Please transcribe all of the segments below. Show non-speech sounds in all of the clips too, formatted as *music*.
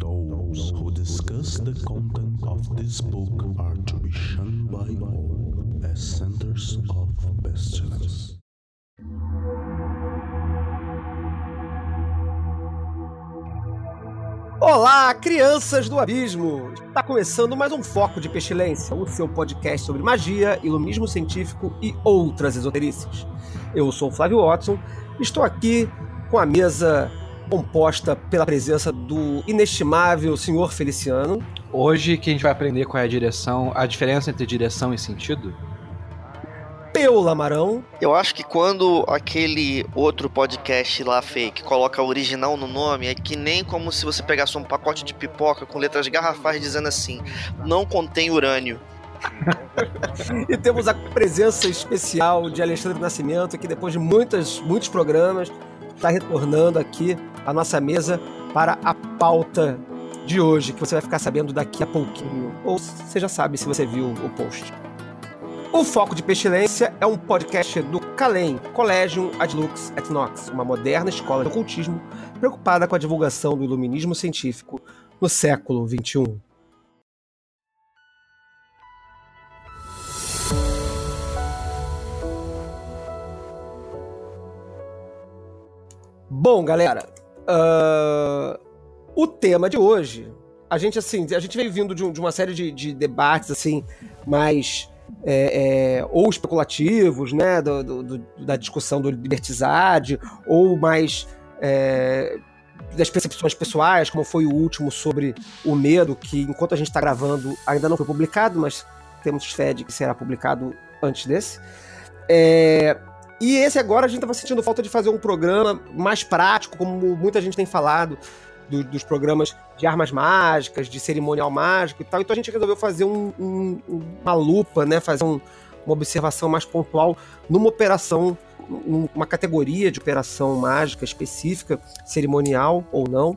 Those who discuss the content of this book are to be shunned by all as centers of pestilence. Olá, crianças do abismo! Está começando mais um Foco de Pestilência, o seu podcast sobre magia, iluminismo científico e outras esoterices. Eu sou o Flávio Watson, estou aqui com a mesa composta pela presença do inestimável senhor Feliciano. Hoje que a gente vai aprender qual é a direção, a diferença entre direção e sentido. Peu Lamarão. Eu acho que quando aquele outro podcast lá fake coloca original no nome, é que nem como se você pegasse um pacote de pipoca com letras garrafais dizendo assim: não contém urânio. *laughs* e temos a presença especial de Alexandre Nascimento, que depois de muitas, muitos programas está retornando aqui à nossa mesa para a pauta de hoje, que você vai ficar sabendo daqui a pouquinho. Ou você já sabe se você viu o post. O Foco de Pestilência é um podcast do CALEM, Collegium Ad Lux et Nox, uma moderna escola de ocultismo preocupada com a divulgação do iluminismo científico no século XXI. Bom, galera, uh, o tema de hoje, a gente assim, a gente veio vindo de, um, de uma série de, de, debates assim mais é, é, ou especulativos, né, do, do, da discussão do libertizade, ou mais é, das percepções pessoais, como foi o último sobre o medo, que enquanto a gente está gravando ainda não foi publicado, mas temos fé de que será publicado antes desse. É, e esse agora a gente estava sentindo falta de fazer um programa mais prático, como muita gente tem falado, do, dos programas de armas mágicas, de cerimonial mágico e tal. Então a gente resolveu fazer um, um, uma lupa, né? Fazer um, uma observação mais pontual numa operação, uma categoria de operação mágica específica, cerimonial ou não,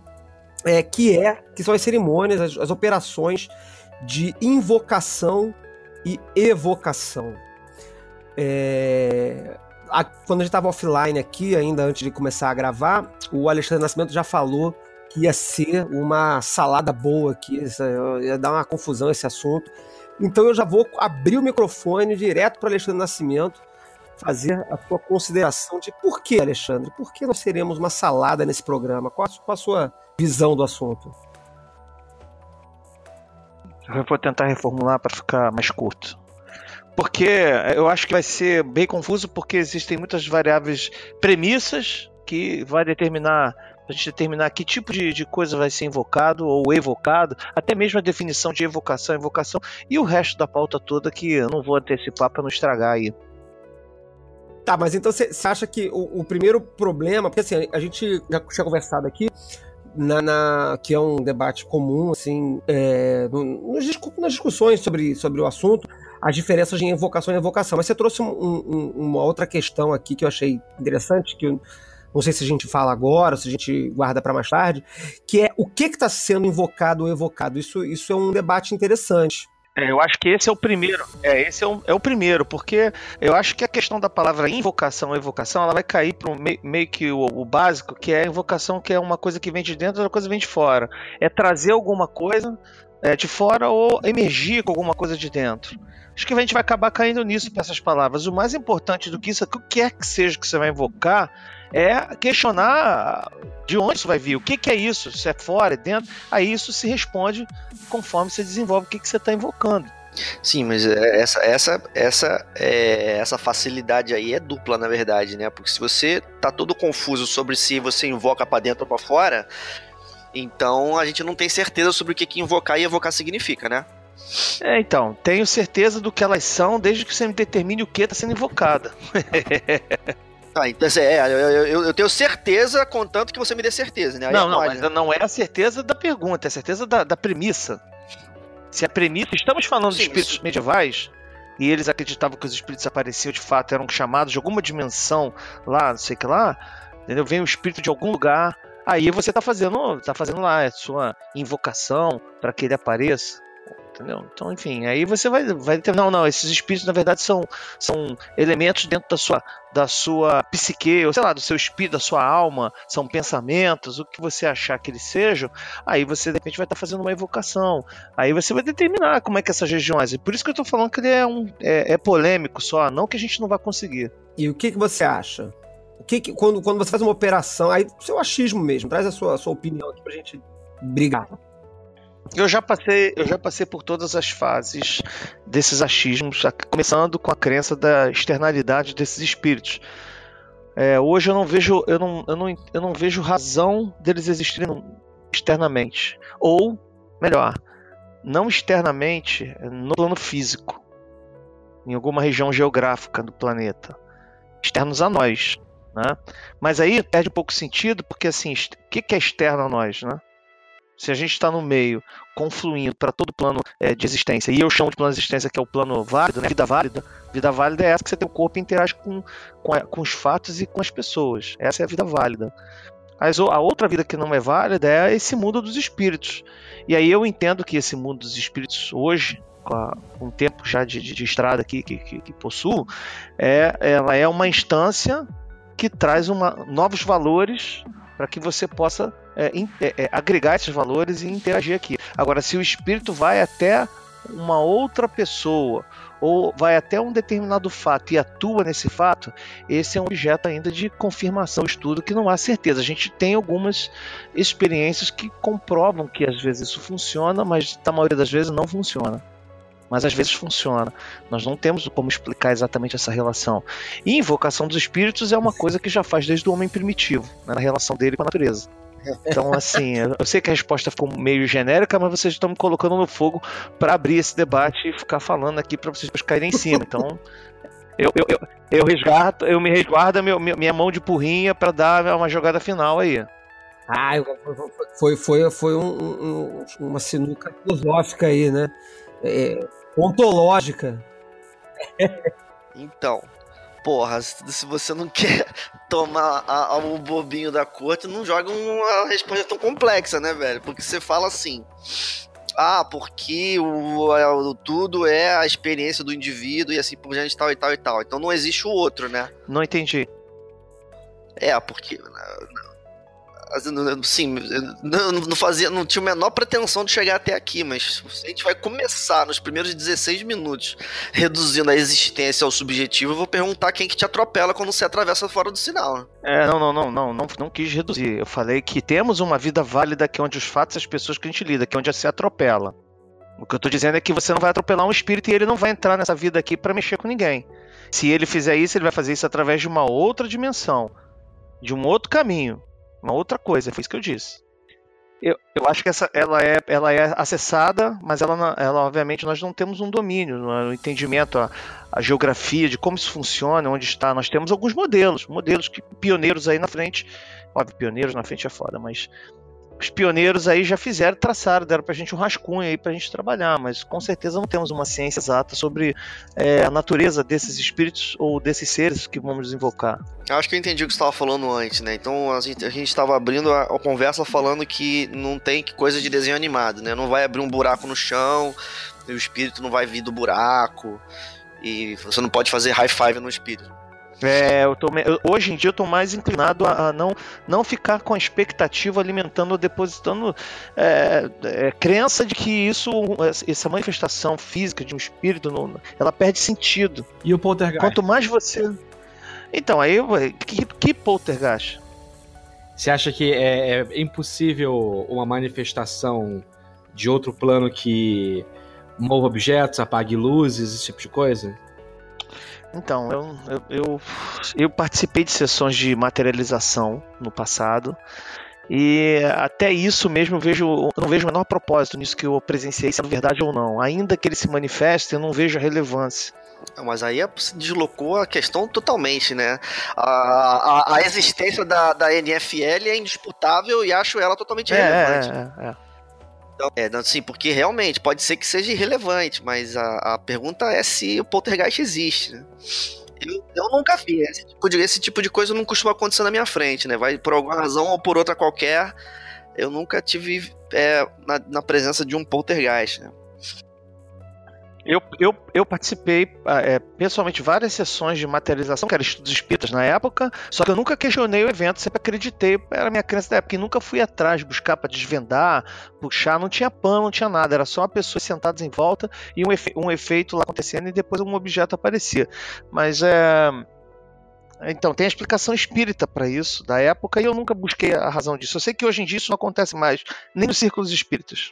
é, que é que são as cerimônias, as, as operações de invocação e evocação. É, a, quando a gente estava offline aqui, ainda antes de começar a gravar, o Alexandre Nascimento já falou que ia ser uma salada boa aqui, ia dar uma confusão esse assunto. Então eu já vou abrir o microfone direto para Alexandre Nascimento fazer a sua consideração de por que, Alexandre, por que nós teremos uma salada nesse programa? Qual a, qual a sua visão do assunto? Eu vou tentar reformular para ficar mais curto. Porque eu acho que vai ser bem confuso, porque existem muitas variáveis premissas que vai determinar a gente determinar que tipo de, de, coisa vai ser invocado ou evocado, até mesmo a definição de evocação, evocação e o resto da pauta toda que eu não vou antecipar para não estragar aí. Tá, mas então você acha que o, o, primeiro problema, porque assim, a gente já tinha conversado aqui, na, na, que é um debate comum, assim, é, no, nas discussões sobre, sobre o assunto, as diferenças em evocação e evocação. Mas você trouxe um, um, uma outra questão aqui que eu achei interessante, que eu, não sei se a gente fala agora, se a gente guarda para mais tarde, que é o que está sendo invocado ou evocado. Isso, isso é um debate interessante. É, eu acho que esse é o primeiro. É, esse é o, é o primeiro, porque eu acho que a questão da palavra invocação, evocação, ela vai cair para meio, que o, o, básico, que é a invocação, que é uma coisa que vem de dentro, outra coisa vem de fora. É trazer alguma coisa é, de fora ou emergir com alguma coisa de dentro. Acho que a gente vai acabar caindo nisso com essas palavras. O mais importante do que isso, o que quer que seja que você vai invocar, é questionar de onde isso vai vir, o que, que é isso, se é fora, é dentro. Aí isso se responde conforme você desenvolve o que, que você está invocando. Sim, mas é, essa essa essa é, essa facilidade aí é dupla na verdade, né? Porque se você tá todo confuso sobre se você invoca para dentro ou para fora, então a gente não tem certeza sobre o que, que invocar e evocar significa, né? É, então, tenho certeza do que elas são desde que você me determine o que está sendo invocado. *laughs* Ah, então assim, é, eu, eu, eu, tenho certeza, contanto que você me dê certeza, né? Aí não, não, mas não é a certeza da pergunta, é a certeza da, da premissa. Se a premissa. Estamos falando Sim, de espíritos isso. medievais, e eles acreditavam que os espíritos apareciam de fato, eram chamados de alguma dimensão lá, não sei o que lá, entendeu? Vem um espírito de algum lugar, aí você está fazendo, tá fazendo lá a sua invocação para que ele apareça. Entendeu? Então, enfim, aí você vai, vai ter. Não, não, esses espíritos, na verdade, são, são elementos dentro da sua, da sua psique, ou sei lá, do seu espírito, da sua alma, são pensamentos, o que você achar que eles sejam, aí você de repente vai estar fazendo uma evocação. Aí você vai determinar como é que essas regiões. E por isso que eu estou falando que ele é, um, é, é, polêmico só, não que a gente não vai conseguir. E o que, que você acha? O que, que quando, quando você faz uma operação, aí seu achismo mesmo, traz a sua, a sua opinião aqui pra gente brigar. Eu já passei, eu já passei por todas as fases desses achismos, começando com a crença da externalidade desses espíritos. É, hoje eu não vejo, eu não, eu não, eu não vejo razão deles existirem externamente, ou melhor, não externamente no plano físico, em alguma região geográfica do planeta, externos a nós, né? Mas aí perde um pouco sentido, porque assim, o que é externo a nós, né? Se a gente está no meio, confluindo para todo plano é, de existência, e eu chamo de plano de existência que é o plano válido, né? vida válida, vida válida é essa que você tem o corpo e interage com, com, a, com os fatos e com as pessoas. Essa é a vida válida. Mas a outra vida que não é válida é esse mundo dos espíritos. E aí eu entendo que esse mundo dos espíritos hoje, com o tempo já de, de, de estrada aqui que, que, que, possuo, é, ela é uma instância que traz uma, novos valores para que você possa é, é, é, agregar esses valores e interagir aqui. Agora, se o espírito vai até uma outra pessoa ou vai até um determinado fato e atua nesse fato, esse é um objeto ainda de confirmação, estudo que não há certeza. A gente tem algumas experiências que comprovam que às vezes isso funciona, mas na maioria das vezes não funciona mas às vezes funciona. Nós não temos como explicar exatamente essa relação. E invocação dos espíritos é uma coisa que já faz desde o homem primitivo, né, na relação dele com a natureza. Então, assim, eu sei que a resposta ficou meio genérica, mas vocês estão me colocando no fogo para abrir esse debate e ficar falando aqui para vocês caírem em cima. Então, eu, eu, eu, eu resguardo, eu me resguardo meu, minha mão de porrinha para dar uma jogada final aí. Ah, foi, foi, foi um, um, uma sinuca filosófica aí, né? É, ontológica. Então, porra, se você não *laughs* quer tomar a, a, o bobinho da corte, não joga uma resposta tão complexa, né, velho? Porque você fala assim. Ah, porque o, o, tudo é a experiência do indivíduo e assim por diante, tal e tal e tal. Então não existe o outro, né? Não entendi. É, porque Sim, não, não, fazia, não tinha a menor pretensão de chegar até aqui, mas a gente vai começar nos primeiros 16 minutos reduzindo a existência ao subjetivo, eu vou perguntar quem que te atropela quando você atravessa fora do sinal. É, não, não, não, não, não, não quis reduzir. Eu falei que temos uma vida válida que é onde os fatos as pessoas que a gente lida, que é onde se atropela. O que eu tô dizendo é que você não vai atropelar um espírito e ele não vai entrar nessa vida aqui para mexer com ninguém. Se ele fizer isso, ele vai fazer isso através de uma outra dimensão, de um outro caminho uma outra coisa, foi isso que eu disse. Eu, eu acho que essa, ela, é, ela é acessada, mas ela, ela obviamente nós não temos um domínio, um é? entendimento, a, a, geografia de como isso funciona, onde está. Nós temos alguns modelos, modelos que pioneiros aí na frente. Óbvio, pioneiros na frente é foda, mas os pioneiros aí já fizeram, traçaram, deram pra gente um rascunho aí pra gente trabalhar, mas com certeza não temos uma ciência exata sobre é, a natureza desses espíritos ou desses seres que vamos invocar. Acho que eu entendi o que você estava falando antes, né? Então a gente estava abrindo a, a, conversa falando que não tem coisa de desenho animado, né? Não vai abrir um buraco no chão, o espírito não vai vir do buraco, e você não pode fazer high five no espírito. É, eu tô, eu, hoje em dia eu tô mais inclinado a, a, não, não ficar com a expectativa alimentando, depositando é, é, crença de que isso, essa manifestação física de um espírito, não, ela perde sentido. E o poltergeist? Quanto mais você. Então, aí, que, que poltergeist? Você acha que é, é impossível uma manifestação de outro plano que mova objetos, apague luzes, esse tipo de coisa? Então, eu, eu, eu, eu, participei de sessões de materialização no passado. E até isso mesmo eu vejo, eu não vejo o menor propósito nisso que eu presenciei, se é verdade ou não. Ainda que ele se manifeste, eu não vejo a relevância. Mas aí se deslocou a questão totalmente, né? A, a, a existência da, da NFL é indisputável e acho ela totalmente é, relevante. É, é, é. Então, é, assim, porque realmente pode ser que seja irrelevante, mas a, a pergunta é se o poltergeist existe, né? Eu, eu, nunca vi. Esse tipo, de, esse tipo de coisa não costuma acontecer na minha frente, né? Vai por alguma razão ou por outra qualquer. Eu nunca tive é, na, na, presença de um poltergeist, né? Eu, eu, eu participei é, pessoalmente várias sessões de materialização, que era estudos espíritas na época, só que eu nunca questionei o evento, sempre acreditei, era minha crença da época, e nunca fui atrás, buscar para desvendar, puxar, não tinha pano, não tinha nada, era só pessoas sentadas em volta e um, efe, um efeito lá acontecendo e depois um objeto aparecia. Mas é. Então, tem a explicação espírita para isso da época e eu nunca busquei a razão disso. Eu sei que hoje em dia isso não acontece mais, nem nos círculos espíritas.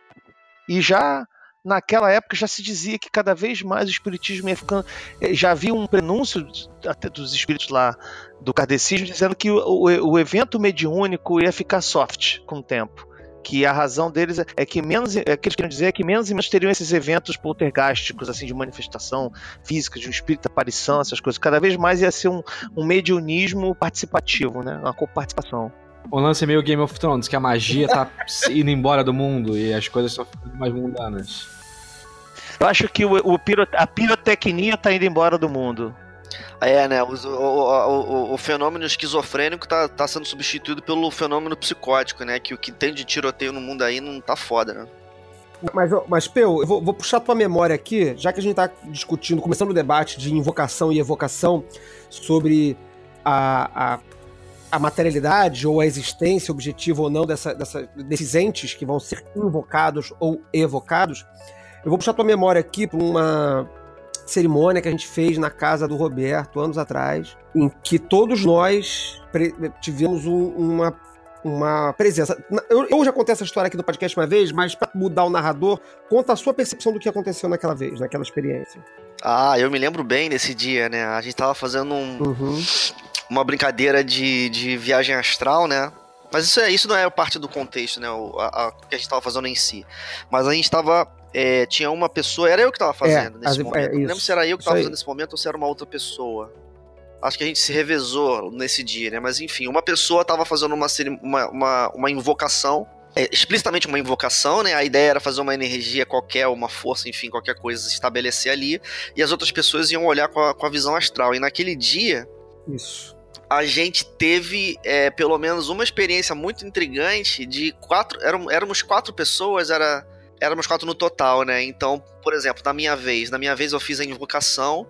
E já naquela época já se dizia que cada vez mais o espiritismo ia ficando. Eh, já havia um prenúncio até dos espíritos lá do kardecismo dizendo que o, o, evento mediúnico ia ficar soft com o tempo. Que a razão deles é, é que menos. É que eles queriam dizer é que menos e menos teriam esses eventos poltergásticos, assim, de manifestação física, de um espírito, aparição, essas coisas. Cada vez mais ia ser um, um mediunismo participativo, né? Uma coparticipação. O lance é meio Game of Thrones, que a magia tá *laughs* indo embora do mundo e as coisas estão ficando mais mundanas. Eu acho que o, o piro, a pirotecnia tá indo embora do mundo. É, né? O, o, o, o, fenômeno esquizofrênico tá, tá sendo substituído pelo fenômeno psicótico, né? Que o que tem de tiroteio no mundo aí não tá foda, né? Mas, mas Peu, eu vou, vou puxar tua memória aqui, já que a gente tá discutindo, começando o debate de invocação e evocação sobre a, a a materialidade ou a existência objetiva ou não dessa, dessa, desses entes que vão ser invocados ou evocados, eu vou puxar tua memória aqui para uma cerimônia que a gente fez na casa do Roberto anos atrás, em que todos nós tivemos um, uma, uma presença. Eu, eu, já contei essa história aqui no podcast uma vez, mas para mudar o narrador, conta a sua percepção do que aconteceu naquela vez, naquela experiência. Ah, eu me lembro bem desse dia, né? A gente tava fazendo um. Uhum uma brincadeira de, de viagem astral, né? Mas isso, é, isso não é parte do contexto, né? O a, a, que a gente estava fazendo em si. Mas a gente estava. É, tinha uma pessoa. Era eu que estava fazendo é, nesse as, momento. É, não lembro se era eu que estava fazendo nesse momento ou se era uma outra pessoa. Acho que a gente se revezou nesse dia, né? Mas enfim, uma pessoa estava fazendo uma, uma, uma, uma invocação é, explicitamente uma invocação, né? A ideia era fazer uma energia qualquer, uma força, enfim, qualquer coisa, estabelecer ali, e as outras pessoas iam olhar com a, com a visão astral. E naquele dia. Isso a gente teve é, pelo menos uma experiência muito intrigante de quatro. Eram, éramos quatro pessoas, era, éramos quatro no total, né? Então, por exemplo, na minha vez, na minha vez eu fiz a invocação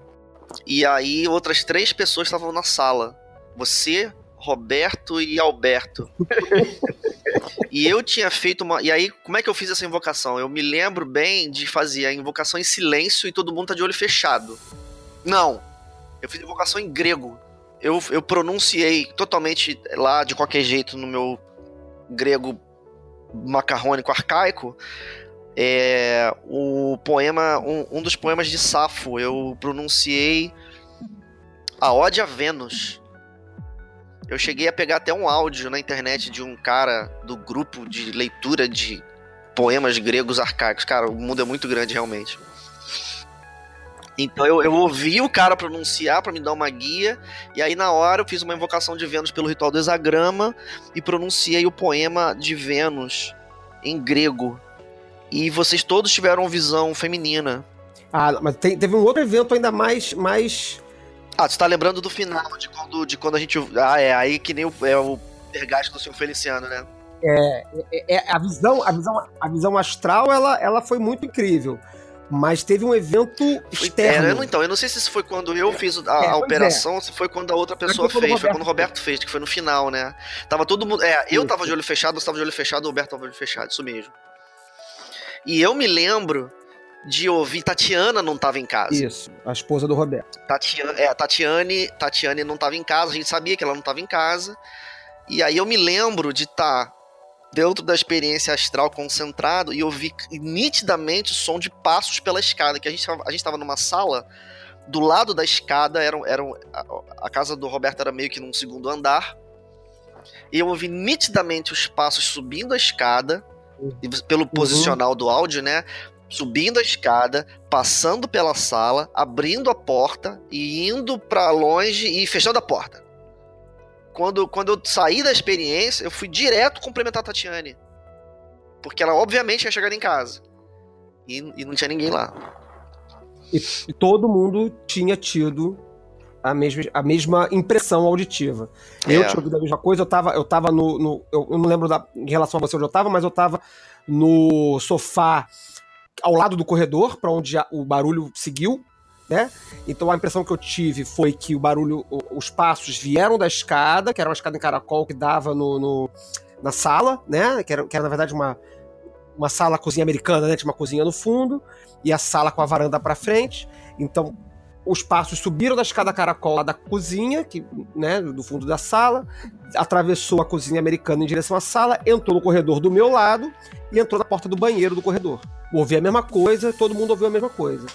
e aí outras três pessoas estavam na sala. Você, Roberto e Alberto. *laughs* e eu tinha feito uma. E aí, como é que eu fiz essa invocação? Eu me lembro bem de fazer a invocação em silêncio e todo mundo tá de olho fechado. Não. Eu fiz invocação em grego eu, eu pronunciei totalmente lá de qualquer jeito no meu grego macarrônico arcaico é, o poema um, um dos poemas de Safo eu pronunciei a Ode a Vênus. Eu cheguei a pegar até um áudio na internet de um cara do grupo de leitura de poemas gregos arcaicos. Cara o mundo é muito grande realmente. Então eu, eu ouvi o cara pronunciar para me dar uma guia, e aí na hora eu fiz uma invocação de Vênus pelo ritual do hexagrama e pronunciei o poema de Vênus em grego. E vocês todos tiveram visão feminina. Ah, mas tem, teve um outro evento ainda mais. mais... Ah, tu tá lembrando do final, de quando, de quando a gente. Ah, é, aí que nem o, é o Pergasto do Senhor Feliciano, né? É, é, é, a visão, a visão, a visão astral, ela, ela foi muito incrível. Mas teve um evento externo. É, então, eu não sei se foi quando eu fiz a, é, a operação, ou se foi quando a outra pessoa fez. Foi quando o Roberto fez, que foi no final, né? Tava todo mundo. É, eu tava de olho fechado, você tava de olho fechado, o Roberto tava de olho fechado, isso mesmo. E eu me lembro de ouvir. Tatiana não tava em casa. Isso, a esposa do Roberto. Tatiana, é, Tatiane, Tatiane não tava em casa, a gente sabia que ela não tava em casa. E aí eu me lembro de estar tá dentro da experiência astral concentrado e ouvi nitidamente o som de passos pela escada, que a gente a gente estava numa sala do lado da escada era, era a, a, casa do Roberto era meio que num segundo andar e eu ouvi nitidamente os passos subindo a escada pelo uhum. posicional do áudio, né? Subindo a escada, passando pela sala, abrindo a porta e indo para longe e fechando a porta quando, quando eu saí da experiência, eu fui direto complementar a Tatiane. Porque ela, obviamente, ia chegar em casa. E, e não tinha ninguém lá. E, e, todo mundo tinha tido a mesma, a mesma impressão auditiva. É. Eu tinha ouvido a mesma coisa, eu tava, eu tava no. no eu, eu, não lembro da, em relação a você onde eu tava, mas eu tava no sofá ao lado do corredor, para onde a, o barulho seguiu, né? Então a impressão que eu tive foi que o barulho, os passos vieram da escada, que era uma escada em caracol que dava no, no na sala, né? Que era, que era na verdade uma, uma sala cozinha americana, né? Tinha uma cozinha no fundo e a sala com a varanda para frente. Então os passos subiram da escada caracol lá da cozinha, que, né, do fundo da sala, atravessou a cozinha americana em direção à sala, entrou no corredor do meu lado e entrou na porta do banheiro do corredor. Ouvi a mesma coisa, todo mundo ouviu a mesma coisa.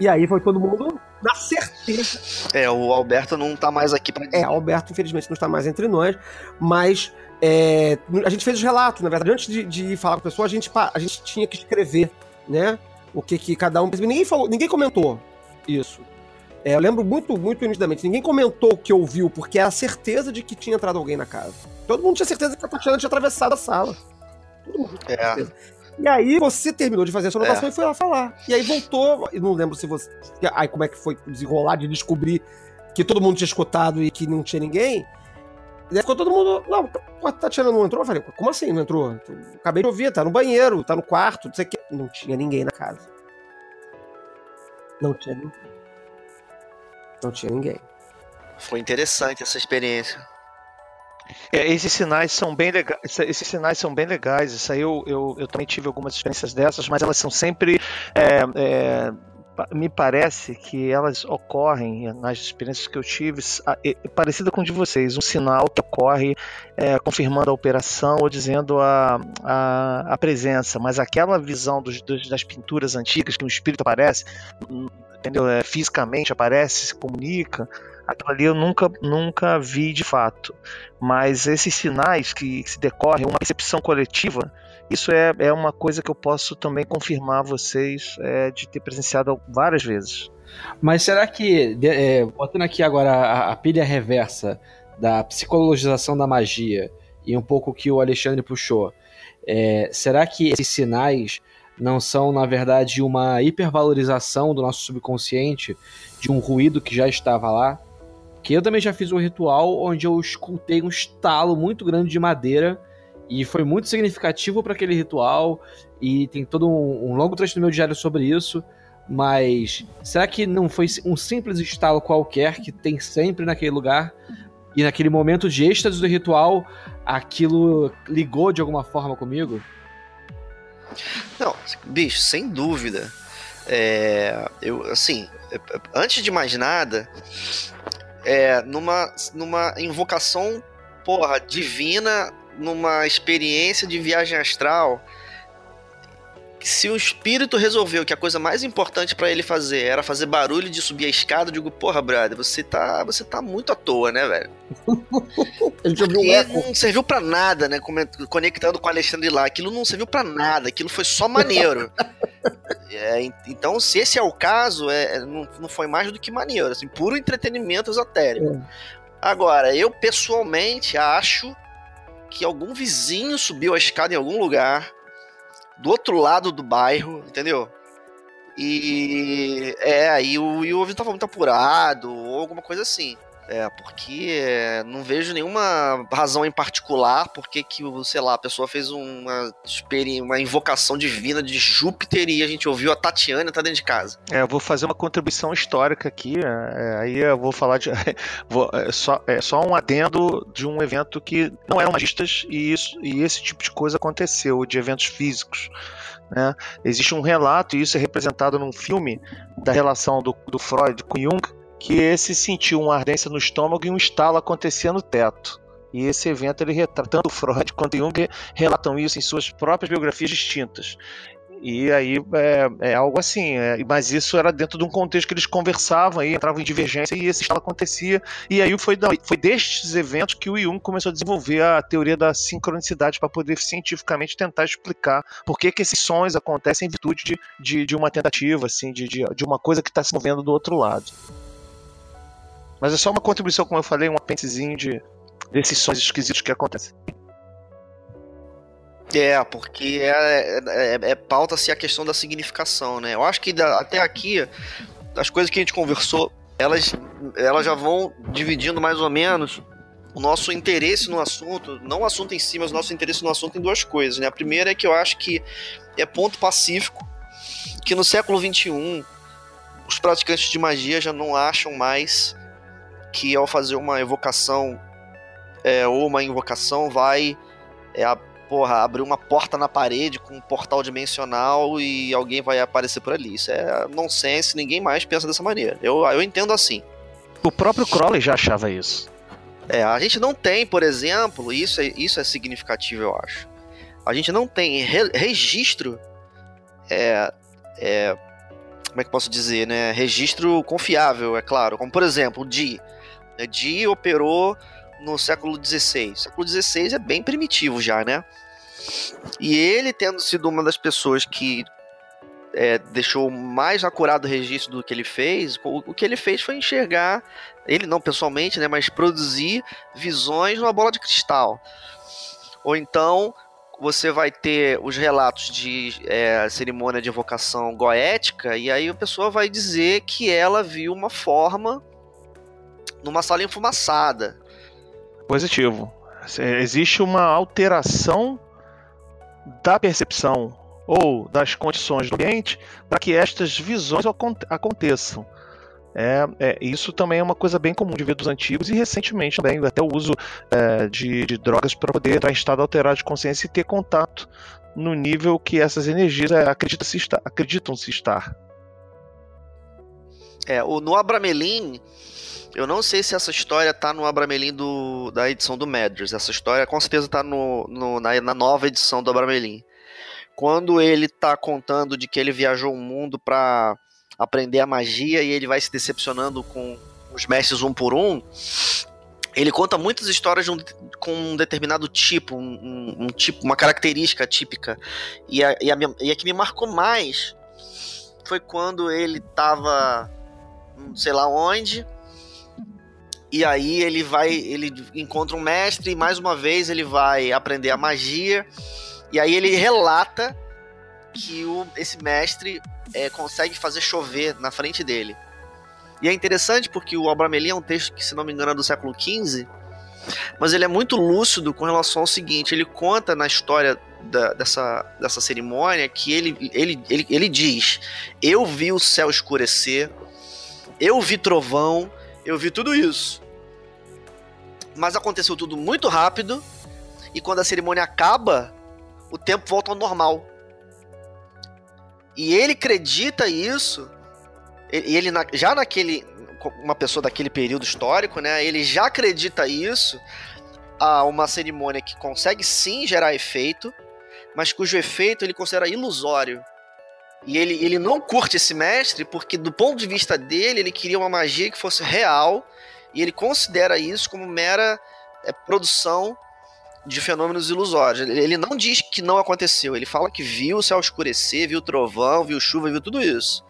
E aí foi todo mundo na certeza. É, o Alberto não tá mais aqui pra É, o Alberto, infelizmente, não está mais entre nós, mas é, a gente fez os relatos, na verdade, antes de, de falar com a pessoa, a gente, a gente tinha que escrever, né? O que, que cada um. Ninguém falou, ninguém comentou isso. É, eu lembro muito, muito nitidamente. Ninguém comentou o que ouviu, porque era a certeza de que tinha entrado alguém na casa. Todo mundo tinha certeza que a Tatiana tinha atravessado a sala. Todo mundo tinha É. certeza. E aí você terminou de fazer a sua anotação É. e foi lá falar. E aí voltou, e não lembro se você. Aí como é que foi desenrolar de descobrir que todo mundo tinha escutado e que não tinha ninguém. E ficou todo mundo. Não, a Tatiana não entrou? Eu falei, como assim não entrou? Eu Acabei de ouvir, tá no banheiro, tá no quarto, não sei o quê. Não tinha ninguém na casa. Não tinha ninguém. Não tinha ninguém. Foi interessante essa experiência. É, esses sinais são bem legais. Esses sinais são bem legais. Isso aí eu, eu, eu também tive algumas experiências dessas, mas elas são sempre. é, é, me parece que elas ocorrem nas experiências que eu tive, parecida com o de vocês, um sinal que ocorre é, confirmando a operação ou dizendo a, a, a presença, mas aquela visão dos, dos- das pinturas antigas que um espírito aparece, entendeu? É, fisicamente aparece, se comunica, aquilo ali eu nunca, nunca vi de fato mas esses sinais que, que se decorrem, uma percepção coletiva, isso é, é uma coisa que eu posso também confirmar a vocês é, de ter presenciado várias vezes. Mas será que, é, botando aqui agora a, a pilha reversa da psicologização da magia e um pouco que o Alexandre puxou, é, será que esses sinais não são, na verdade, uma hipervalorização do nosso subconsciente de um ruído que já estava lá? Que eu também já fiz um ritual onde eu escutei um estalo muito grande de madeira e foi muito significativo para aquele ritual e tem todo um, um longo trecho do meu diário sobre isso. Mas será que não foi um simples estalo qualquer que tem sempre naquele lugar? E naquele momento de êxtase do ritual, aquilo ligou de alguma forma comigo? Não, bicho, sem dúvida. É, eu, assim, antes de mais nada, é, numa, numa invocação, porra, divina, numa experiência de viagem astral, se o espírito resolveu que a coisa mais importante pra ele fazer era fazer barulho de subir a escada, eu digo, porra, brother, você tá, você tá muito à toa, né, velho? *laughs* Gente ouviu um E eco. não serviu pra nada, né? Conectando com o Alexandre lá. Aquilo não serviu pra nada, aquilo foi só maneiro. *laughs* É, en- então, se esse é o caso, é, é, não, não foi mais do que maneiro, assim, puro entretenimento esotérico. Agora, eu pessoalmente acho que algum vizinho subiu a escada em algum lugar, do outro lado do bairro, entendeu? E é, aí o, e o ouvido tava muito apurado, ou alguma coisa assim. É, porque é, não vejo nenhuma razão em particular porque que, sei lá, a pessoa fez uma, uma invocação divina de Júpiter e a gente ouviu a Tatiana tá dentro de casa. É, eu vou fazer uma contribuição histórica aqui, é, aí eu vou falar de. *laughs* vou- é, só, é só um adendo de um evento que não eram magistas e, isso, e esse tipo de coisa aconteceu, de eventos físicos. Né? Existe um relato, e isso é representado num filme, da relação do, do Freud com Jung, que esse sentiu uma ardência no estômago e um estalo acontecia no teto. E esse evento, ele retrata, tanto Freud quanto Jung relatam isso em suas próprias biografias distintas. E aí é, é algo assim, é, mas isso era dentro de um contexto que eles conversavam aí, entravam em divergência e esse estalo acontecia. E aí foi, da- foi destes eventos que o Jung começou a desenvolver a teoria da sincronicidade para poder cientificamente tentar explicar por que, que esses sons acontecem em virtude de, de, de uma tentativa, assim, de, de, de uma coisa que está se movendo do outro lado. Mas é só uma contribuição, como eu falei, um apêndicezinho de, desses sons esquisitos que acontecem. É, porque é, é, é- pauta-se a questão da significação, né? Eu acho que da- até aqui, as coisas que a gente conversou, elas, elas já vão dividindo mais ou menos o nosso interesse no assunto, não o assunto em si, mas o nosso interesse no assunto em duas coisas, né? A primeira é que eu acho que é ponto pacífico que no século XXI os praticantes de magia já não acham mais que ao fazer uma evocação é, ou uma invocação vai é, a, porra, abrir uma porta na parede com um portal dimensional e alguém vai aparecer por ali. Isso é nonsense, ninguém mais pensa dessa maneira. Eu, eu entendo assim. O próprio Crowley já achava isso. É, a gente não tem, por exemplo, isso é, isso é significativo, eu acho. A gente não tem re registro é, é, como é que posso dizer, né? Registro confiável, é claro. Como, por exemplo, o Dee operou no século XVI. O século XVI é bem primitivo já, né? E ele, tendo sido uma das pessoas que é, deixou mais acurado registro do que ele fez, o, o, que ele fez foi enxergar, ele não pessoalmente, né, mas produzir visões numa bola de cristal. Ou então você vai ter os relatos de é, cerimônia de evocação goética, e aí a pessoa vai dizer que ela viu uma forma numa sala enfumaçada. Positivo. Existe uma alteração da percepção ou das condições do ambiente para que estas visões aconteçam. É, é, isso também é uma coisa bem comum de ver dos antigos e recentemente também, até o uso é, de, de, drogas para poder entrar em estado alterado de consciência e ter contato no nível que essas energias é, acreditam se estar. Acreditam -se estar. É, o, no Abramelin, eu não sei se essa história tá no Abramelin do, da edição do Madras. Essa história com certeza tá no, no na, na, nova edição do Abramelin. Quando ele tá contando de que ele viajou o mundo para aprender a magia e ele vai se decepcionando com os mestres um por um, ele conta muitas histórias de um, com um determinado tipo, um, um, tipo, uma característica típica. E a, e, a, e a que me marcou mais foi quando ele tava, sei lá onde, e aí ele vai, ele encontra um mestre e mais uma vez ele vai aprender a magia. E aí ele relata que o, esse mestre é, consegue fazer chover na frente dele. E é interessante porque o Abramelin é um texto que, se não me engano, é do século XV, mas ele é muito lúcido com relação ao seguinte: ele conta na história da, dessa, dessa cerimônia que ele, ele, ele, ele diz: Eu vi o céu escurecer, eu vi trovão, eu vi tudo isso. Mas aconteceu tudo muito rápido, e quando a cerimônia acaba, o tempo volta ao normal. E ele acredita isso, e ele já naquele uma pessoa daquele período histórico, né? Ele já acredita isso a uma cerimônia que consegue sim gerar efeito, mas cujo efeito ele considera ilusório. E ele, ele não curte esse mestre porque, do ponto de vista dele, ele queria uma magia que fosse real e ele considera isso como mera é, produção de fenômenos ilusórios. Ele não diz que não aconteceu, ele fala que viu o céu escurecer, viu trovão, viu chuva, viu tudo isso.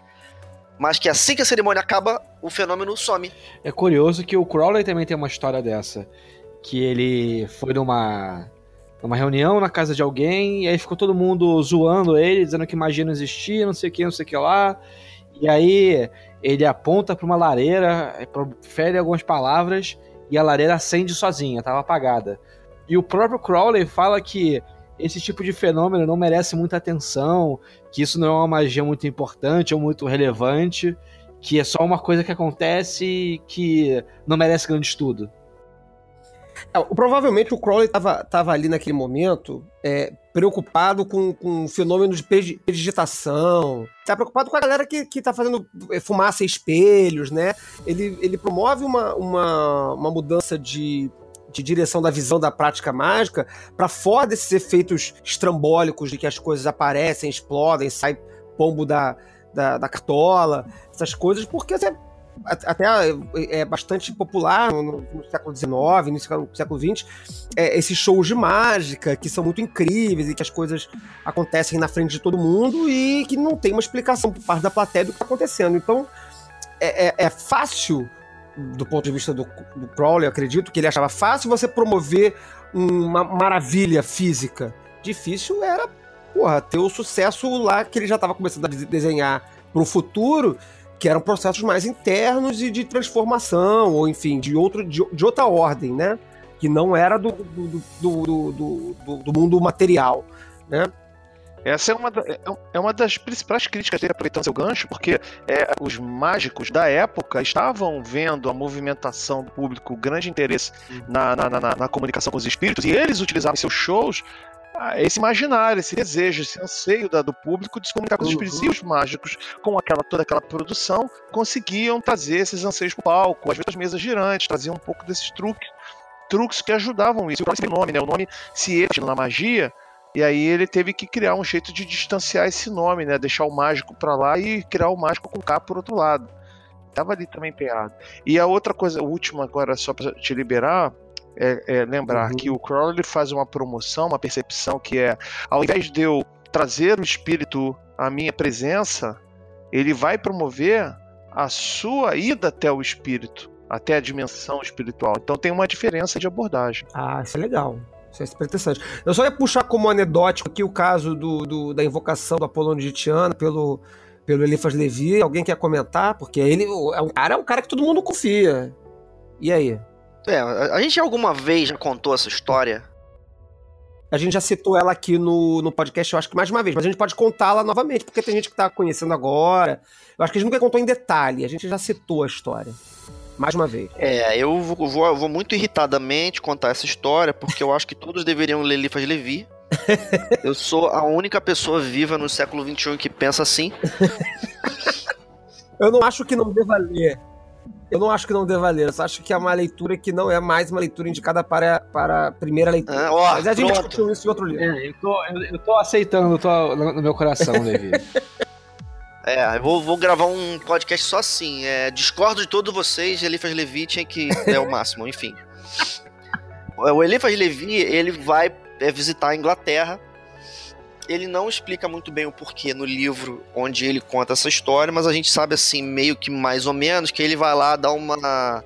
Mas que assim que a cerimônia acaba, o fenômeno some. É curioso que o Crowley também tem uma história dessa. Que ele foi numa, numa reunião na casa de alguém, e aí ficou todo mundo zoando ele, dizendo que magia não existia, não sei o que, não sei o que lá. E aí ele aponta para uma lareira, profere algumas palavras, e a lareira acende sozinha, estava apagada. E o próprio Crowley fala que esse tipo de fenômeno não merece muita atenção, que isso não é uma magia muito importante ou muito relevante, que é só uma coisa que acontece e que não merece grande estudo. É, provavelmente o Crowley estava ali naquele momento é, preocupado com, com fenômenos de digitação, está preocupado com a galera que, que tá fazendo é, fumaça e espelhos, né? Ele, ele promove uma, uma, uma mudança de de direção da visão da prática mágica para fora desses efeitos estrambólicos de que as coisas aparecem, explodem, sai pombo da, da, da cartola, essas coisas, porque até é, é bastante popular no, no século XIX, no século XX, é, esses shows de mágica que são muito incríveis e que as coisas acontecem na frente de todo mundo e que não tem uma explicação por parte da plateia do que está acontecendo. Então, é, é, é fácil do ponto de vista do, do Crowley, eu acredito que ele achava fácil você promover uma maravilha física. Difícil era, porra, ter o sucesso lá que ele já estava começando a desenhar para o futuro, que eram processos mais internos e de transformação, ou enfim, de, outro, de, de outra ordem, né? Que não era do, do, do, do, do mundo material, né? Essa é uma, é- é uma das principais críticas dele, aproveitando seu gancho, porque é, os mágicos da época estavam vendo a movimentação do público, o grande interesse na, na, na- na comunicação com os espíritos, e eles utilizavam seus shows esse imaginário, esse desejo, esse anseio do público de se comunicar com os espíritos. E os mágicos, com aquela, toda aquela produção, conseguiam trazer esses anseios para o palco, às vezes as mesas girantes, traziam um pouco desses truques, truques que ajudavam isso. E o próprio nome, né? O nome se ele na magia, e aí ele teve que criar um jeito de distanciar esse nome, né? Deixar o mágico para lá e criar o mágico com K por outro lado. Tava ali também empenhado. E a outra coisa, a última agora, só para te liberar, é, é lembrar Uhum. que o Crowley ele faz uma promoção, uma percepção que é, ao invés de eu trazer o espírito à minha presença, ele vai promover a sua ida até o espírito, até a dimensão espiritual. Então tem uma diferença de abordagem. Ah, isso é legal. Isso é super interessante. Eu só ia puxar como anedótico aqui o caso do, do- da invocação do Apolônio de Tiana pelo, pelo Eliphas Levi. Alguém quer comentar? Porque ele é um cara, é um cara que todo mundo confia. E aí? É, a gente alguma vez já contou essa história? A gente já citou ela aqui no, no podcast, eu acho que mais uma vez, mas a gente pode contá-la novamente, porque tem gente que tá conhecendo agora. Eu acho que a gente nunca contou em detalhe, a gente já citou a história. Mais uma vez. É, eu vou, vou- vou muito irritadamente contar essa história, porque eu acho que todos deveriam ler Eliphas Levi. *laughs* Eu sou a única pessoa viva no século XXI que pensa assim. Eu não acho que não deva ler. Eu não acho que não deva ler, eu só acho que é uma leitura que não é mais uma leitura indicada para, para a primeira leitura. Ah, ó, Mas a gente pronto. discutiu isso em outro livro. É, eu tô, eu, eu tô aceitando eu tô no, no meu coração, Levi. *laughs* É, eu vou, vou gravar um podcast só assim. É, discordo de todos vocês, Eliphas Levi tinha que é o máximo, enfim. *laughs* O Eliphas Levi, ele vai é, visitar a Inglaterra. Ele não explica muito bem o porquê no livro onde ele conta essa história, mas a gente sabe assim, meio que mais ou menos, que ele vai lá dar uma,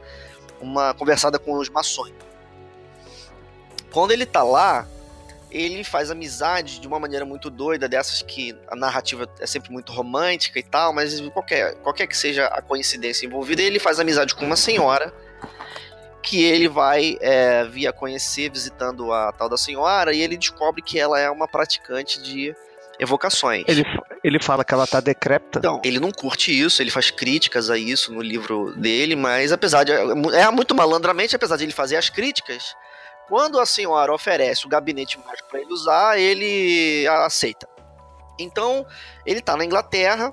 uma conversada com os maçons. Quando ele tá lá, ele faz amizade de uma maneira muito doida, dessas que a narrativa é sempre muito romântica e tal, mas qualquer, qualquer que seja a coincidência envolvida, ele faz amizade com uma senhora que ele vai é, vir a conhecer visitando a tal da senhora e ele descobre que ela é uma praticante de evocações. Ele, ele fala que ela tá decrépita. Então, ele não curte isso, ele faz críticas a isso no livro dele, mas apesar de. É muito malandramente, apesar de ele fazer as críticas, quando a senhora oferece o gabinete mágico para ele usar, ele aceita. Então, ele tá na Inglaterra.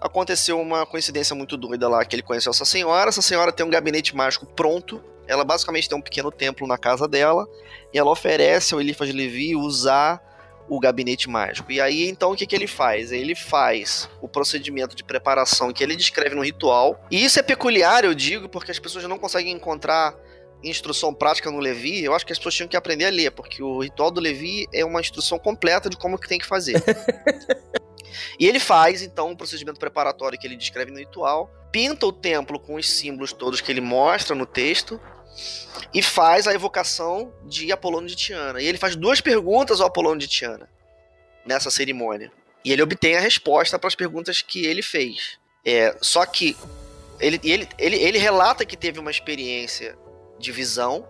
Aconteceu uma coincidência muito doida lá que ele conheceu essa senhora. Essa senhora tem um gabinete mágico pronto. Ela basicamente tem um pequeno templo na casa dela. E ela oferece ao Eliphas Levi usar o gabinete mágico. E aí, então, o que, que ele faz? Ele faz o procedimento de preparação que ele descreve no ritual. E isso é peculiar, eu digo, porque as pessoas não conseguem encontrar instrução prática no Levi. Eu acho que as pessoas tinham que aprender a ler, porque o ritual do Levi é uma instrução completa de como que tem que fazer. *laughs* e ele faz, então, um procedimento preparatório que ele descreve no ritual, pinta o templo com os símbolos todos que ele mostra no texto, e faz a evocação de Apolônio de Tiana. E ele faz duas perguntas ao Apolônio de Tiana nessa cerimônia. E ele obtém a resposta para as perguntas que ele fez. É, só que ele, ele, ele, ele relata que teve uma experiência de visão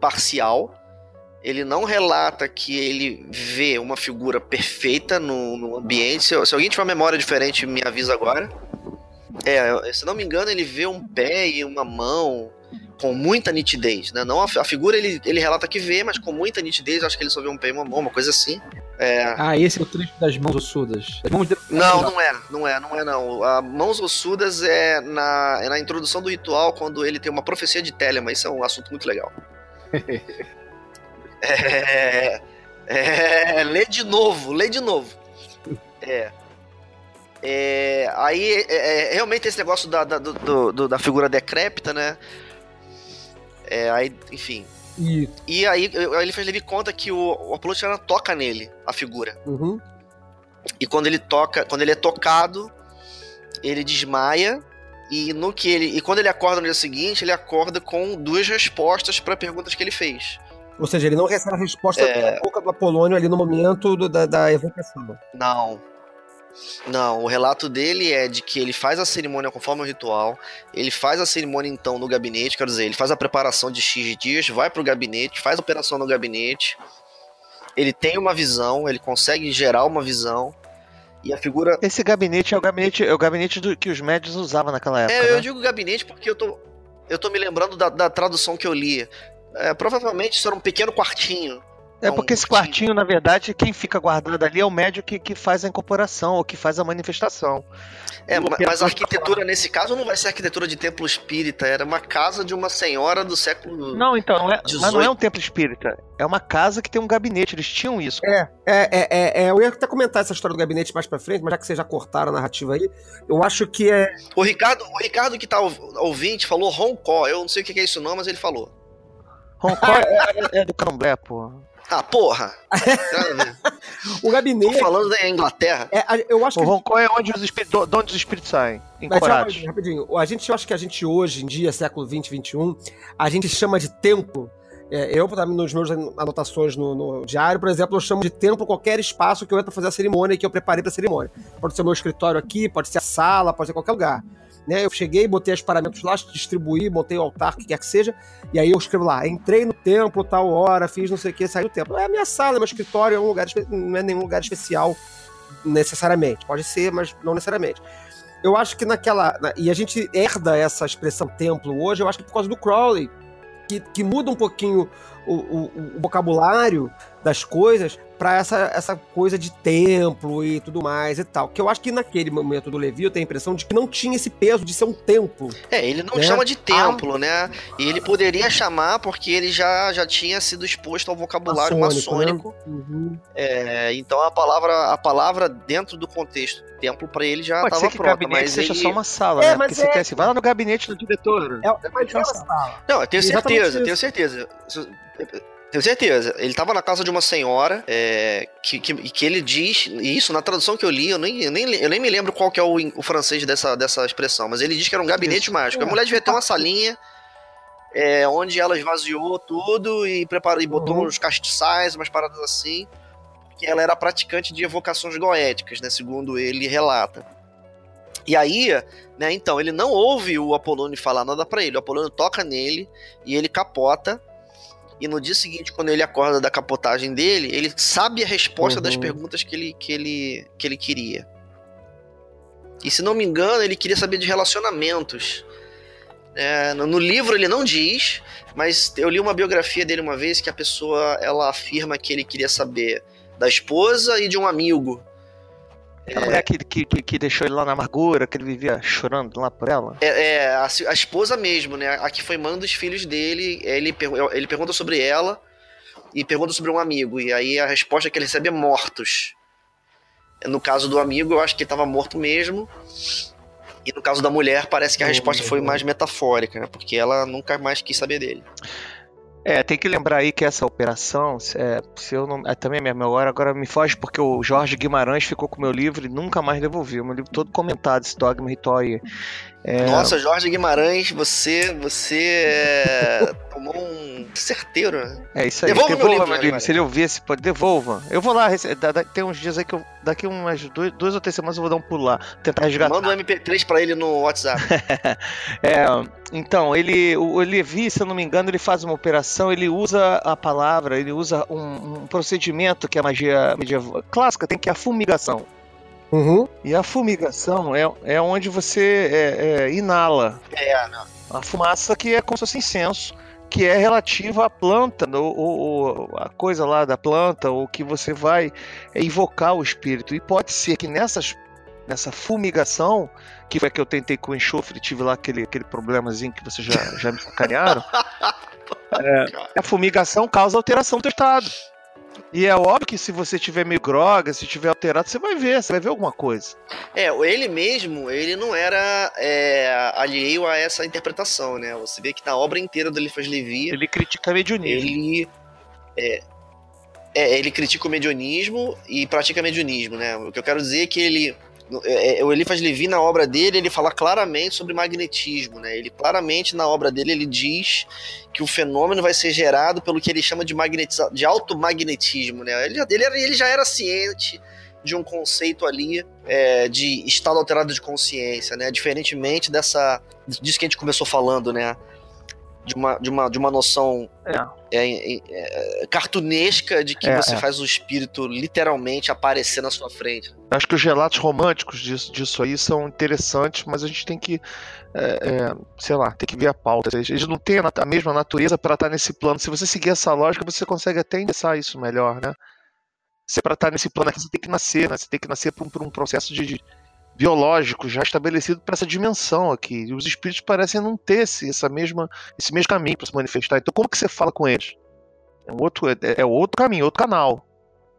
parcial. Ele não relata que ele vê uma figura perfeita no, no ambiente. Se, se alguém tiver uma memória diferente, me avisa agora. É, se não me engano, ele vê um pé e uma mão com muita nitidez, né? Não a, a, figura ele, ele relata que vê, mas com muita nitidez, acho que ele só vê um pé e uma mão, uma coisa assim. É... Ah, esse é o trecho das mãos ossudas. Das mãos de... Não, não é, não é, não é não. A mãos ossudas é na, é na introdução do ritual, quando ele tem uma profecia de Telema, isso é um assunto muito legal. *laughs* é, é, lê de novo, lê de novo. É. É, aí é, é, realmente esse negócio da, da, do, do, da figura decrépita, né? É, aí, enfim. E, e aí ele fez ele conta que o, o Apollo toca nele, a figura. Uhum. E quando ele toca, quando ele é tocado, ele desmaia. E no que ele. E quando ele acorda no dia seguinte, ele acorda com duas respostas para perguntas que ele fez. Ou seja, ele não recebe a resposta É. da boca do Apolônio ali no momento do- da, da evocação. Não. Não, o relato dele é de que ele faz a cerimônia conforme o ritual, ele faz a cerimônia então no gabinete, quer dizer, ele faz a preparação de X dias, vai pro gabinete, faz a operação no gabinete, ele tem uma visão, ele consegue gerar uma visão. E a figura. Esse gabinete é o gabinete, é o gabinete do, que os médios usavam naquela época. É, eu né? digo gabinete porque eu tô, eu tô me lembrando da, da tradução que eu li. É, provavelmente isso era um pequeno quartinho. É um porque esse quartinho, na verdade, quem fica guardado ali é o médio que, que faz a incorporação ou que faz a manifestação. É, mas a pode arquitetura nesse caso não vai ser arquitetura de templo espírita, era uma casa de uma senhora do século. Não, então, não é, mas não é 18. um templo espírita. É uma casa que tem um gabinete. Eles tinham isso. É, é, é, é, é, eu ia até comentar essa história do gabinete mais pra frente, mas já que vocês já cortaram a narrativa aí, eu acho que é. O Ricardo, o Ricardo que tá ouv- ouvinte falou Roncó. Eu não sei o que é isso não, mas ele falou. Hong Kong é, é do candomblé, pô. Ah, porra! *laughs* O Tô gabinete. falando da Inglaterra. É, eu acho O que. Hong Kong é onde os espíritos, de onde os espíritos saem. Mas Encorados. rapidinho, rapidinho. A gente, eu acho que a gente hoje, em dia, século 20, 21, a gente chama de templo. é, eu, pra nos meus anotações no, no diário, por exemplo, eu chamo de templo qualquer espaço que eu entro pra fazer a cerimônia e que eu preparei pra cerimônia. Pode ser o meu escritório aqui, pode ser a sala, pode ser qualquer lugar. Né, eu cheguei, botei os paramentos lá, distribuí, montei o altar, o que quer que seja, e aí eu escrevo lá, entrei no templo, tal hora, fiz não sei o que, saí do templo. É a minha sala, meu escritório, é um lugar, não é nenhum lugar especial necessariamente. Pode ser, mas não necessariamente eu acho que naquela. na- e a gente herda essa expressão templo hoje, eu acho que por causa do Crowley, que, que muda um pouquinho o, o- o vocabulário das coisas para essa, essa coisa de templo e tudo mais e tal. Que eu acho que naquele momento do Levi eu tenho a impressão de que não tinha esse peso de ser um templo. É, ele não Né? chama de templo, né? E ele poderia chamar porque ele já, já tinha sido exposto ao vocabulário Maçônico, maçônico. É, então a palavra, a palavra dentro do contexto templo pra ele já Pode estava ser que o pronta, gabinete mas seja ele... só uma sala, É, né? mas Porque você é- quer assim, vai lá no gabinete do diretor. É, é mais uma sala. Não, eu tenho Exatamente certeza, isso. tenho certeza. Tenho certeza. Ele tava na casa de uma senhora é, que, que, que ele diz, e isso na tradução que eu li, eu nem, eu nem, eu nem me lembro qual que é o, o francês dessa, dessa expressão, mas ele diz que era um gabinete mágico. A mulher devia ter uma salinha é, onde ela esvaziou tudo e preparou e botou Uhum. uns castiçais, umas paradas assim. Que ela era praticante de evocações goéticas, né? Segundo ele relata. E aí, né, então, ele não ouve o Apolônio falar nada pra ele. O Apolônio toca nele e ele capota. E no dia seguinte, quando ele acorda da capotagem dele, ele sabe a resposta das Uhum. perguntas que ele, que, ele, que ele queria. E se não me engano, ele queria saber de relacionamentos. É, no, no livro ele não diz, mas eu li uma biografia dele uma vez que a pessoa ela afirma que ele queria saber da esposa e de um amigo. A mulher que, que, que, deixou ele lá na amargura, que ele vivia chorando lá por ela. É, é, a, a esposa mesmo, né? A que foi mãe dos filhos dele. Ele, ele pergunta sobre ela e pergunta sobre um amigo. E aí a resposta que ele recebe é mortos. No caso do amigo, eu acho que ele estava morto mesmo. E no caso da mulher, parece que a resposta foi mais metafórica, né? Porque ela nunca mais quis saber dele. É, tem que lembrar aí que essa operação, é, se eu não. É, também é minha memória, agora me foge porque o Jorge Guimarães ficou com o meu livro e nunca mais devolveu. Meu livro todo comentado, esse dogma ritual. É, Nossa, Jorge Guimarães, você, você é, *laughs* tomou um certeiro. né? É isso aí. Devolva meu Devolva livro, meu livro. Guimarães? Se ele ouvir esse, pode, devolva. Eu vou lá, tem uns dias aí que eu. Daqui umas duas, duas ou três semanas eu vou dar um pulo lá. Tentar resgatar. Manda um MP3 pra ele no WhatsApp. *laughs* É, então, ele, o, o Levi, se eu não me engano, ele faz uma operação, ele usa a palavra, ele usa um, um procedimento que a magia medieval clássica tem, que é a fumigação. Uhum. E a fumigação é, é onde você é, é, inala é, não. a fumaça que é como se fosse incenso, que é relativa à planta, ou, ou- ou a coisa lá da planta, ou que você vai invocar o espírito. E pode ser que nessas, nessa fumigação, que foi a que eu tentei com o enxofre, tive lá aquele, aquele problemazinho que vocês já, já me sacanearam, *laughs* é, a fumigação causa alteração do estado. E é óbvio que se você tiver meio groga, se tiver alterado, você vai ver, você vai ver alguma coisa. É, ele mesmo, ele não era é, alheio a essa interpretação, né? Você vê que na obra inteira do Eliphas Levi, Ele critica mediunismo. ele é, é, ele critica o mediunismo e pratica mediunismo, né? O que eu quero dizer é que ele é, é, o Eliphas Levi na obra dele ele fala claramente sobre magnetismo, né? Ele claramente na obra dele ele diz que o fenômeno vai ser gerado pelo que ele chama de magnetiza de automagnetismo, né? Ele, ele, era- ele já era ciente de um conceito ali é, de estado alterado de consciência, né? Diferentemente dessa disso que a gente começou falando, né? De uma, de uma, de uma noção É. é, é, é, cartunesca de que É, você é. faz o espírito literalmente aparecer na sua frente. Acho que os relatos românticos disso, disso aí são interessantes, mas a gente tem que, é, é, sei lá, tem que ver a pauta. Eles não têm a mesma natureza para estar nesse plano. Se você seguir essa lógica, você consegue até endereçar isso melhor, né? Se é para estar nesse plano aqui, você tem que nascer, né? Você tem que nascer por um, por um processo de, de biológico já estabelecido para essa dimensão aqui. E os espíritos parecem não ter esse, essa mesma, esse mesmo caminho para se manifestar. Então, como que você fala com eles? É um outro, é, é outro caminho, outro canal.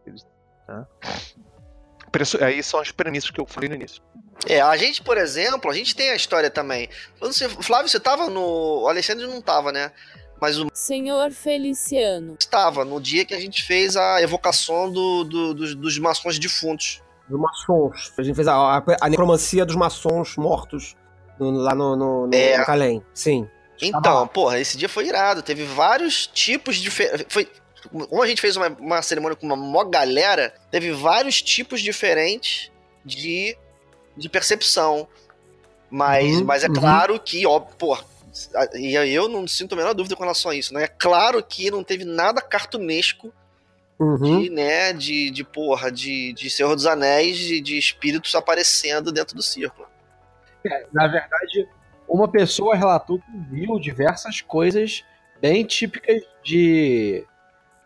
Eles- né? Aí são as premissas que eu falei no início. É, a gente, por exemplo, a gente tem a história também. Sei, Flávio, você tava no. O Alexandre não tava, né? Mas o Senhor Feliciano. estava no dia que a gente fez a evocação do, do- dos, dos maçons defuntos. Dos maçons. A gente fez a, a, a necromancia dos maçons mortos no- lá no, no, no, É. Calém. Sim. Então, porra, esse dia foi irado. Teve vários tipos de. Foi, como a gente fez uma, uma cerimônia com uma mó galera, teve vários tipos diferentes de, de percepção. Mas, Uhum, mas é uhum. claro que, ó, porra, e eu não sinto a menor dúvida com relação a isso, né? É claro que não teve nada cartunesco Uhum. de, né, de, de porra, de, de Senhor dos Anéis, de, de espíritos aparecendo dentro do círculo. Na verdade, uma pessoa relatou que viu diversas coisas bem típicas de,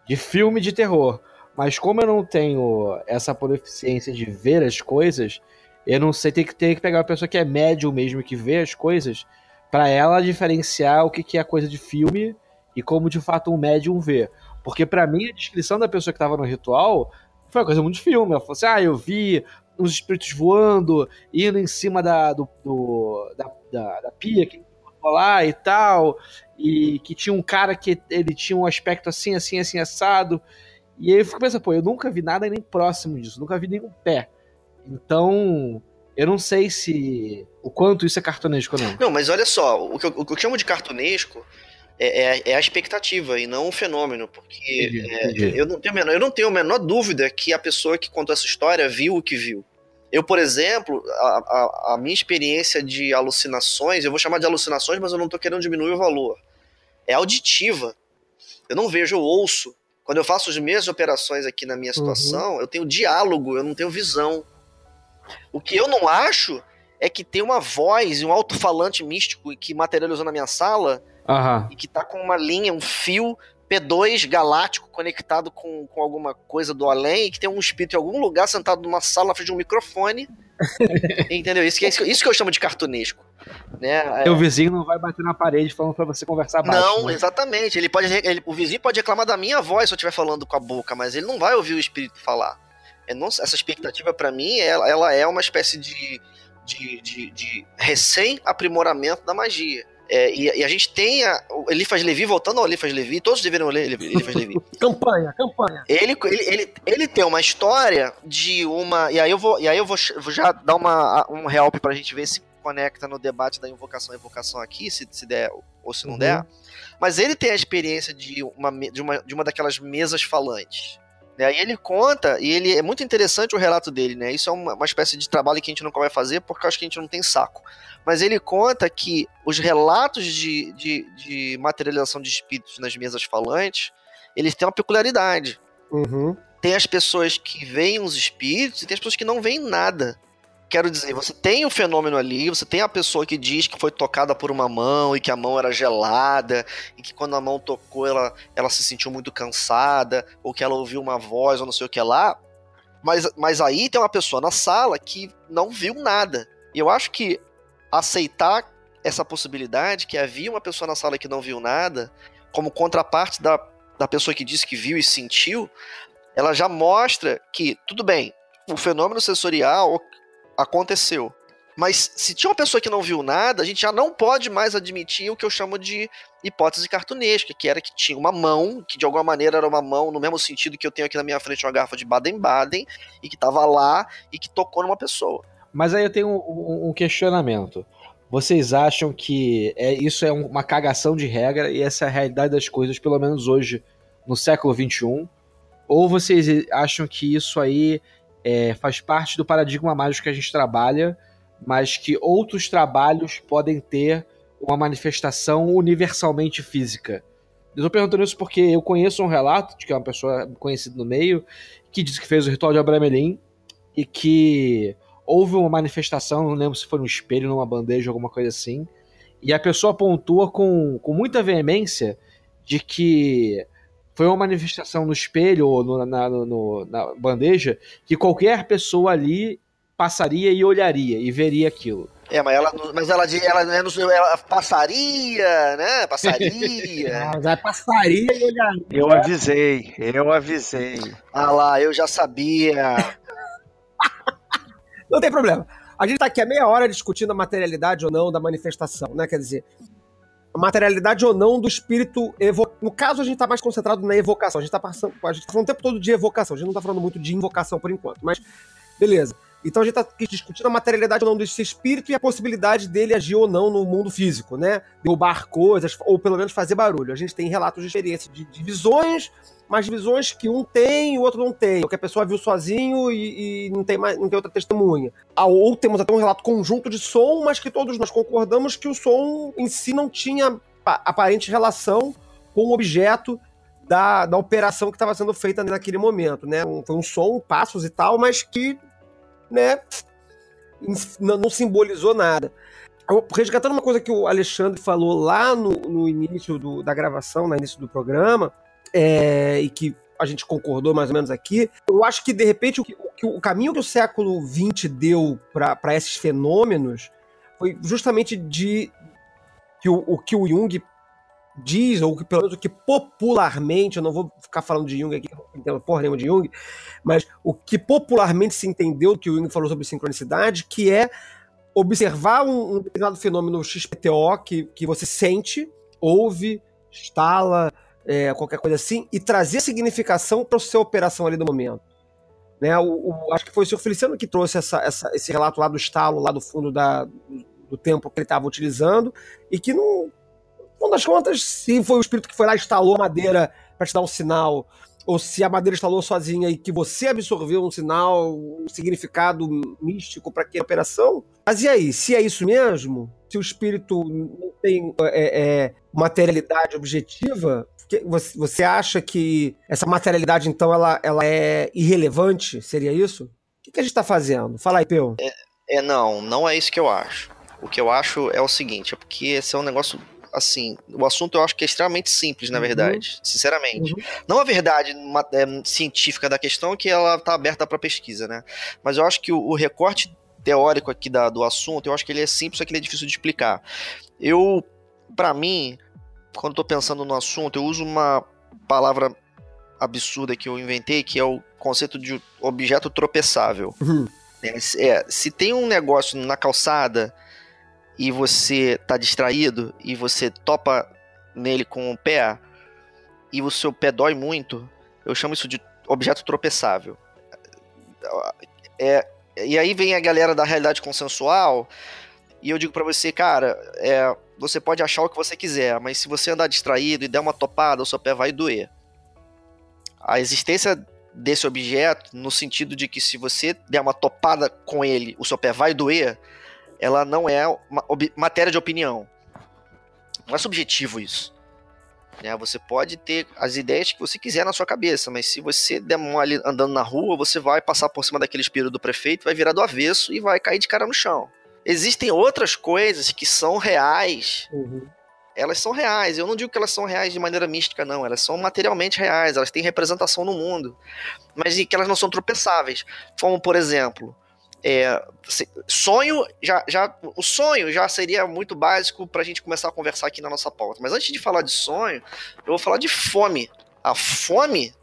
de filme de terror. Mas como eu não tenho essa proficiência de ver as coisas, eu não sei, tem que, tem que pegar uma pessoa que é médium mesmo, que vê as coisas, pra ela diferenciar o que, que é coisa de filme e como de fato um médium vê. Porque pra mim, a descrição da pessoa que tava no ritual foi uma coisa muito de filme. Ela falou assim, ah, eu vi uns espíritos voando, indo em cima da, do, do- da, da, da pia que lá e tal, e que tinha um cara que ele tinha um aspecto assim, assim, assim, assado. E aí eu fico pensando, pô, eu nunca vi nada nem próximo disso, nunca vi nenhum pé. Então, eu não sei se o quanto isso é cartunesco ou não. Não, mas olha só, o que eu, o que eu chamo de cartunesco é, é- é a expectativa e não o fenômeno, porque Entendi, é, entendi. eu, não tenho a menor, eu não tenho a menor dúvida que a pessoa que contou essa história viu o que viu. Eu, por exemplo, a, a- a minha experiência de alucinações, eu vou chamar de alucinações, mas eu não estou querendo diminuir o valor, é auditiva. Eu não vejo, eu ouço. Quando eu faço as minhas operações aqui na minha situação, eu tenho diálogo, eu não tenho visão. O que eu não acho é que tem uma voz e um alto-falante místico que materializou na minha sala Aham. e que tá com uma linha, um fio P2 galáctico conectado com, com alguma coisa do além e que tem um espírito em algum lugar sentado numa sala na frente de um microfone. *laughs* Entendeu? Isso que, é- isso, que- eu chamo de cartunesco. Né? É- Teu vizinho não vai bater na parede falando pra você conversar baixo. não, né? exatamente. Ele pode, ele- o vizinho pode reclamar da minha voz se eu estiver falando com a boca, mas ele não vai ouvir o espírito falar. É, não- essa expectativa, pra mim, ela, ela é uma espécie de, de, de, de recém-aprimoramento da magia. É, e, e a gente tem a, o Eliphas Levi, voltando ao Eliphas Levi, todos deveriam ler Eli- Eliphas Levi. *laughs* Campanha, campanha. Ele, ele, ele, ele tem uma história de uma. E aí eu vou, e aí eu vou, vou já dar uma, um help pra gente ver se conecta no debate da invocação e evocação aqui, se, se der ou se não Uhum. der. Mas ele tem a experiência de uma, de uma, de uma daquelas mesas falantes. Né? E ele conta, e ele é muito interessante o relato dele, né? Isso é uma, uma espécie de trabalho que a gente nunca vai fazer porque eu acho que a gente não tem saco. Mas ele conta que os relatos de, de, de materialização de espíritos nas mesas falantes, eles têm uma peculiaridade Uhum. tem as pessoas que veem os espíritos e tem as pessoas que não veem nada. Quero dizer, você tem o fenômeno ali, você tem a pessoa que diz que foi tocada por uma mão e que a mão era gelada, e que quando a mão tocou ela, ela se sentiu muito cansada, ou que ela ouviu uma voz ou não sei o que lá. Mas, mas aí tem uma pessoa na sala que não viu nada. E eu acho que aceitar essa possibilidade, que havia uma pessoa na sala que não viu nada, como contraparte da, da pessoa que disse que viu e sentiu, ela já mostra que, tudo bem, o fenômeno sensorial aconteceu. Mas se tinha uma pessoa que não viu nada, a gente já não pode mais admitir o que eu chamo de hipótese cartunesca, que era que tinha uma mão, que de alguma maneira era uma mão, no mesmo sentido que eu tenho aqui na minha frente uma garrafa de Baden-Baden, e que estava lá e que tocou numa pessoa. Mas aí eu tenho um, um- questionamento. Vocês acham que é, isso é um- uma cagação de regra e essa é a realidade das coisas, pelo menos hoje, no século XXI? Ou vocês acham que isso aí é, faz parte do paradigma mágico que a gente trabalha, mas que outros trabalhos podem ter uma manifestação universalmente física. Eu tô perguntando isso porque eu conheço um relato de que é uma pessoa conhecida no meio que disse que fez o ritual de Abramelin e que houve uma manifestação, não lembro se foi no espelho, numa bandeja, alguma coisa assim, e a pessoa pontua com, com muita veemência de que foi uma manifestação no espelho ou no, na, no, na bandeja que qualquer pessoa ali passaria e olharia e veria aquilo. É, mas ela, mas ela, ela, ela, ela passaria, né? Passaria. *laughs* Mas passaria e olharia. Eu avisei, eu avisei. Ah lá, eu já sabia. Não tem problema. A gente tá aqui há meia hora discutindo a materialidade ou não da manifestação, né? Quer dizer, a materialidade ou não do espírito evo... No caso, a gente tá mais concentrado na evocação. A gente tá passando. A gente tá falando o tempo todo de evocação. A gente não tá falando muito de invocação por enquanto. Mas, beleza. Então a gente está discutindo a materialidade ou não desse espírito e a possibilidade dele agir ou não no mundo físico, né? Derrubar coisas, ou pelo menos fazer barulho. A gente tem relatos de experiência de, de visões, mas visões que um tem e o outro não tem. Ou que a pessoa viu sozinho e, e, não, tem mais, não tem outra testemunha. Ou temos até um relato conjunto de som, mas que todos nós concordamos que o som em si não tinha aparente relação com o objeto da, da operação que estava sendo feita naquele momento, né? Um, foi um som, passos e tal, mas que né, não simbolizou nada. Resgatando uma coisa que o Alexandre falou lá no, no início do, da gravação, no início do programa, é, e que a gente concordou mais ou menos aqui, eu acho que de repente o, o, o caminho que o século XX deu para esses fenômenos foi justamente de que o, o que o Jung diz, ou que pelo menos o que popularmente, eu não vou ficar falando de Jung aqui, não entendo porra nenhuma de Jung, mas o que popularmente se entendeu que o Jung falou sobre sincronicidade, que é observar um, um determinado fenômeno XPTO que, que você sente, ouve, instala, é, qualquer coisa assim, e trazer significação para a sua operação ali do momento. Né, o, o, acho que foi o senhor Feliciano que trouxe essa, essa, esse relato lá do estalo, lá do fundo da, do tempo que ele estava utilizando, e que no das contas, se foi o espírito que foi lá e instalou a madeira para te dar um sinal, ou se a madeira instalou sozinha e que você absorveu um sinal, um significado místico para aquela operação. Mas e aí, se é isso mesmo, se o espírito não tem é, é, materialidade objetiva, você acha que essa materialidade, então, ela, ela é irrelevante? Seria isso? O que, a gente está fazendo? Fala aí, Peu. É, é, não, não é isso que eu acho. O que eu acho é o seguinte, é porque esse é um negócio assim, o assunto eu acho que é extremamente simples, na uhum. verdade, sinceramente. Uhum. Não a verdade uma, é, científica da questão, que ela tá aberta para pesquisa, né? Mas eu acho que o, o recorte teórico aqui da, do assunto, eu acho que ele é simples, só que ele é difícil de explicar. Eu, para mim, quando tô pensando no assunto, eu uso uma palavra absurda que eu inventei, que é o conceito de objeto tropeçável. Uhum. É, é, se tem um negócio na calçada e você tá distraído e você topa nele com o pé e o seu pé dói muito, eu chamo isso de objeto tropeçável. É, e aí vem a galera da realidade consensual e eu digo para você, cara, é, você pode achar o que você quiser, mas se você andar distraído e der uma topada, o seu pé vai doer. A existência desse objeto, no sentido de que se você der uma topada com ele, o seu pé vai doer, ela não é matéria de opinião. Não é subjetivo isso. Né? Você pode ter as ideias que você quiser na sua cabeça, mas se você der mole andando na rua, você vai passar por cima daquele espírito do prefeito, vai virar do avesso e vai cair de cara no chão. Existem outras coisas que são reais. Uhum. Elas são reais. Eu não digo que elas são reais de maneira mística, não. Elas são materialmente reais. Elas têm representação no mundo. Mas que elas não são tropeçáveis. Como, por exemplo, é, sonho já, já o sonho já seria muito básico para a gente começar a conversar aqui na nossa pauta. Mas antes de falar de sonho, eu vou falar de fome. A fome,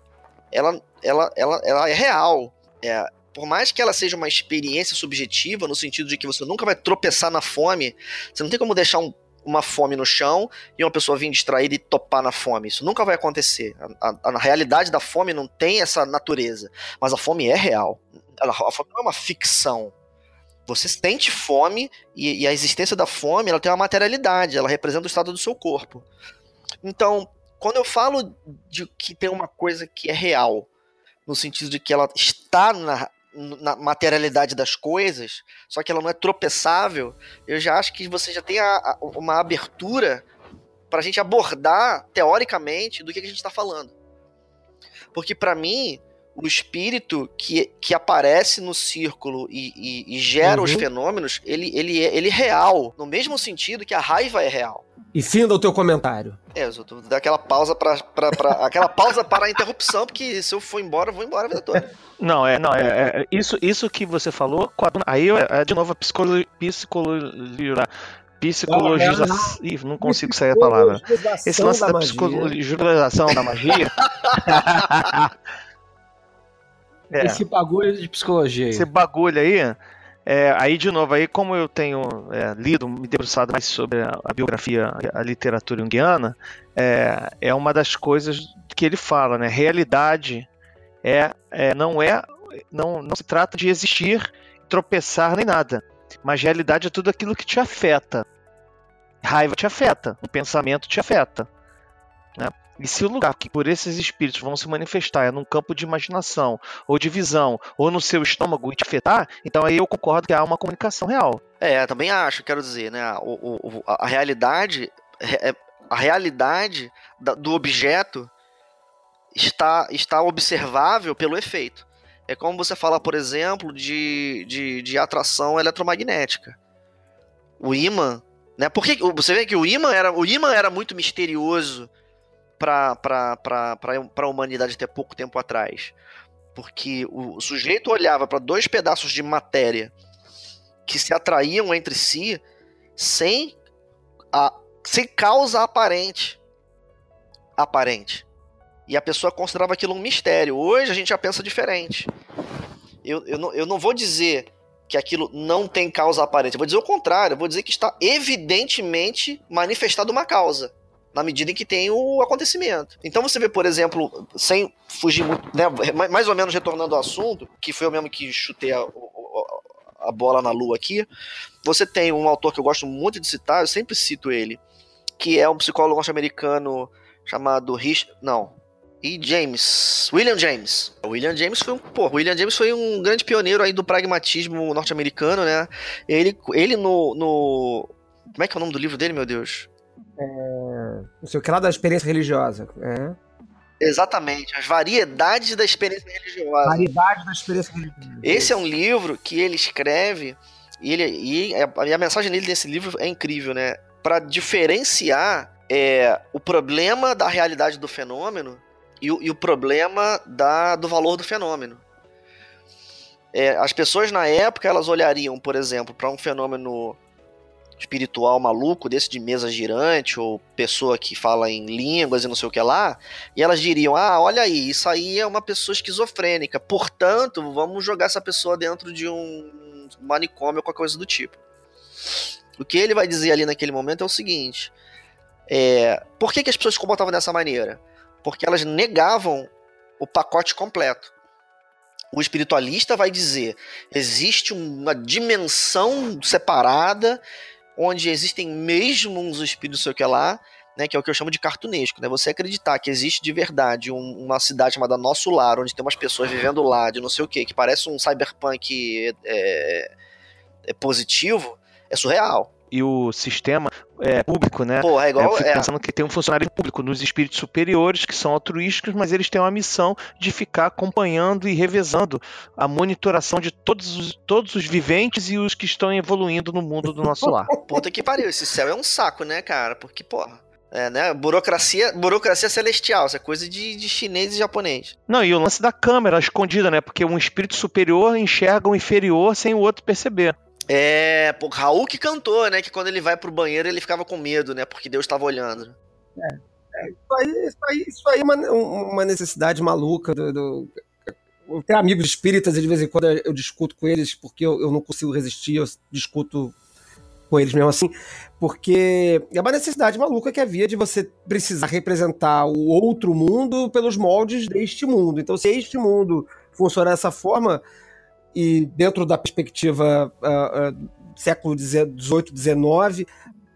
ela, ela, ela, ela é real. É, por mais que ela seja uma experiência subjetiva, no sentido de que você nunca vai tropeçar na fome, você não tem como deixar um, uma fome no chão e uma pessoa vir distraída e topar na fome. Isso nunca vai acontecer. A, a, a realidade da fome não tem essa natureza. Mas a fome é real a fome não é uma ficção. Você sente fome e, e, a existência da fome ela tem uma materialidade, ela representa o estado do seu corpo. Então, quando eu falo de que tem uma coisa que é real, no sentido de que ela está na, na materialidade das coisas, só que ela não é tropeçável, eu já acho que você já tem a, a, uma abertura para a gente abordar teoricamente do que, que a gente está falando. Porque para mim, o espírito que, que aparece no círculo e, e, e gera Uhum. os fenômenos, ele, ele, é, ele é real, no mesmo sentido que a raiva é real. E finda o teu comentário. É, eu tô dando aquela pausa para *laughs* aquela pausa para a interrupção, porque se eu for embora, eu vou embora a vida toda. Não, é, não, é, é- isso, isso que você falou, aí é, é de novo a psicologia, psicologia, psicologia, Ih, não consigo sair a palavra. Esse lance da, psicologização da magia, *laughs* é, Esse bagulho de psicologia aí. esse bagulho aí, é, aí de novo, aí como eu tenho é, lido, me debruçado mais sobre a, a biografia, a literatura junguiana, é, é uma das coisas que ele fala, né? Realidade é, é não é, não, não se trata de existir, tropeçar nem nada, mas realidade é tudo aquilo que te afeta. Raiva te afeta, o pensamento te afeta. Né? E se o lugar que por esses espíritos vão se manifestar é num campo de imaginação, ou de visão, ou no seu estômago e te afetar, então aí eu concordo que há uma comunicação real. É, também acho, quero dizer, né? O- o- a realidade, é- a realidade da- do objeto está, está observável pelo efeito. É como você fala, por exemplo, de, de, de atração eletromagnética. O ímã, né? Porque você vê que o ímã era, o ímã era muito misterioso para a humanidade até pouco tempo atrás. Porque o, sujeito olhava para dois pedaços de matéria que se atraíam entre si sem, a, sem causa aparente. Aparente. E a pessoa considerava aquilo um mistério. Hoje a gente já pensa diferente. Eu, eu, não, eu não vou dizer que aquilo não tem causa aparente. Eu vou dizer o contrário. Eu vou dizer que está evidentemente manifestada uma causa. Na medida em que tem o acontecimento. Então você vê, por exemplo, sem fugir muito, né, mais ou menos retornando ao assunto, que foi eu mesmo que chutei a, o- a bola na lua aqui. Você tem um autor que eu gosto muito de citar, eu sempre cito ele, que é um psicólogo norte-americano chamado Rich, não, E. James, William James. O William James foi um, pô, o William James foi um grande pioneiro aí do pragmatismo norte-americano, né? Ele, ele no, no, como é que é o nome do livro dele, meu Deus? Não sei o que lá da experiência religiosa. É. Exatamente, as variedades da experiência religiosa. Variedade da experiência religiosa. Esse é um livro que ele escreve e, ele, e a, e a mensagem dele nesse livro é incrível, né? Para diferenciar é, o problema da realidade do fenômeno e o, e o problema da, do valor do fenômeno. É, as pessoas na época elas olhariam, por exemplo, para um fenômeno espiritual maluco desse de mesa girante ou pessoa que fala em línguas e não sei o que lá, e elas diriam: "Ah, olha aí, isso aí é uma pessoa esquizofrênica. Portanto, vamos jogar essa pessoa dentro de um manicômio ou qualquer coisa do tipo". O que ele vai dizer ali naquele momento é o seguinte: é, por que, que as pessoas se comportavam dessa maneira? Porque elas negavam o pacote completo. O espiritualista vai dizer: existe uma dimensão separada onde existem mesmo uns espíritos, sei o que lá, né, que é o que eu chamo de cartunesco, né? Você acreditar que existe de verdade um- uma cidade chamada Nosso Lar, onde tem umas pessoas vivendo lá, de não sei o que, que parece um cyberpunk é, é positivo, é surreal. E o sistema é, público, né? Pô, é igual. eu fico é, pensando que tem um funcionário público nos espíritos superiores que são altruísticos, mas eles têm uma missão de ficar acompanhando e revezando a monitoração de todos os, todos os viventes e os que estão evoluindo no mundo do nosso lar. *laughs* Puta que pariu, esse céu é um saco, né, cara? Porque, porra. É, né? Burocracia, burocracia celestial, isso é coisa de, de chinês e japonês. Não, e o lance da câmera escondida, né? Porque um espírito superior enxerga o inferior sem o outro perceber. É, pô, Raul que cantou, né? Que quando ele vai pro banheiro ele ficava com medo, né? Porque Deus tava olhando. Isso aí, isso aí, isso aí é uma, uma necessidade maluca do. do... Eu tenho amigos espíritas e de vez em quando eu discuto com eles porque eu, eu não consigo resistir, eu discuto com eles mesmo assim, porque é uma necessidade maluca que havia de você precisar representar o outro mundo pelos moldes deste mundo. Então, se este mundo funciona dessa forma, e dentro da perspectiva ah, ah, século XVIII, XIX,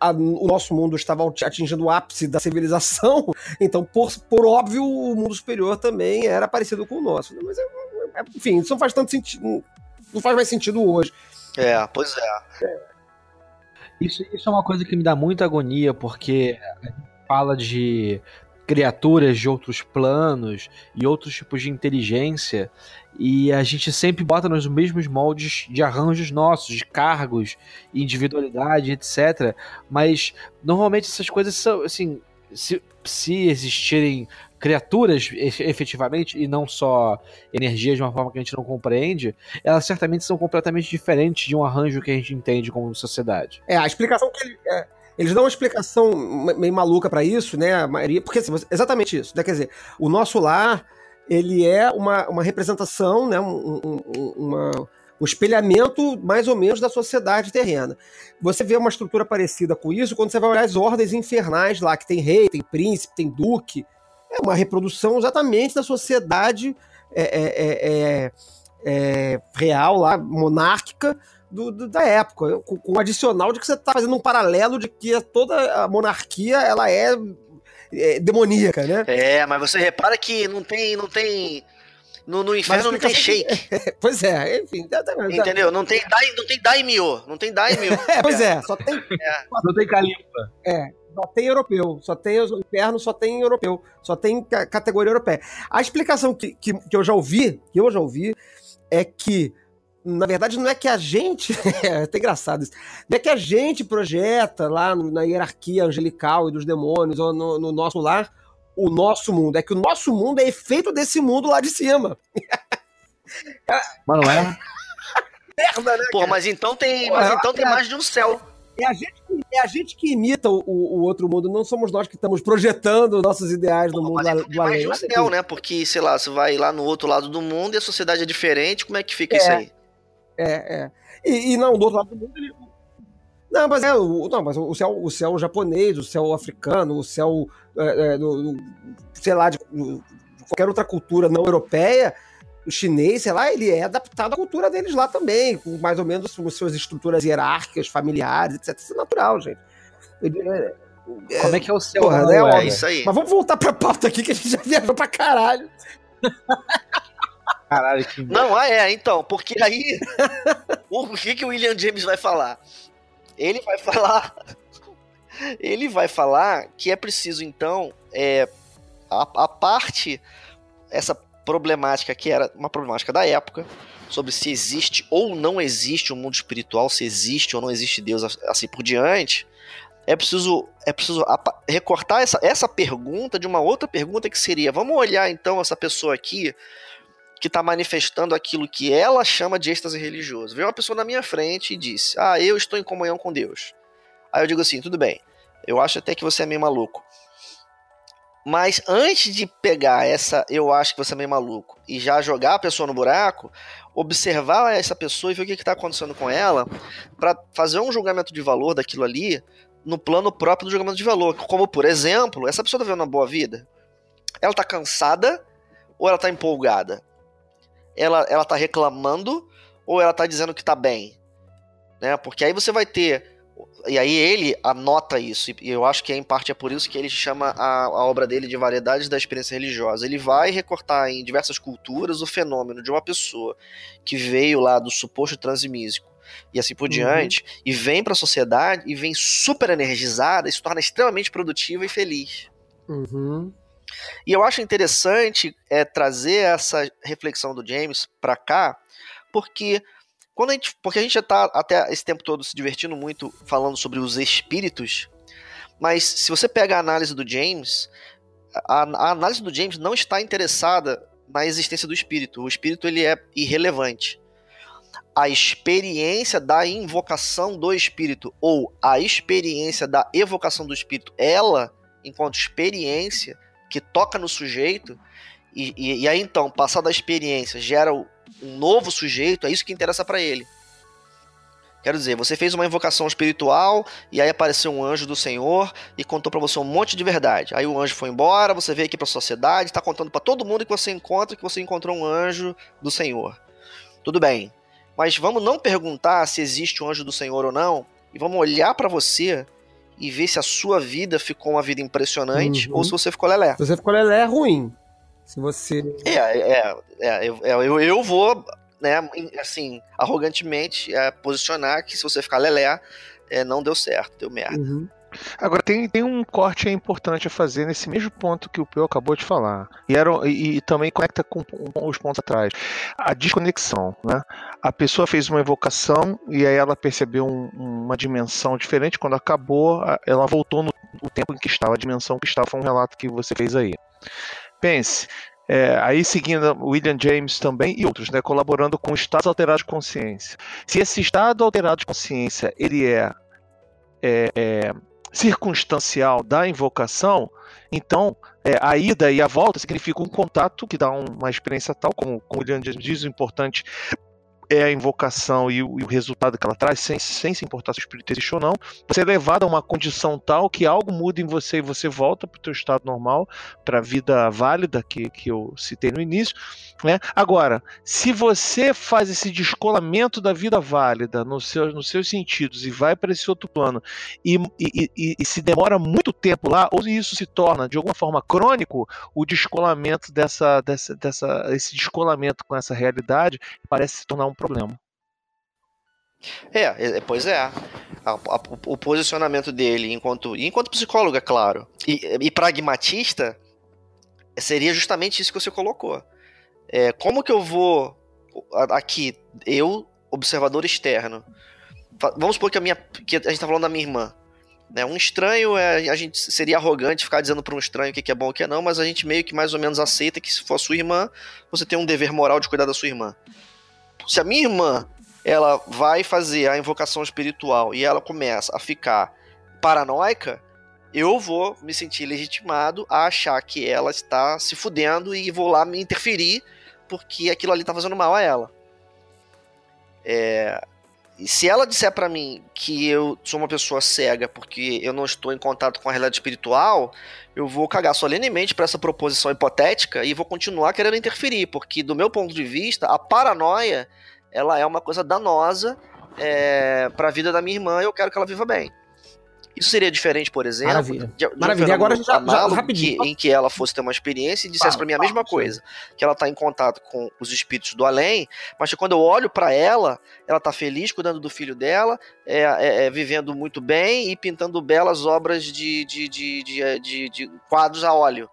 a- o nosso mundo estava atingindo o ápice da civilização, *laughs* então, por, por óbvio, o mundo superior também era parecido com o nosso. Mas é, é, enfim, isso não faz tanto sentido. Não faz mais sentido hoje. É, pois é. Isso, isso é uma coisa que me dá muita agonia, porque a gente fala de criaturas de outros planos e outros tipos de inteligência, e a gente sempre bota nos mesmos moldes de arranjos nossos, de cargos, individualidade, etc. Mas normalmente essas coisas são assim. Se, se existirem criaturas efetivamente e não só energias de uma forma que a gente não compreende, elas certamente são completamente diferentes de um arranjo que a gente entende como sociedade. É, a explicação que ele, é, eles dão uma explicação meio maluca para isso, né? A maioria, porque assim, exatamente isso, né? Quer dizer, o nosso lar ele é uma, uma representação, né? Um, um, uma, um espelhamento mais ou menos da sociedade terrena. Você vê uma estrutura parecida com isso quando você vai olhar as ordens infernais lá, que tem rei, tem príncipe, tem duque, é uma reprodução exatamente da sociedade é, é, é, é real lá, monárquica, do, do, da época, com, com o adicional de que você está fazendo um paralelo de que toda a monarquia ela é, é, demoníaca, né? É, mas você repara que não tem, não tem no, no inferno não tem shake. *laughs* pois é, enfim. Entendeu? Não tem, dai, não tem daimyo. Não tem daimyo. *laughs* é, pois é, só tem. É. Não tem calimba. É, só tem europeu. Só tem o inferno, só tem europeu. Só tem categoria europeia. A explicação que, que, que eu já ouvi, que eu já ouvi, é que na verdade, não é que a gente. *laughs* é até engraçado isso. Não é que a gente projeta lá na hierarquia angelical e dos demônios, ou no, no nosso lar, o nosso mundo. É que o nosso mundo é efeito desse mundo lá de cima. *laughs* Mas não é? *laughs* Merda, né? Pô, mas então tem, mas então tem mais de um céu. É a gente, é a gente que imita o, o, outro mundo, não somos nós que estamos projetando nossos ideais no mundo então do além. Mais de um céu, né? Porque, sei lá, você vai lá no outro lado do mundo e a sociedade é diferente, como é que fica é, isso aí? É, é. E, e, não, do outro lado do mundo ele, não, mas é o, não, mas o céu, o céu japonês, o céu africano, o céu é, é, do, do, sei lá, de, de, qualquer outra cultura não europeia, o chinês, sei lá, ele é adaptado à cultura deles lá também, com mais ou menos com suas estruturas hierárquicas, familiares, etc. Isso é natural, gente. Ele, é, é, Como é que é o céu? Porra, né? É isso aí. Mas vamos voltar pra pauta aqui que a gente já viajou pra caralho. *laughs* Caralho, que... Não, ah, é, então, porque aí. *laughs* o que, que o William James vai falar? Ele vai falar. ele vai falar que é preciso, então, é, a, a parte, essa problemática que era uma problemática da época, sobre se existe ou não existe um mundo espiritual, se existe ou não existe Deus, assim por diante, é preciso, é preciso recortar essa, essa pergunta de uma outra pergunta que seria: vamos olhar então essa pessoa aqui que está manifestando aquilo que ela chama de êxtase religioso. Veio uma pessoa na minha frente e disse: Ah, eu estou em comunhão com Deus. Aí eu digo assim: tudo bem, eu acho até que você é meio maluco. Mas antes de pegar essa, eu acho que você é meio maluco, e já jogar a pessoa no buraco, observar essa pessoa e ver o que está acontecendo com ela, para fazer um julgamento de valor daquilo ali no plano próprio do julgamento de valor. Como, por exemplo, essa pessoa está vivendo uma boa vida? Ela está cansada ou ela está empolgada? Ela, ela tá reclamando ou ela tá dizendo que tá bem? Né? Porque aí você vai ter. E aí ele anota isso, e eu acho que em parte é por isso que ele chama a, a obra dele de Variedades da Experiência Religiosa. Ele vai recortar em diversas culturas o fenômeno de uma pessoa que veio lá do suposto transimísico e assim por uhum. diante, e vem para a sociedade e vem super energizada e se torna extremamente produtiva e feliz. Uhum. E eu acho interessante é, trazer essa reflexão do James para cá, porque quando a gente, porque a gente já está até esse tempo todo se divertindo muito falando sobre os espíritos, mas se você pega a análise do James, a, a análise do James não está interessada na existência do espírito. O espírito ele é irrelevante. A experiência da invocação do espírito ou a experiência da evocação do espírito, ela, enquanto experiência, que toca no sujeito, e, e, e aí então, passada a experiência, gera um novo sujeito, é isso que interessa para ele. Quero dizer, você fez uma invocação espiritual e aí apareceu um anjo do Senhor e contou para você um monte de verdade. Aí o anjo foi embora, você veio aqui para a sociedade, está contando para todo mundo que você encontra que você encontrou um anjo do Senhor. Tudo bem. Mas vamos não perguntar se existe um anjo do Senhor ou não, e vamos olhar para você e ver se a sua vida ficou uma vida impressionante uhum. ou se você ficou lelé. Se você ficou lelé, é ruim. Se você. É, é, é, eu, eu, eu vou, né, assim, arrogantemente é, posicionar que se você ficar lelé, é, não deu certo, deu merda. Uhum. Agora, tem, tem um corte importante a fazer nesse mesmo ponto que o Peu acabou de falar. E, era, e, e também conecta com, com, os pontos atrás. A desconexão. Né? A pessoa fez uma evocação e aí ela percebeu um, uma dimensão diferente. Quando acabou, ela voltou no, no tempo em que estava, a dimensão que estava. Foi um relato que você fez aí. Pense, é, aí seguindo William James também e outros, né, colaborando com estados alterados de consciência. Se esse estado alterado de consciência ele é, é, é circunstancial da invocação, então é, a ida e a volta significa um contato que dá uma experiência tal, como, como o William diz, o importante é a invocação e o, e o, resultado que ela traz, sem, sem se importar se o espírito existe ou não, você é levado a uma condição tal que algo muda em você e você volta para o teu estado normal, para a vida válida que, que eu citei no início. Né? Agora, se você faz esse descolamento da vida válida no seu, nos seus sentidos e vai para esse outro plano e, e, e, e se demora muito tempo lá, ou isso se torna de alguma forma crônico, o descolamento dessa, dessa, dessa esse descolamento com essa realidade parece se tornar um problema. É, é, pois é. A, a, o posicionamento dele enquanto, enquanto psicólogo, é claro, e, e, pragmatista, seria justamente isso que você colocou. É, como que eu vou aqui, eu, observador externo, vamos supor que a minha, que a gente está falando da minha irmã, né? Um estranho é a gente seria arrogante ficar dizendo para um estranho o que é bom e o que é não, mas a gente meio que mais ou menos aceita que se for a sua irmã, você tem um dever moral de cuidar da sua irmã se a minha irmã ela vai fazer a invocação espiritual e ela começa a ficar paranoica, eu vou me sentir legitimado a achar que ela está se fudendo e vou lá me interferir porque aquilo ali está fazendo mal a ela. É, e se ela disser para mim que eu sou uma pessoa cega porque eu não estou em contato com a realidade espiritual, eu vou cagar solenemente para essa proposição hipotética e vou continuar querendo interferir, porque do meu ponto de vista, a paranoia ela é uma coisa danosa é, para a vida da minha irmã e eu quero que ela viva bem. Isso seria diferente, por exemplo, Maravilha. de, de Maravilha. Um agora já, já rapidinho. Que, em que ela fosse ter uma experiência e dissesse para mim a mesma coisa, que ela está em contato com os espíritos do além, mas que quando eu olho para ela, ela está feliz cuidando do filho dela, é, é, é, vivendo muito bem e pintando belas obras de, de, de, de, de quadros a óleo.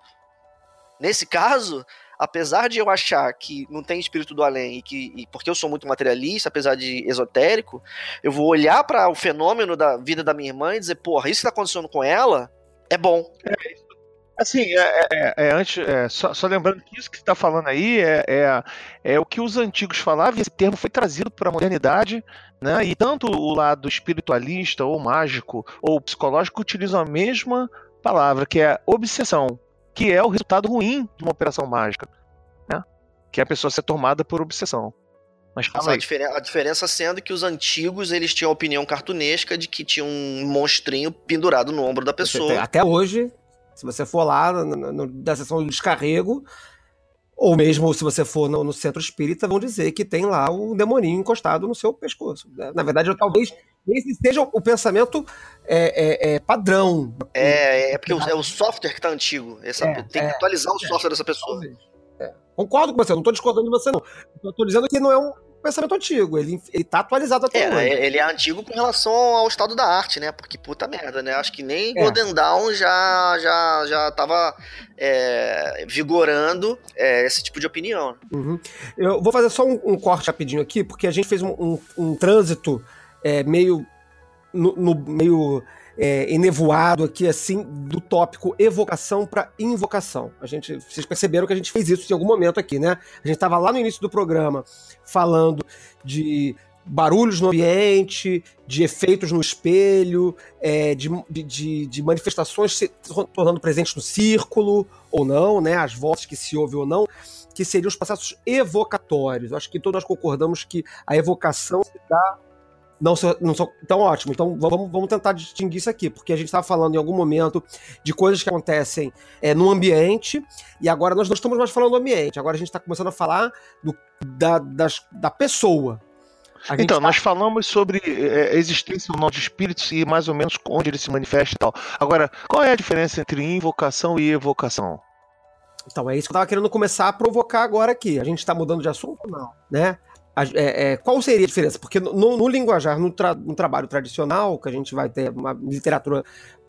Nesse caso, apesar de eu achar que não tem espírito do além e que e porque eu sou muito materialista, apesar de esotérico, eu vou olhar para o fenômeno da vida da minha irmã e dizer, porra, isso que tá acontecendo com ela é bom. É, assim, é, é, é antes, é, só, só, lembrando que isso que você está falando aí é, é, é, o que os antigos falavam, esse termo foi trazido para a modernidade, né? E tanto o lado espiritualista, ou mágico, ou psicológico utilizam a mesma palavra, que é obsessão que é o resultado ruim de uma operação mágica, né? Que é a pessoa ser tomada por obsessão. Mas a, diferen a, diferença sendo que os antigos eles tinham a opinião cartunesca de que tinha um monstrinho pendurado no ombro da pessoa. Até hoje, se você for lá na, na, na sessão do descarrego, ou mesmo se você for no, no, centro espírita, vão dizer que tem lá um demoninho encostado no seu pescoço. Né? Na verdade, eu, talvez esse seja o pensamento é, é, é padrão. É, é porque é o software que está antigo. Essa, é, tem que é. atualizar o software dessa pessoa. Concordo com você, não estou discordando de você, não. Estou dizendo que não é um pensamento antigo. Ele, ele tá atualizado até é, hoje. Ele é antigo com relação ao estado da arte, né? Porque puta merda, né? Acho que nem é. Golden Dawn já, já, já tava é, vigorando é, esse tipo de opinião. Uhum. Eu vou fazer só um, um, corte rapidinho aqui, porque a gente fez um, um, um trânsito é, meio. No, no meio é, enevoado aqui, assim, do tópico evocação para invocação. A gente, vocês perceberam que a gente fez isso em algum momento aqui, né? A gente estava lá no início do programa falando de barulhos no ambiente, de efeitos no espelho, é, de, de, de, manifestações se tornando presentes no círculo ou não, né? As vozes que se ouvem ou não, que seriam os processos evocatórios. Acho que todos nós concordamos que a evocação se dá não não tão ótimo. Então vamos, vamos tentar distinguir isso aqui, porque a gente estava falando em algum momento de coisas que acontecem é, no ambiente, e agora nós não estamos mais falando do ambiente, agora a gente está começando a falar do, da, das, da pessoa. Então, tá... nós falamos sobre é, existência ou não de espíritos e mais ou menos onde ele se manifesta e tal. Agora, qual é a diferença entre invocação e evocação? Então, é isso que eu tava querendo começar a provocar agora aqui. A gente está mudando de assunto ou não? Né? É, é, qual seria a diferença? Porque no, no linguajar, no, tra- no trabalho tradicional, que a gente vai ter uma literatura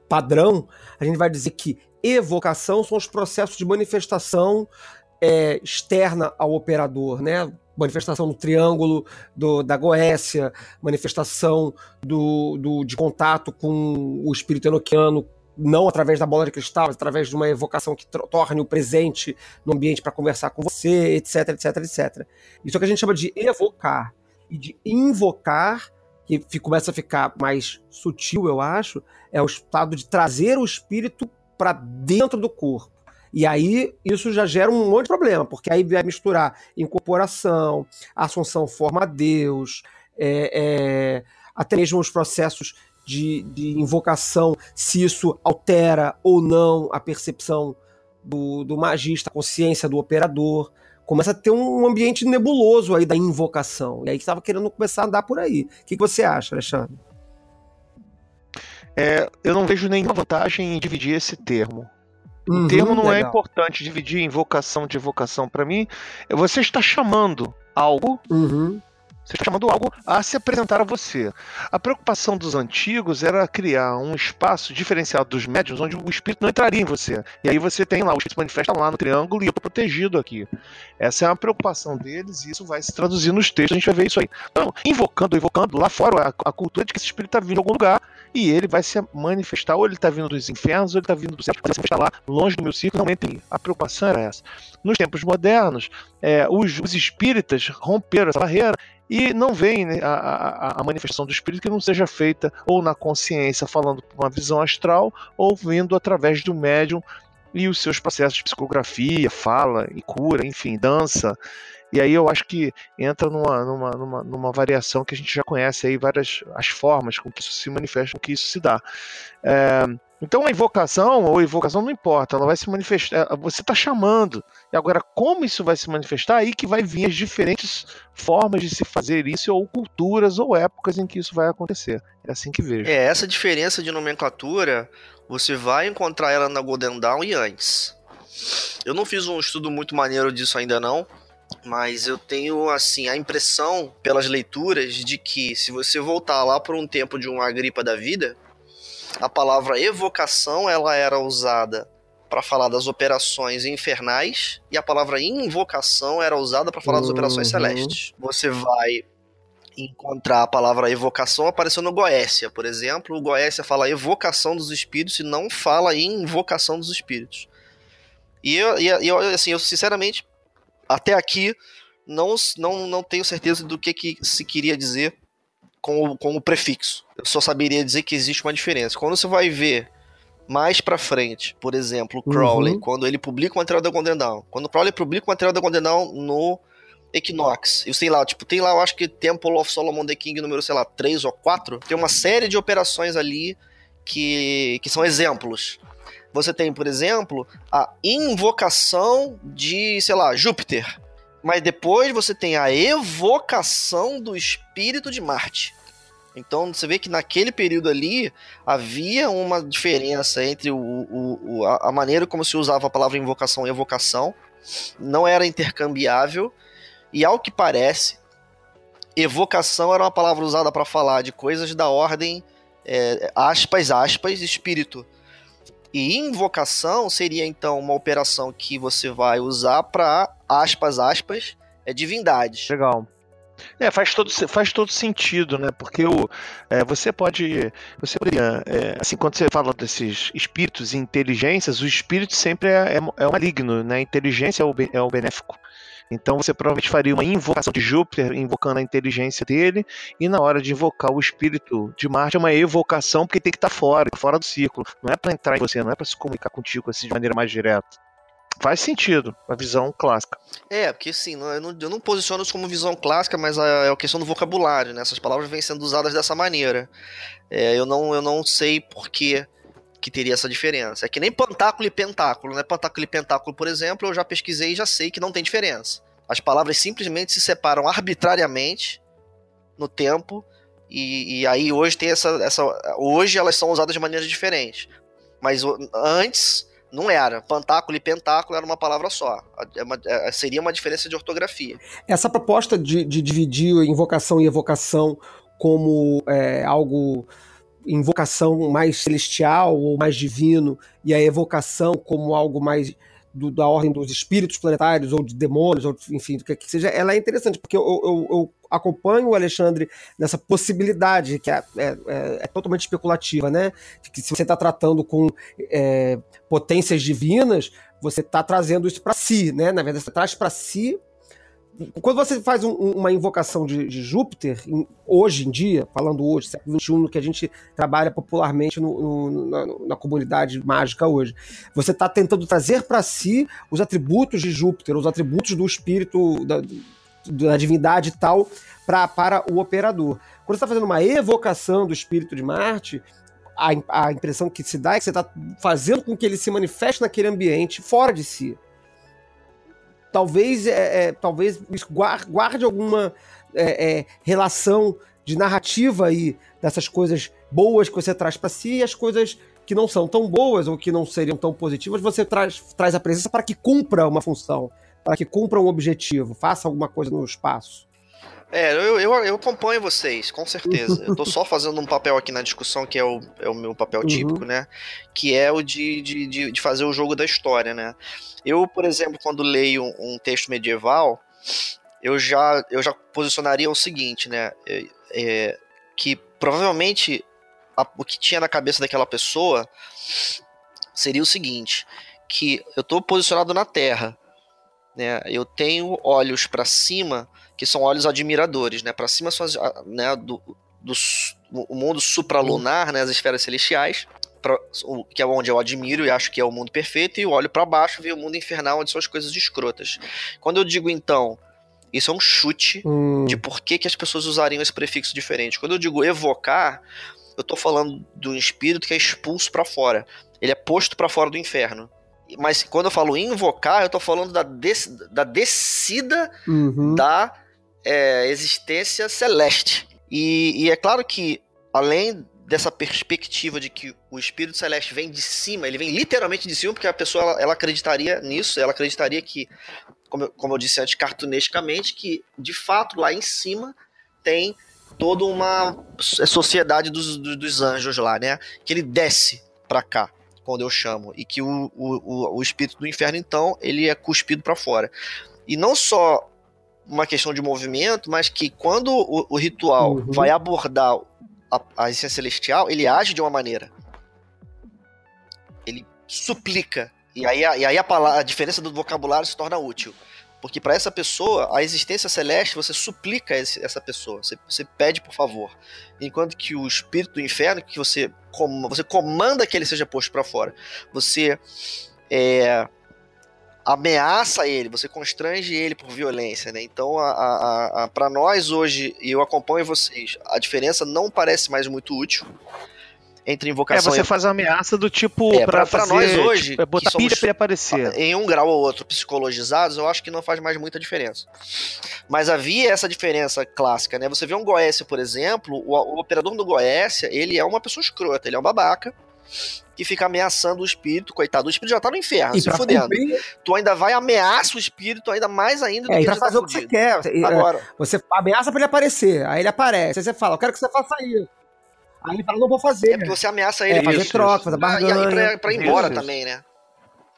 padrão, a gente vai dizer que evocação são os processos de manifestação é, externa ao operador, né? Manifestação do triângulo do- da Goécia, manifestação do, do- de contato com o espírito enoquiano, não através da bola de cristal, mas através de uma evocação que torne o presente no ambiente para conversar com você, etc, etc, etc. Isso é o que a gente chama de evocar. E de invocar, que começa a ficar mais sutil, eu acho, é o estado de trazer o espírito para dentro do corpo. E aí isso já gera um monte de problema, porque aí vai misturar incorporação, assunção forma a Deus, é, é, até mesmo os processos de, de invocação, se isso altera ou não a percepção do, do magista, a consciência do operador. Começa a ter um ambiente nebuloso aí da invocação. E aí estava querendo começar a andar por aí. O que, que você acha, Alexandre? É, eu não vejo nenhuma vantagem em dividir esse termo. O Uhum, termo não é legal. importante dividir invocação de evocação. Para mim, é você está chamando algo Uhum. Você está chamando algo a se apresentar a você. A preocupação dos antigos era criar um espaço diferenciado dos médiums onde o espírito não entraria em você. E aí você tem lá, o espírito se manifesta lá no triângulo e eu protegido aqui. Essa é uma preocupação deles e isso vai se traduzir nos textos, a gente vai ver isso aí. Então, invocando, invocando, lá fora, a, a cultura de que esse espírito está vindo de algum lugar e ele vai se manifestar, ou ele está vindo dos infernos, ou ele está vindo do céu, vai se manifestar lá, longe do meu círculo, não entre. A preocupação era essa. Nos tempos modernos, é, os, os espíritas romperam essa barreira e não veem né, a, a- a manifestação do espírito que não seja feita ou na consciência, falando por uma visão astral, ou vindo através do médium e os seus processos de psicografia, fala e cura, enfim, dança. E aí eu acho que entra numa, numa, numa, numa variação que a gente já conhece aí, várias as formas com que isso se manifesta, com que isso se dá. É, então a invocação ou invocação não importa, ela vai se manifestar, você está chamando. E agora, como isso vai se manifestar, aí que vai vir as diferentes formas de se fazer isso, ou culturas ou épocas em que isso vai acontecer. É assim que vejo. É, essa diferença de nomenclatura, você vai encontrar ela na Golden Dawn e antes. Eu não fiz um estudo muito maneiro disso ainda não, mas eu tenho assim a impressão pelas leituras de que se você voltar lá por um tempo de uma gripa da vida, a palavra evocação ela era usada para falar das operações infernais e a palavra invocação era usada para falar das operações Uhum. celestes. Você vai encontrar a palavra evocação aparecendo no Goécia, por exemplo. O Goécia fala evocação dos espíritos e não fala invocação dos espíritos. E eu, e eu, assim, eu sinceramente, até aqui, não, não, não tenho certeza do que, que se queria dizer com o, com o prefixo. Eu só saberia dizer que existe uma diferença. Quando você vai ver mais pra frente, por exemplo, o Crowley, Uhum. quando ele publica o material da Golden Dawn. Quando o Crowley publica o material da Golden Dawn no Equinox. Eu sei lá, tipo, tem lá, eu acho que Temple of Solomon the King número, sei lá, 3 ou 4. Tem uma série de operações ali que, que são exemplos. Você tem, por exemplo, a invocação de, sei lá, Júpiter. Mas depois você tem a evocação do espírito de Marte. Então você vê que naquele período ali havia uma diferença entre o, o- o- a, maneira como se usava a palavra invocação e evocação. Não era intercambiável. E ao que parece, evocação era uma palavra usada para falar de coisas da ordem é, aspas, aspas, espírito. E invocação seria então uma operação que você vai usar para aspas, aspas, é, divindades. Legal. É, faz todo, faz todo sentido, né? Porque o, é, você pode. Você poderia. é, assim, quando você fala desses espíritos e inteligências, o espírito sempre é, é, é o maligno, né? A inteligência é o, é o benéfico. Então você provavelmente faria uma invocação de Júpiter, invocando a inteligência dele, e na hora de invocar o espírito de Marte é uma evocação, porque tem que estar fora, fora do círculo. Não é para entrar em você, não é para se comunicar contigo assim de maneira mais direta. Faz sentido, a visão clássica. É, porque assim, eu não, eu não posiciono isso como visão clássica, mas é a questão do vocabulário, né? Essas palavras vêm sendo usadas dessa maneira. É, eu, não, eu não sei por que, teria essa diferença. É que nem pantáculo e pentáculo, né? Pantáculo e pentáculo, por exemplo, eu já pesquisei e já sei que não tem diferença. As palavras simplesmente se separam arbitrariamente no tempo, e, e aí hoje tem essa, essa. Hoje elas são usadas de maneiras diferentes. Mas antes Não era. Pantáculo e pentáculo era uma palavra só. É uma, é, seria uma diferença de ortografia. Essa proposta de, de dividir invocação e evocação como é, algo invocação mais celestial ou mais divino e a evocação como algo mais do, da ordem dos espíritos planetários ou de demônios, ou enfim, do que, que seja, ela é interessante, porque eu, eu, eu, acompanho o Alexandre nessa possibilidade, que é, é, é, é totalmente especulativa, né? Que se você está tratando com é, potências divinas, você está trazendo isso para si, né? Na verdade, você traz para si quando você faz um, uma invocação de, de Júpiter, em, hoje em dia, falando hoje, século XXI, no que a gente trabalha popularmente no, no, na, na, comunidade mágica hoje, você está tentando trazer para si os atributos de Júpiter, os atributos do espírito, da, da divindade e tal, pra, para o operador. Quando você está fazendo uma evocação do espírito de Marte, a, a impressão que se dá é que você está fazendo com que ele se manifeste naquele ambiente fora de si talvez, é, é, talvez guarde alguma é, é, relação de narrativa aí dessas coisas boas que você traz para si e as coisas que não são tão boas ou que não seriam tão positivas, você traz, traz a presença para que cumpra uma função, para que cumpra um objetivo, faça alguma coisa no espaço. É, eu, eu, eu acompanho vocês, com certeza. Eu tô só fazendo um papel aqui na discussão, que é o, é o meu papel uhum. típico, né? Que é o de, de, de, de, fazer o jogo da história, né? Eu, por exemplo, quando leio um texto medieval, eu já, eu já posicionaria o seguinte, né? É, é, que provavelmente a, o que tinha na cabeça daquela pessoa seria o seguinte: que eu tô posicionado na Terra, né? Eu tenho olhos para cima que são olhos admiradores, né? Para cima são as, né, do, do, o mundo supralunar, né, as esferas celestiais, pra, o, que é onde eu admiro e acho que é o mundo perfeito, e eu olho para baixo e o mundo infernal, onde são as coisas escrotas. Quando eu digo então, isso é um chute hum. de por que, que as pessoas usariam esse prefixo diferente. Quando eu digo evocar, eu estou falando do espírito que é expulso para fora. Ele é posto para fora do inferno. Mas quando eu falo invocar, eu estou falando da, des, da descida uhum. da é, existência celeste. E, e é claro que, além dessa perspectiva de que o espírito celeste vem de cima, ele vem literalmente de cima, porque a pessoa ela, ela acreditaria nisso, ela acreditaria que, como eu, como eu disse antes, cartunescamente, que de fato lá em cima tem toda uma sociedade dos, dos anjos lá, né? Que ele desce para cá quando eu chamo e que o, o, o espírito do inferno então ele é cuspido para fora. E não só uma questão de movimento, mas que quando o, o ritual uhum. vai abordar a, a essência celestial, ele age de uma maneira. Ele suplica. E aí, a, e aí a, palavra, a diferença do vocabulário se torna útil. Porque para essa pessoa, a existência celeste, você suplica esse, essa pessoa, você, você, pede por favor. Enquanto que o espírito do inferno, que você, com, você comanda que ele seja posto para fora, você é, ameaça ele, você constrange ele por violência, né? Então, a, a, a para nós hoje, e eu acompanho vocês, a diferença não parece mais muito útil entre invocação é, você e... faz uma ameaça do tipo é, pra nós hoje tipo, é botar pilha pra ele aparecer. em um grau ou outro psicologizados eu acho que não faz mais muita diferença. Mas havia essa diferença clássica né? Você vê um Goécia por exemplo o, o operador do Goécia ele é uma pessoa escrota ele é um babaca que fica ameaçando o espírito, coitado. O espírito já tá no inferno, e se fudendo. Cumprir... Tu ainda vai ameaça o espírito ainda mais ainda do é, que pra tá fazer tá o que você quer. Agora. Você ameaça pra ele aparecer, aí ele aparece. Aí você fala, eu quero que você faça isso. Aí ele fala, não vou fazer. É porque você ameaça ele. É, fazer isso, troca, fazer barganha. Ah, e aí pra, pra ir embora isso, também, né?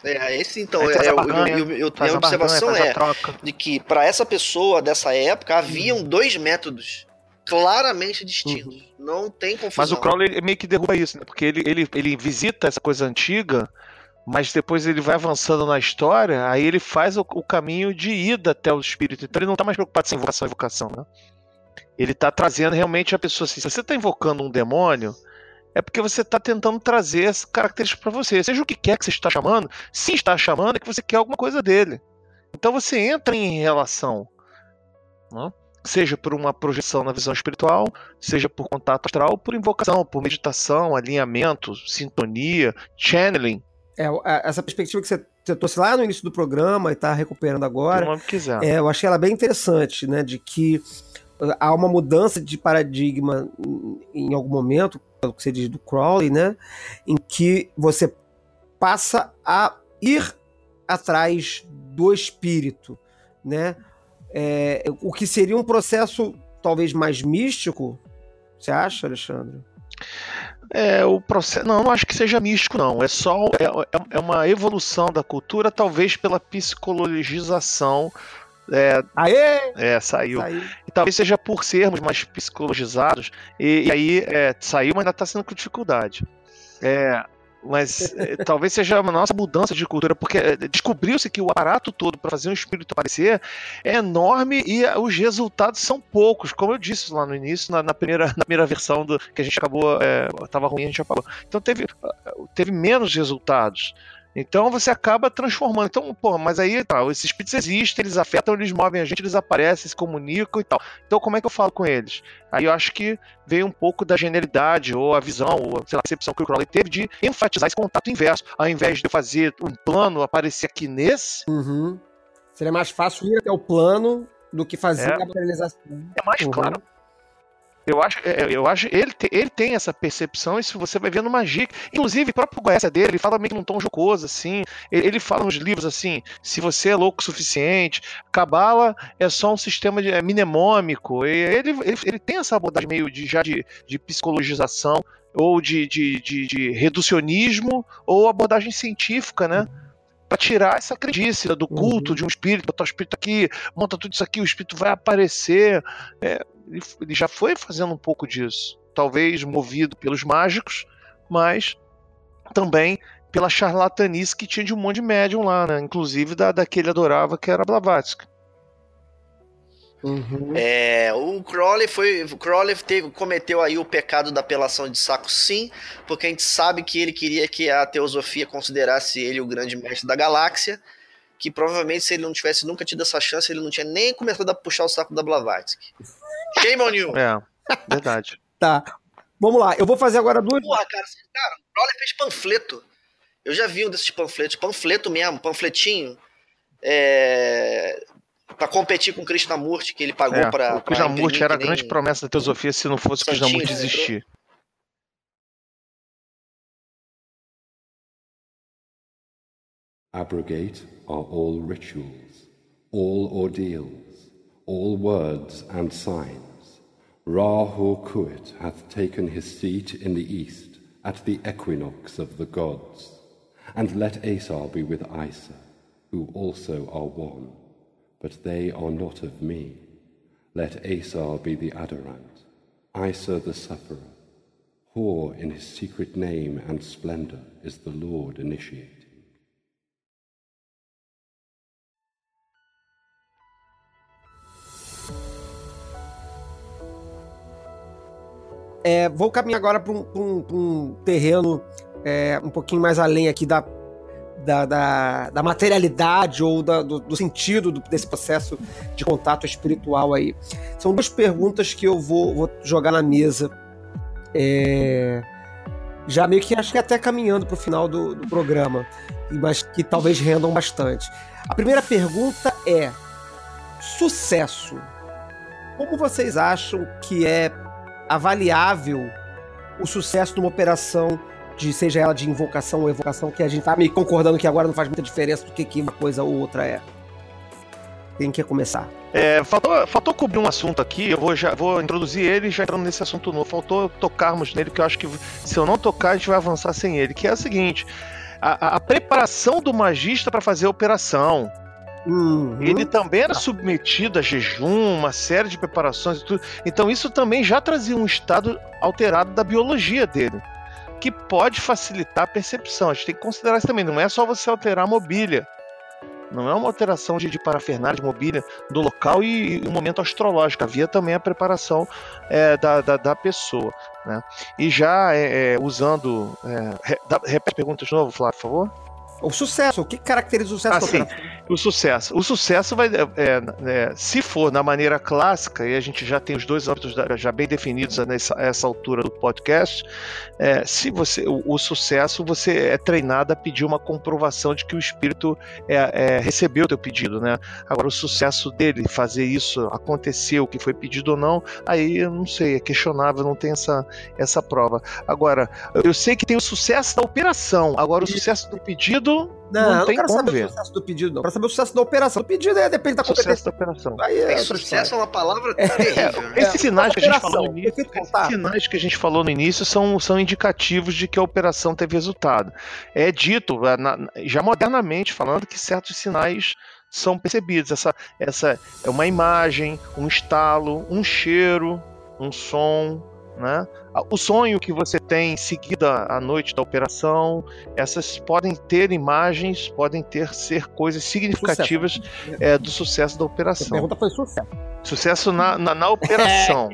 É, esse então, é, é, barganha, eu, eu, a observação barganha, é de que para essa pessoa dessa época haviam hum. dois métodos claramente distintos. Uhum. Não tem confusão. Mas o Crowley meio que derruba isso, né? Porque ele, ele, ele visita essa coisa antiga, mas depois ele vai avançando na história, aí ele faz o, o caminho de ida até o espírito. Então ele não está mais preocupado com invocação e invocação, né? Ele está trazendo realmente a pessoa assim. Se você está invocando um demônio, é porque você está tentando trazer essa característica para você. Seja o que quer que você está chamando, se está chamando, é que você quer alguma coisa dele. Então você entra em relação. Né? Seja por uma projeção na visão espiritual, seja por contato astral, por invocação, por meditação, alinhamento, sintonia, channeling. É, essa perspectiva que você trouxe lá no início do programa e está recuperando agora, é, eu achei ela bem interessante, né, de que uh, há uma mudança de paradigma em algum momento, pelo que você diz do Crowley, né, em que você passa a ir atrás do espírito, né? É, o que seria um processo talvez mais místico, você acha, Alexandre? É, o processo. Não, não acho que seja místico, não. É só. É, é, é uma evolução da cultura, talvez pela psicologização. É, Aê! é saiu. Saiu. E talvez seja por sermos mais psicologizados. E, e aí é, saiu, mas ainda está sendo com dificuldade. É, mas é, talvez seja a nossa mudança de cultura, porque é, descobriu-se que o aparato todo para fazer um espírito aparecer é enorme e é, os resultados são poucos, como eu disse lá no início, na, na primeira, *laughs* na primeira versão do que a gente acabou, estava ruim, a gente apagou. Então teve, teve menos resultados. Então você acaba transformando. Então, pô, mas aí tá, esses espíritos existem, eles afetam, eles movem a gente, eles aparecem, se comunicam e tal. Então, como é que eu falo com eles? Aí eu acho que veio um pouco da genialidade, ou a visão, ou sei lá, a percepção que o Crowley teve de enfatizar esse contato inverso. Ao invés de eu fazer um plano aparecer aqui nesse. Uhum. Seria mais fácil ir até o plano do que fazer É. a materialização. É mais Uhum. claro. Eu acho, é, eu acho ele, te- ele tem essa percepção, isso você vai ver no Magia. Inclusive, o próprio Goethe dele, ele fala meio que num tom jocoso, assim. Ele, ele fala nos livros assim: se você é louco o suficiente, Cabala é só um sistema de, é, mnemônico. E ele, ele, ele tem essa abordagem meio de, já de, de psicologização, ou de, de, de, de reducionismo, ou abordagem científica, né? Pra tirar essa crendice do culto Uhum. de um espírito, botar o espírito aqui, monta tudo isso aqui, o espírito vai aparecer. É, ele, ele já foi fazendo um pouco disso. Talvez movido pelos mágicos, mas também pela charlatanice que tinha de um monte de médium lá, né? Inclusive da, da que ele adorava, que era Blavatsky. Uhum. É, o Crowley foi. O Crowley teve, cometeu aí o pecado da apelação de saco, sim, porque a gente sabe que ele queria que a teosofia considerasse ele o grande mestre da galáxia. Que provavelmente, se ele não tivesse nunca tido essa chance, ele não tinha nem começado a puxar o saco da Blavatsky. Shame on you! É, verdade. *laughs* Tá. Vamos lá, eu vou fazer agora duas. Porra, cara, cara, o Crowley fez panfleto. Eu já vi um desses panfletos, panfleto mesmo, panfletinho. É, pra competir com o Krishnamurti, que ele pagou É, pra. o Krishnamurti pra era a grande promessa da teosofia se não fosse o Krishnamurti existir. Abrogate are all rituals, all ordeals, all words and signs. Rahu Kuit hath taken his seat in the east at the equinox of the gods. And let Asar be with Isa, who also are one, but they are not of me. Let Asar be the adorant, Isa the sufferer. Hor in his secret name and splendor is the Lord initiating. É, vou caminhar agora para um, um- um terreno é, um pouquinho mais além aqui da, da, da, da materialidade ou da- do, do sentido do- desse processo de contato espiritual aí. São duas perguntas que eu vou, vou jogar na mesa. É, já meio que acho que até caminhando para o final do, do programa, mas que talvez rendam bastante. A primeira pergunta é: sucesso. Como vocês acham que é avaliável o sucesso de uma operação de seja ela de invocação ou evocação, que a gente tá meio concordando que agora não faz muita diferença do que, que uma coisa ou outra é. Quem quer começar? É, faltou, faltou cobrir um assunto aqui, eu vou, já, vou introduzir ele já entrando nesse assunto novo. Faltou tocarmos nele, que eu acho que se eu não tocar, a gente vai avançar sem ele, que é o seguinte. A- a preparação do magista para fazer a operação. Uhum. Ele também era submetido a jejum, uma série de preparações e tudo. Então isso também já trazia um estado alterado da biologia dele, que pode facilitar a percepção. A gente tem que considerar isso também. Não é só você alterar a mobília. Não é uma alteração de, de parafernália, de mobília do local e, um momento astrológico. Havia também a preparação é, da, da, da pessoa. Né? E já é, é, usando. é, repete a pergunta de novo, Flávio, por favor. O sucesso, o que caracteriza o sucesso da sim. operação? O sucesso. O sucesso vai. é, é, se for na maneira clássica, e a gente já tem os dois âmbitos da- já bem definidos nessa essa altura do podcast, é, se você. O, o sucesso, você é treinado a pedir uma comprovação de que o espírito é, é, recebeu o teu pedido, né? Agora, o sucesso dele, fazer isso acontecer, o que foi pedido ou não, aí eu não sei, é questionável, não tem essa, essa prova. Agora, eu sei que tem o sucesso da operação, agora o suceção do pedido Não, não eu tem quero saber ver. o sucesso do pedido, não. Quero saber o sucesso da operação. O pedido é, depende da Sucesso competência. da operação. Aí é É, sucesso é uma palavra terrível. né? Esses sinais que a gente operação, falou no início, esses sinais que a gente falou no início são, são indicativos de que a operação teve resultado. É dito, eh, na- já modernamente falando, que certos sinais são percebidos. Essa, essa é uma imagem, um estalo, um cheiro, um som, né? O sonho que você tem em seguida à noite da operação, essas podem ter imagens, podem ter ser coisas significativas eh, do sucesso da A operação. pergunta foi sucesso. Sucesso na, na, na operação.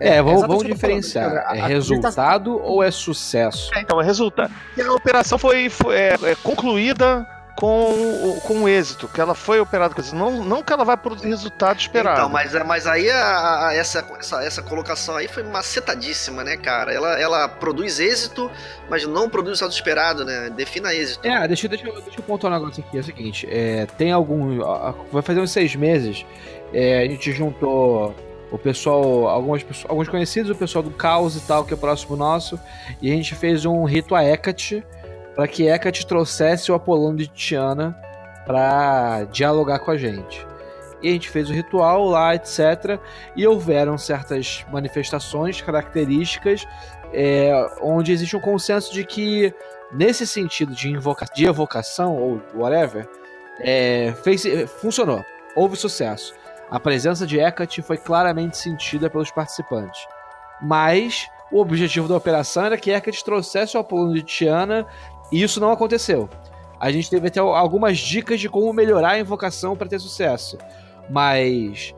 É, vamos, exatamente vamos falando. diferenciar. A- É a- resultado ou é sucesso? É, então, é resultado. E a operação foi, foi é, é, concluída com, o- com êxito, que ela foi operada com. Não, não que ela vai produzir resultado esperado. Então, mas, mas aí a- a- essa, essa, essa colocação aí foi macetadíssima, né, cara? Ela, ela produz êxito, mas não produz o resultado esperado, né? Defina êxito. É, deixa, deixa, eu- deixa eu pontuar um negócio aqui. É o seguinte: é, tem algum. Vai fazer uns seis meses. é, a gente juntou o pessoal, algumas, pessoas- alguns conhecidos, o pessoal do Caos e tal, que é próximo nosso, e a gente fez um rito a Hecate para que Hecate trouxesse o Apolônio de Tiana para dialogar com a gente. E a gente fez o ritual lá, etc. E houveram certas manifestações características é, onde existe um consenso de que nesse sentido de, invoca de evocação ou whatever, é, fez, funcionou. Houve sucesso. A presença de Hecate foi claramente sentida pelos participantes. Mas o objetivo da operação era que Hecate trouxesse o Apolônio de Tiana e isso não aconteceu. A gente teve até algumas dicas de como melhorar a invocação para ter sucesso. Mas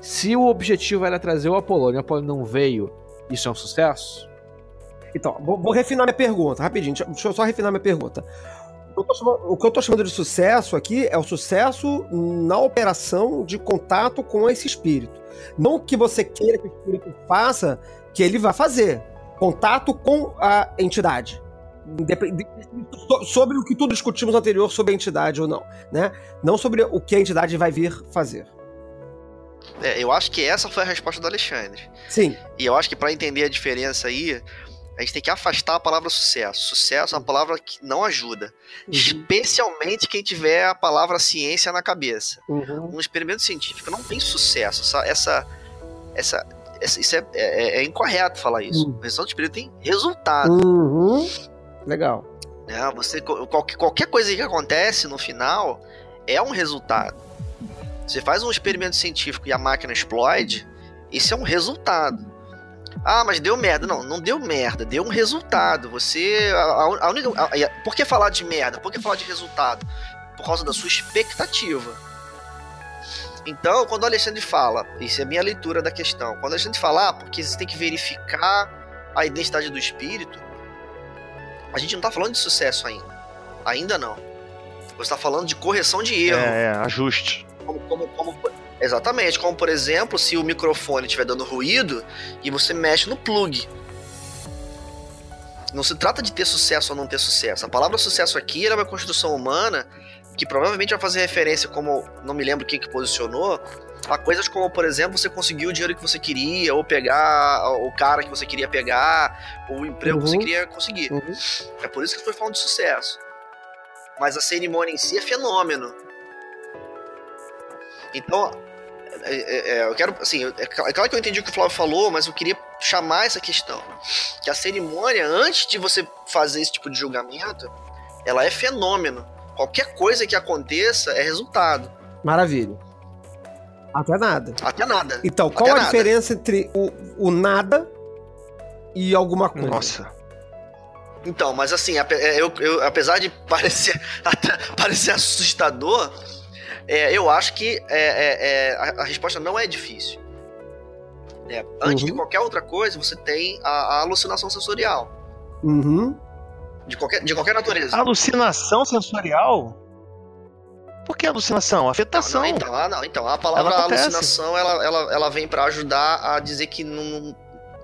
se o objetivo era trazer o Apolônio e o Apolônio não veio, isso é um sucesso? Então, vou, vou refinar minha pergunta, rapidinho. Deixa, deixa eu só refinar minha pergunta. Chamando, o que eu tô chamando de sucesso aqui é o sucesso na operação de contato com esse espírito. Não que você queira que o espírito faça, que ele vai fazer. Contato com a entidade. Sobre o que tudo discutimos anterior sobre a entidade ou não, né? Não sobre o que a entidade vai vir fazer. É, eu acho que essa foi a resposta do Alexandre. Sim, E eu acho que para entender a diferença aí, a gente tem que afastar a palavra sucesso. Sucesso é uma palavra que não ajuda. Especialmente quem tiver a palavra ciência na cabeça. Uhum. Um experimento científico não tem sucesso. Essa, essa, essa, essa- isso é, é- é incorreto falar isso. Hum. O resultado do espírito tem resultado. Uhum. Legal. né? Você, qualquer, coisa que acontece no final é um resultado. Você faz um experimento científico e a máquina explode, isso é um resultado. Ah, mas deu merda. Não, não deu merda, deu um resultado. Você. A- a única, a- a- por que falar de merda? Por que falar de resultado? Por causa da sua expectativa. Então, quando o Alexandre fala, isso é a minha leitura da questão, quando o Alexandre fala, ah, porque você tem que verificar a identidade do espírito, a gente não tá falando de sucesso ainda. Ainda não. Você tá falando de correção de erro. É, é, ajuste. Como, como, como, exatamente, como por exemplo, se o microfone estiver dando ruído e você mexe no plug. Não se trata de ter sucesso ou não ter sucesso. A palavra sucesso aqui era uma construção humana que provavelmente vai fazer referência, como não me lembro quem que posicionou, a coisas como, por exemplo, você conseguir o dinheiro que você queria, ou pegar o cara que você queria pegar, ou o emprego que você Uhum. queria conseguir. Uhum. É por isso que foi falando de sucesso. Mas a cerimônia em si é fenômeno. Então, é, é, é, eu quero, assim, é é claro que eu entendi o que o Flávio falou, mas eu queria chamar essa questão. Que a cerimônia, antes de você fazer esse tipo de julgamento, ela é fenômeno. Qualquer coisa que aconteça é resultado. Maravilha. Até nada. Até nada. Então, qual Até a nada. diferença entre o, o nada e alguma coisa? Nossa. Então, mas assim, é, eu, eu- apesar de *laughs* parecer, até parecer assustador, é, eu acho que é, é, é, a, a resposta não é difícil. É, antes Uhum. de qualquer outra coisa, você tem a, a alucinação sensorial. Uhum. De qualquer, de qualquer natureza. Alucinação sensorial? Por que alucinação? Afetação. Não, então, ah, não, então a palavra Ela alucinação ela, ela, ela vem pra ajudar a dizer que não.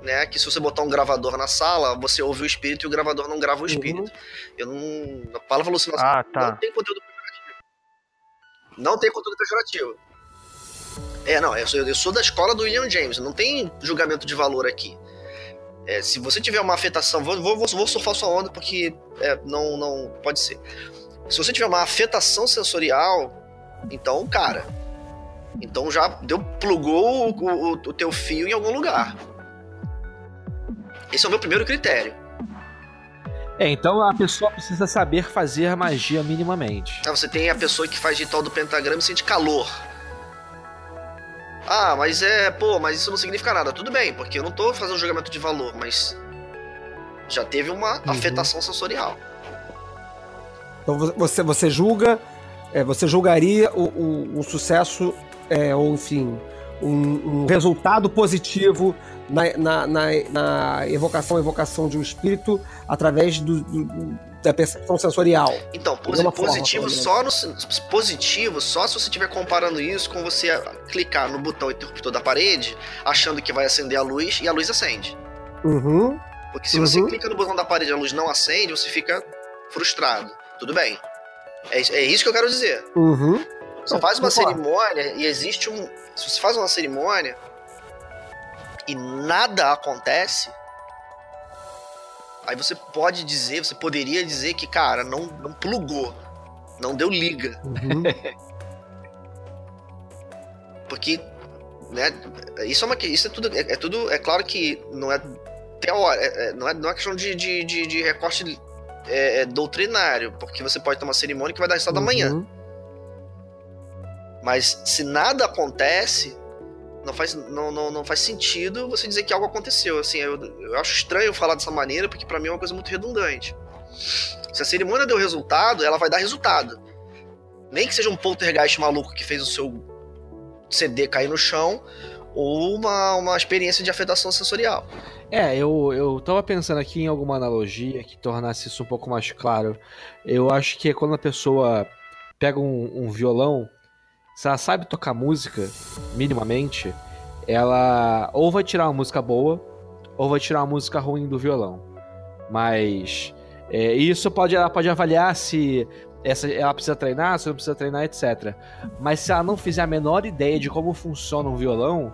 Né, que se você botar um gravador na sala, você ouve o espírito e o gravador não grava o espírito. Eu não. A palavra alucinação Ah, tá. não tem conteúdo pejorativo. Não tem conteúdo pejorativo. É, não, eu sou, eu sou da escola do William James, não tem julgamento de valor aqui. É, se você tiver uma afetação, vou, vou, vou- surfar sua onda porque é, não, não pode ser. Se você tiver uma afetação sensorial, então, cara, então já deu, plugou o, o, o teu fio em algum lugar. Esse é o meu primeiro critério. É, então a pessoa precisa saber fazer magia minimamente. Ah, Você tem a pessoa que faz ritual do pentagrama e sente calor. Ah, mas é, pô, mas isso não significa nada. Tudo bem, porque eu não tô fazendo julgamento de valor, mas já teve uma afetação sensorial. Então vo- você, você julga, é, você julgaria o, o, o sucesso, é, ou enfim, um, um resultado positivo na, na, na, na evocação, evocação de um espírito através do, do- da percepção sensorial. Então, posi- forma, positivo pelo só no positivo só se você estiver comparando isso com você clicar no botão interruptor da parede, achando que vai acender a luz e a luz acende. Uhum. Porque se você Uhum. clica no botão da parede e a luz não acende, você fica frustrado. Tudo bem. É, é isso que eu quero dizer. Uhum. Você faz uma cerimônia e existe um. Se você faz uma cerimônia e nada acontece, aí você pode dizer, você poderia dizer que, cara, não, não plugou, não deu liga. Uhum. *laughs* Porque, né, isso é uma isso é tudo, é, é tudo, é claro que não é teórico, é, é- não, é, não é questão de, de, de, de recorte é, é, doutrinário, porque você pode ter uma cerimônia que vai dar resultado amanhã. Uhum. Mas se nada acontece, não faz, não, não, não faz sentido você dizer que algo aconteceu. Assim, eu, eu acho estranho falar dessa maneira, porque pra mim é uma coisa muito redundante. Se a cerimônia deu resultado, ela vai dar resultado. Nem que seja um poltergeist maluco que fez o seu CD cair no chão, ou uma, uma experiência de afetação sensorial. É, eu, eu tava pensando aqui em alguma analogia que tornasse isso um pouco mais claro. Eu acho que é quando a pessoa pega um, um violão, se ela sabe tocar música, minimamente, ela ou vai tirar uma música boa, ou vai tirar uma música ruim do violão. Mas é, isso pode, ela pode avaliar se essa, ela precisa treinar, se não precisa treinar, etc. Mas se ela não fizer a menor ideia de como funciona um violão,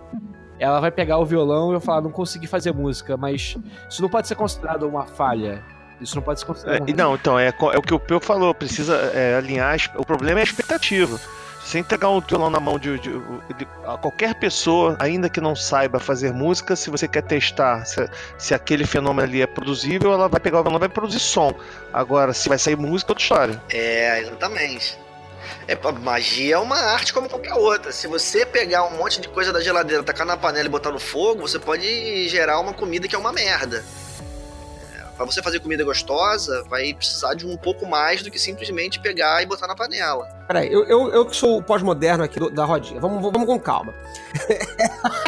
ela vai pegar o violão e vai falar, não consegui fazer música, mas isso não pode ser considerado uma falha. Isso não pode ser É, considerado. e não, então, é, é o que o Peu falou, precisa é, alinhar. O problema é a expectativa. Se entregar um violão na mão de, de- de- qualquer pessoa, ainda que não saiba fazer música, se você quer testar se, se aquele fenômeno ali é produzível, ela vai pegar o violão e vai produzir som. Agora, se vai sair música, é outra história. É, exatamente. É, magia é uma arte como qualquer outra. Se você pegar um monte de coisa da geladeira, tacar na panela e botar no fogo, você pode gerar uma comida que é uma merda. Pra você fazer comida gostosa, vai precisar de um pouco mais do que simplesmente pegar e botar na panela. Peraí, eu, eu, eu que sou o pós-moderno aqui do- da rodinha, vamos, vamos com calma. *laughs*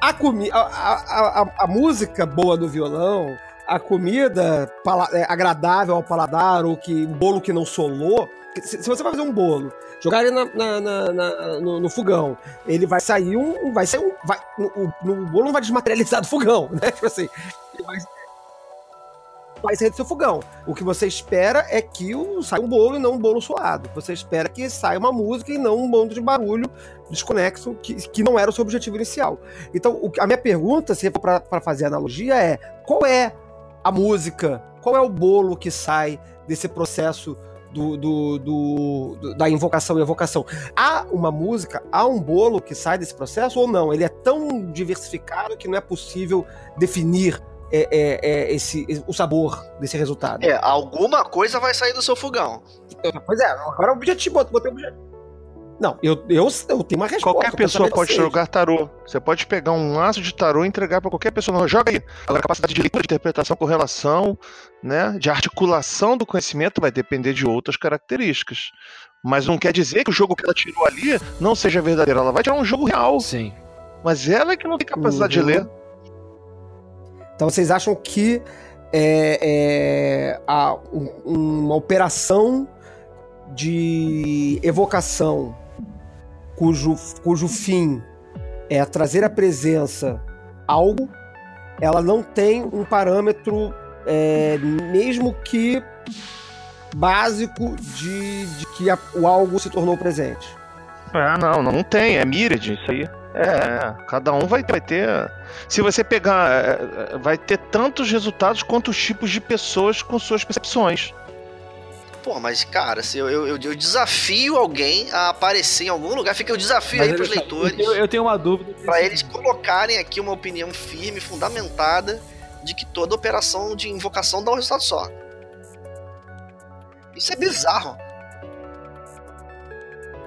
a, comi a, a, a, a música boa do violão, a comida é, agradável ao paladar, ou que um bolo que não solou. Se, se você vai fazer um bolo, jogar ele na, na- na- no, no fogão, ele vai sair um. Vai sair um. Vai, o, o- bolo não vai desmaterializar do fogão, né? *laughs* Tipo assim. Ele vai, vai sair do seu fogão. O que você espera é que o, saia um bolo e não um bolo suado. Você espera que saia uma música e não um bando de barulho desconexo que, que não era o seu objetivo inicial. Então, o a minha pergunta, se for para fazer analogia, é qual é a música, qual é o bolo que sai desse processo do, do- do- da invocação e evocação? Há uma música, há um bolo que sai desse processo ou não? Ele é tão diversificado que não é possível definir é, é, é, esse, o sabor desse resultado. É, alguma coisa vai sair do seu fogão. Pois é, agora objetivo, botei botei o objetivo. Não, eu, eu, eu tenho uma resposta. Qualquer pessoa pode vocês. jogar tarô. Você pode pegar um maço de tarô e entregar para qualquer pessoa. Não, joga aí. A capacidade de leitura, de interpretação, correlação, né, de articulação do conhecimento vai depender de outras características. Mas não quer dizer que o jogo que ela tirou ali não seja verdadeiro. Ela vai tirar um jogo real. Sim. Mas ela é que não tem capacidade Uhum. de ler. Então vocês acham que é, é, a, um- uma operação de evocação cujo, cujo fim é trazer à presença algo, ela não tem um parâmetro, é, mesmo que básico, de, de que a- o algo se tornou presente. É, não, não tem, é Myriad isso aí. É, cada um vai, vai ter. Se você pegar. é, é, Vai ter tantos resultados quanto os tipos de pessoas com suas percepções. Pô, mas cara, se eu, eu, eu- desafio alguém a aparecer em algum lugar, fica o desafio Mas aí pros só, leitores. Eu, eu tenho uma dúvida. Pra eles colocarem aqui uma opinião firme, fundamentada, de que toda operação de invocação dá um resultado só. Isso é bizarro.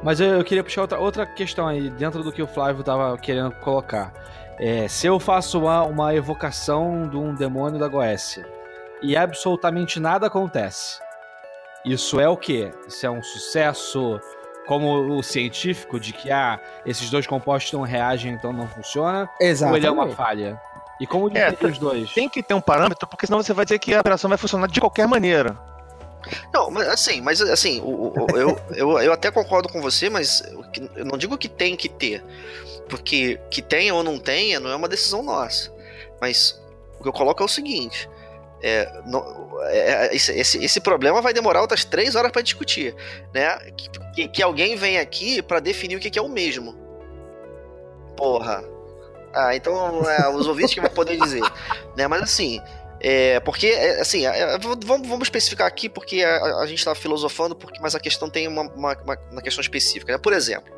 Mas eu, eu queria puxar outra, outra questão aí, dentro do que o Flávio tava querendo colocar. É, se eu faço uma, uma evocação de um demônio da Goécia e absolutamente nada acontece, isso é o quê? Isso é um sucesso como o científico de que ah, esses dois compostos não reagem, então não funciona? Exato. Ou ele é uma falha? E como É, diferir os dois? Tem que ter um parâmetro, porque senão você vai dizer que a operação vai funcionar de qualquer maneira. Não, mas assim, mas assim, o- o- eu, *laughs* eu, eu até concordo com você, mas eu não digo que tem que ter. Porque que tenha ou não tenha não é uma decisão nossa. Mas o que eu coloco é o seguinte: é, não- é, esse, esse, esse problema vai demorar outras três horas para discutir. Né? Que, que, alguém vem aqui para definir o que, que é o mesmo. Porra. Ah, então é, os ouvintes que vão poder dizer. *laughs* Né? Mas assim, é, porque, é, assim, é, é, vamos, vamos especificar aqui, porque a, a gente está filosofando, porque, mas a questão tem uma, uma, uma- uma questão específica. Né? Por exemplo,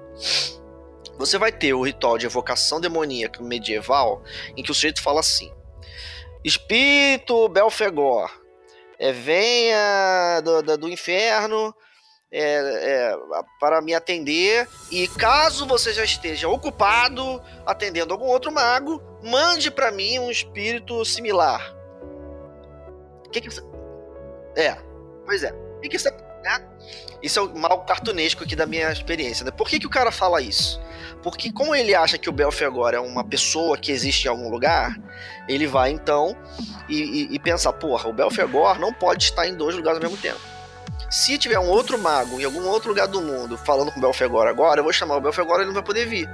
você vai ter o ritual de evocação demoníaca medieval, em que o sujeito fala assim: Espírito Belfegor, é, venha do, do, do inferno é, é, para me atender, e caso você já esteja ocupado atendendo algum outro mago, mande para mim um espírito similar. Que que você... É, pois é. Que que você... né? Isso é o mal cartunesco aqui da minha experiência. Né? Por que, que o cara fala isso? Porque como ele acha que o Belfegor é uma pessoa que existe em algum lugar, ele vai então e, e, e pensar, porra, o Belfegor não pode estar em dois lugares ao mesmo tempo. Se tiver um outro mago em algum outro lugar do mundo falando com o Belfegor agora, eu vou chamar o Belfegor e ele não vai poder vir.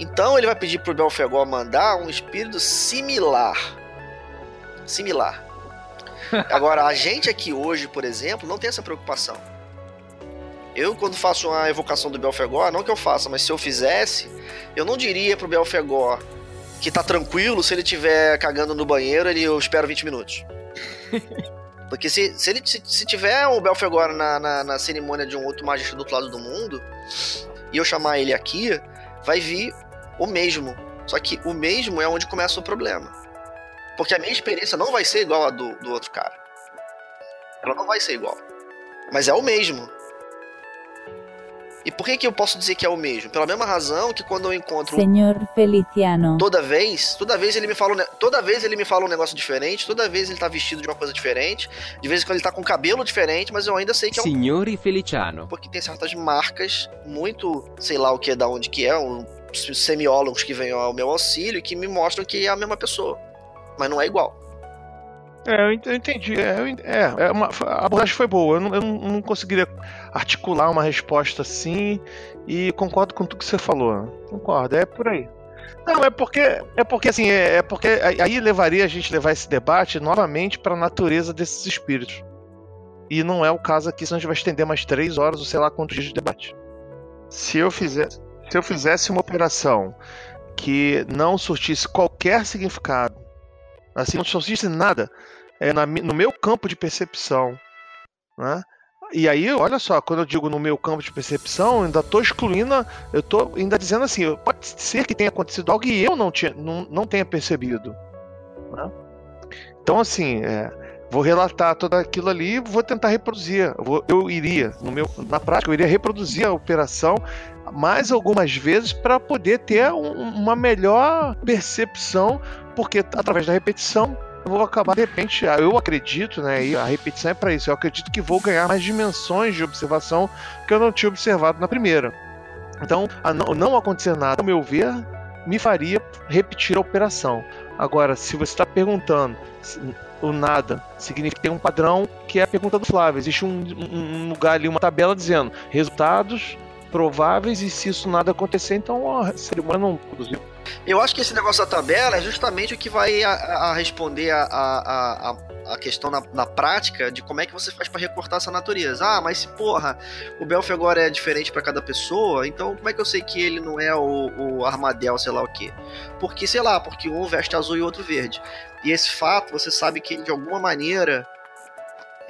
Então ele vai pedir pro Belfegor mandar um espírito similar. Similar. *laughs* Agora, a gente aqui hoje, por exemplo, não tem essa preocupação. Eu, quando faço uma evocação do Belfegor, não que eu faça, mas se eu fizesse, eu não diria pro Belfegor que tá tranquilo se ele estiver cagando no banheiro, ele, eu espero 20 minutos. *laughs* Porque se, se, ele, se, se tiver o Belfegor na, na, na cerimônia de um outro magista do outro lado do mundo, e eu chamar ele aqui, vai vir o mesmo. Só que o mesmo é onde começa o problema. Porque a minha experiência não vai ser igual a do, do outro cara. Ela não vai ser igual. Mas é o mesmo. E por que, que eu posso dizer que é o mesmo? Pela mesma razão que quando eu encontro Señor Feliciano. toda vez, toda vez ele me fala, um toda vez ele me fala um negócio diferente, toda vez ele tá vestido de uma coisa diferente, de vez em quando ele tá com cabelo diferente, mas eu ainda sei que é um Signori Feliciano. porque tem certas marcas muito, sei lá o que é da onde que é, um, semiólogos que vêm ao meu auxílio que me mostram que é a mesma pessoa, mas não é igual. É, eu ent- eu entendi. É, é, é uma- a abordagem foi boa. Eu não, eu não conseguiria articular uma resposta assim e concordo com tudo que você falou. Concordo, é por aí. Não, é porque é porque assim, é, é porque aí levaria a gente levar esse debate novamente para a natureza desses espíritos. E não é o caso aqui, senão a gente vai estender mais três horas ou sei lá quantos dias de debate. Se eu fizesse, se eu fizesse uma operação que não surtisse qualquer significado, assim, não surtisse nada, é, na no meu campo de percepção. Né? E aí, olha só, quando eu digo no meu campo de percepção, ainda estou excluindo, eu estou ainda dizendo assim, pode ser que tenha acontecido algo e eu não, tinha, não, não tenha percebido. né? Então, assim, é, vou relatar tudo aquilo ali e vou tentar reproduzir. Eu, iria, no meu, na prática, eu iria reproduzir a operação mais algumas vezes para poder ter um- uma melhor percepção, porque através da repetição eu vou acabar de repente, ah, eu acredito, né? E a repetição é para isso. Eu acredito que vou ganhar mais dimensões de observação que eu não tinha observado na primeira. Então, não, não acontecer nada, ao meu ver, me faria repetir a operação. Agora, se você está perguntando o nada significa tem um padrão que é a pergunta do Flávio. Existe um, um- um lugar ali, uma tabela dizendo resultados prováveis e se isso nada acontecer, então a cerimônia não produziu. Eu acho que esse negócio da tabela é justamente o que vai a, a- responder a, a, a, questão na, na prática de como é que você faz pra recortar essa natureza. Ah, mas se porra, o Belfegor é diferente pra cada pessoa, então como é que eu sei que ele não é o, o Armadel, sei lá o quê? Porque, sei lá, porque um veste azul e o outro verde. E esse fato, você sabe que de alguma maneira.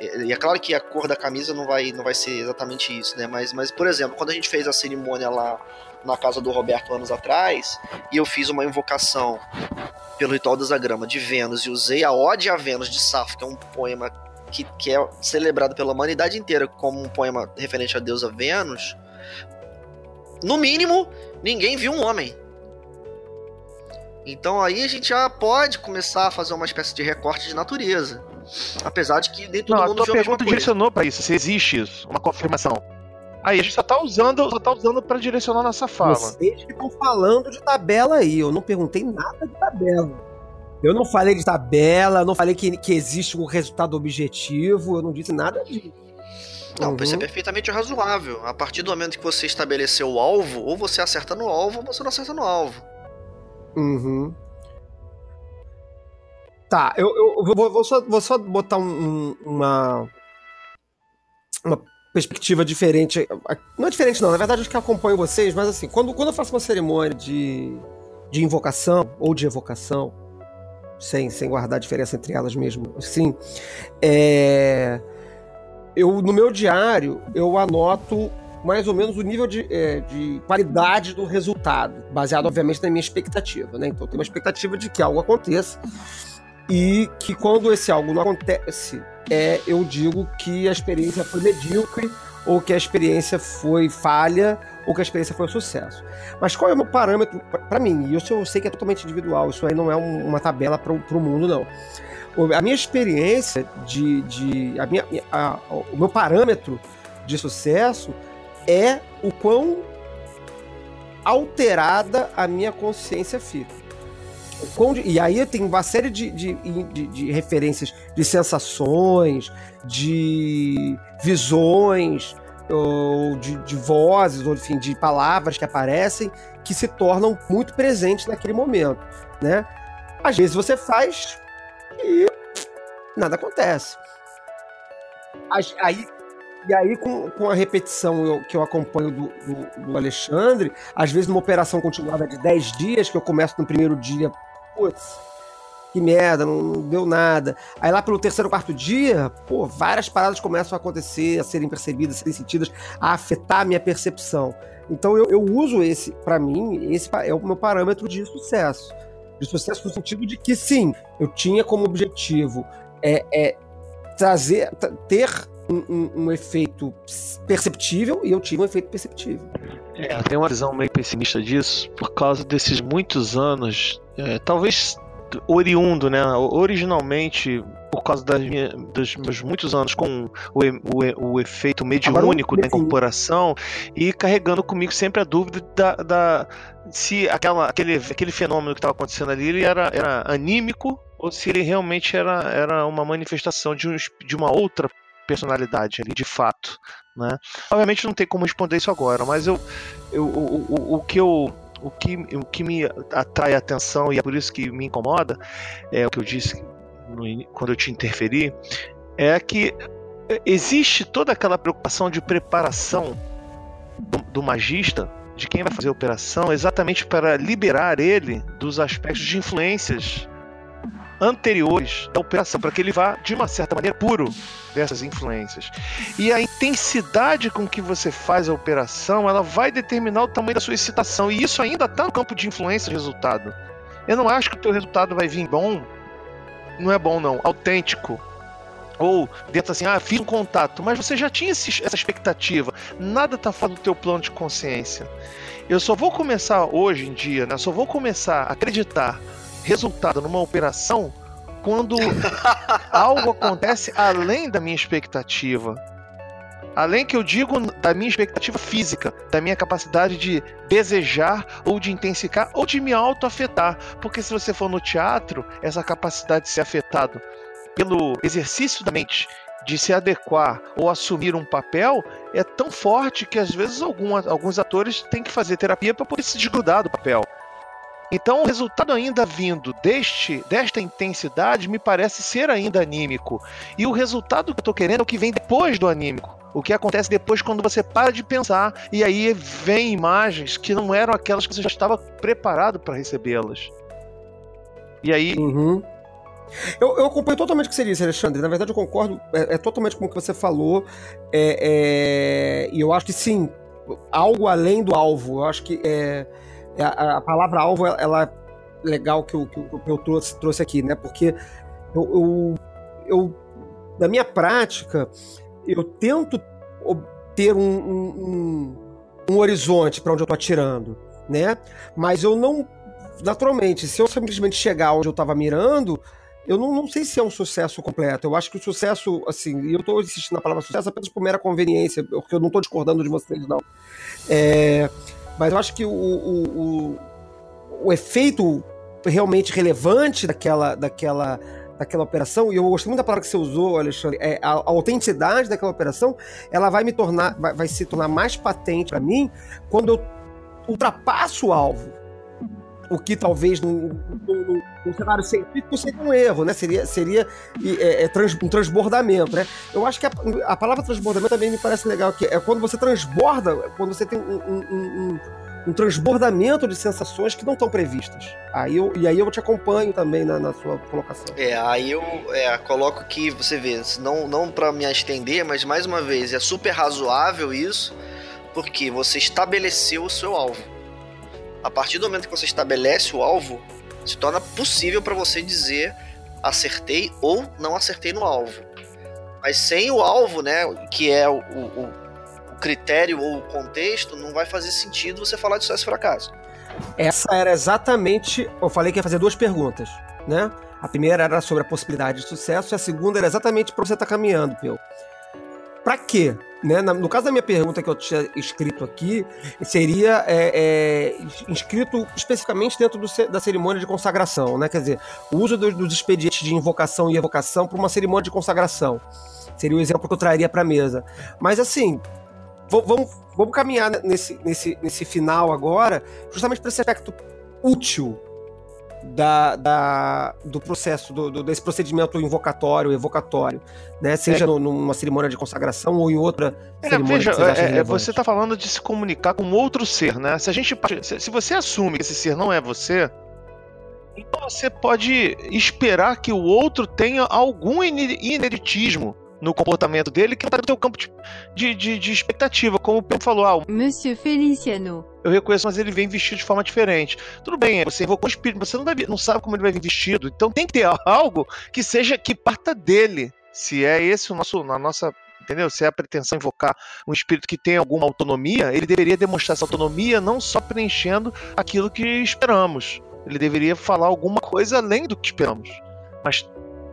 E é claro que a cor da camisa não vai, não vai ser exatamente isso, né? Mas, mas, por exemplo, quando a gente fez a cerimônia lá na casa do Roberto anos atrás, e eu fiz uma invocação pelo ritual do Zagrama de Vênus e usei a Ode a Vênus de Safo, que é um poema que, que é celebrado pela humanidade inteira como um poema referente à deusa Vênus, no mínimo, ninguém viu um homem. Então aí a gente já pode começar a fazer uma espécie de recorte de natureza. Apesar de que nem todo Não, mundo a pergunta direcionou pra isso, se existe isso, uma confirmação. Aí a gente só tá usando, só tá usando para direcionar nossa fala. Vocês que estão falando de tabela aí. Eu não perguntei nada de tabela. Eu não falei de tabela, não falei que, que existe um resultado objetivo, eu não disse nada disso. Não, Uhum. isso é perfeitamente razoável. A partir do momento que você estabeleceu o alvo, ou você acerta no alvo, ou você não acerta no alvo. Uhum. Tá, eu, eu vou, vou só, vou só botar um- um- uma, uma perspectiva diferente. Não é diferente, não. Na verdade, acho que acompanho vocês, mas assim, quando, quando eu faço uma cerimônia de, de invocação ou de evocação, sem, sem guardar a diferença entre elas mesmo, assim, é, eu, no meu diário, eu anoto mais ou menos o nível de, é, de qualidade do resultado, baseado, obviamente, na minha expectativa. Né? Então, eu tenho uma expectativa de que algo aconteça e que quando esse algo não acontece, é, eu digo que a experiência foi medíocre ou que a experiência foi falha ou que a experiência foi um sucesso. Mas qual é o meu parâmetro para mim? Isso eu sei que é totalmente individual, isso aí não é um- uma tabela para o mundo, não. A minha experiência de. de a minha, a- o meu parâmetro de sucesso é o quão alterada a minha consciência fica. E aí tem uma série de, de, de- de referências de sensações, de visões, ou de, de vozes, ou enfim, de palavras que aparecem que se tornam muito presentes naquele momento, né? Às vezes você faz e nada acontece. Aí, e aí, com, com a repetição eu- que eu acompanho do, do- do Alexandre, às vezes numa operação continuada de 10 dias, que eu começo no primeiro dia, putz, que merda, não, deu nada. Aí lá pelo terceiro, quarto dia, pô, várias paradas começam a acontecer, a serem percebidas, a serem sentidas, a afetar a minha percepção. Então eu, eu uso esse, pra mim, esse é o meu parâmetro de sucesso. De sucesso no sentido de que, sim, eu tinha como objetivo é, é trazer, ter um, um- um efeito perceptível e eu tive um efeito perceptível. É, eu tenho uma visão meio pessimista disso, por causa desses muitos anos, é, talvez oriundo, né? Originalmente, por causa das minha- dos meus muitos anos com o, o o efeito mediúnico da incorporação e carregando comigo sempre a dúvida da, da- se aquela, aquele, aquele fenômeno que estava acontecendo ali ele era, era anímico ou se ele realmente era, era uma manifestação de, um, de uma outra personalidade ali, de fato. Né? Obviamente não tem como responder isso agora, mas eu, eu, o, o, o que eu. O que, o que me atrai a atenção e é por isso que me incomoda, é o que eu disse no quando eu te interferi, é que existe toda aquela preocupação de preparação do, do magista, de quem vai fazer a operação, exatamente para liberar ele dos aspectos de influências anteriores da operação, para que ele vá, de uma certa maneira, puro dessas influências. E a intensidade com que você faz a operação, ela vai determinar o tamanho da sua excitação. E isso ainda está no campo de influência resultado. Eu não acho que o teu resultado vai vir bom. Não é bom, não. Autêntico. Ou dentro assim, ah, fiz um contato, mas você já tinha esse- essa expectativa. Nada está fora do teu plano de consciência. Eu só vou começar hoje em dia, né? Só vou começar a acreditar resultado numa operação quando *laughs* algo acontece além da minha expectativa. Além que eu digo da minha expectativa física, da minha capacidade de desejar ou de intensificar ou de me auto-afetar. Porque se você for no teatro, essa capacidade de ser afetado pelo exercício da mente, de se adequar ou assumir um papel, é tão forte que às vezes alguma, alguns atores têm que fazer terapia para poder se desgrudar do papel. Então, o resultado ainda vindo deste, desta intensidade me parece ser ainda anímico. E o resultado que eu estou querendo é o que vem depois do anímico. O que acontece depois quando você para de pensar e aí vem imagens que não eram aquelas que você já estava preparado para recebê-las. E aí. Uhum. Eu, eu acompanho totalmente o que você disse, Alexandre. Na verdade, eu concordo é, é totalmente com o que você falou. É, é, e eu acho que sim, algo além do alvo. Eu acho que é, a, a, palavra alvo ela é legal que, eu, que eu trouxe, trouxe aqui, né? Porque eu, eu, eu na minha prática, eu tento ter um, um, um, um horizonte para onde eu estou atirando, né? Mas eu não. Naturalmente, se eu simplesmente chegar onde eu estava mirando, eu não, não, sei se é um sucesso completo. Eu acho que o sucesso, assim, e eu estou insistindo na palavra sucesso apenas por mera conveniência, porque eu não estou discordando de vocês, não. É, mas eu acho que o, o, o, o efeito realmente relevante daquela, daquela daquela operação, e eu gostei muito da palavra que você usou, Alexandre, é, a, a autenticidade daquela operação, ela vai me tornar, vai, vai se tornar mais patente para mim quando eu ultrapasso o alvo. O que talvez num, num, num cenário científico seria um erro, né? Seria, seria é, é, trans, um transbordamento, né? Eu acho que a, a, palavra transbordamento também me parece legal, que é quando você transborda, quando você tem um, um um transbordamento de sensações que não estão previstas. Aí eu, e aí eu te acompanho também na, na sua colocação. É, aí eu é, coloco que você vê, não, não para me estender, mas mais uma vez, é super razoável isso, porque você estabeleceu o seu alvo. A partir do momento que você estabelece o alvo, se torna possível para você dizer acertei ou não acertei no alvo. Mas sem o alvo, né, que é o, o critério ou o contexto, não vai fazer sentido você falar de sucesso e fracasso. Essa era exatamente. Eu falei que ia fazer duas perguntas, né? A primeira era sobre a possibilidade de sucesso, e a segunda era exatamente para você estar tá caminhando, Peu. Para quê? Né? No caso da minha pergunta que eu tinha escrito aqui, seria é, é, inscrito especificamente dentro do, da cerimônia de consagração, né? Quer dizer, o uso dos, dos expedientes de invocação e evocação para uma cerimônia de consagração. Seria o exemplo que eu traria para a mesa. Mas assim, vamos, vamos caminhar nesse, nesse, nesse final agora, justamente para esse aspecto útil da, da, do processo, do, do, desse procedimento invocatório, evocatório, né? Seja é. no, numa cerimônia de consagração ou em outra é, cerimônia veja, que é, é Você está falando de se comunicar com outro ser, né? Se a gente, se você assume que esse ser não é você, então você pode esperar que o outro tenha algum ineditismo no comportamento dele que não tá no teu campo de, de, de expectativa. Como o Pedro falou, ah, Monsieur Feliciano. Eu reconheço, mas ele vem vestido de forma diferente. Tudo bem, você invocou o espírito, você não, vai, não sabe como ele vai vir vestido. Então tem que ter *laughs* algo que seja que parta dele. Se é esse o nosso, a nossa entendeu? Se é a pretensão invocar um espírito que tem alguma autonomia, ele deveria demonstrar essa autonomia não só preenchendo aquilo que esperamos. Ele deveria falar alguma coisa além do que esperamos. Mas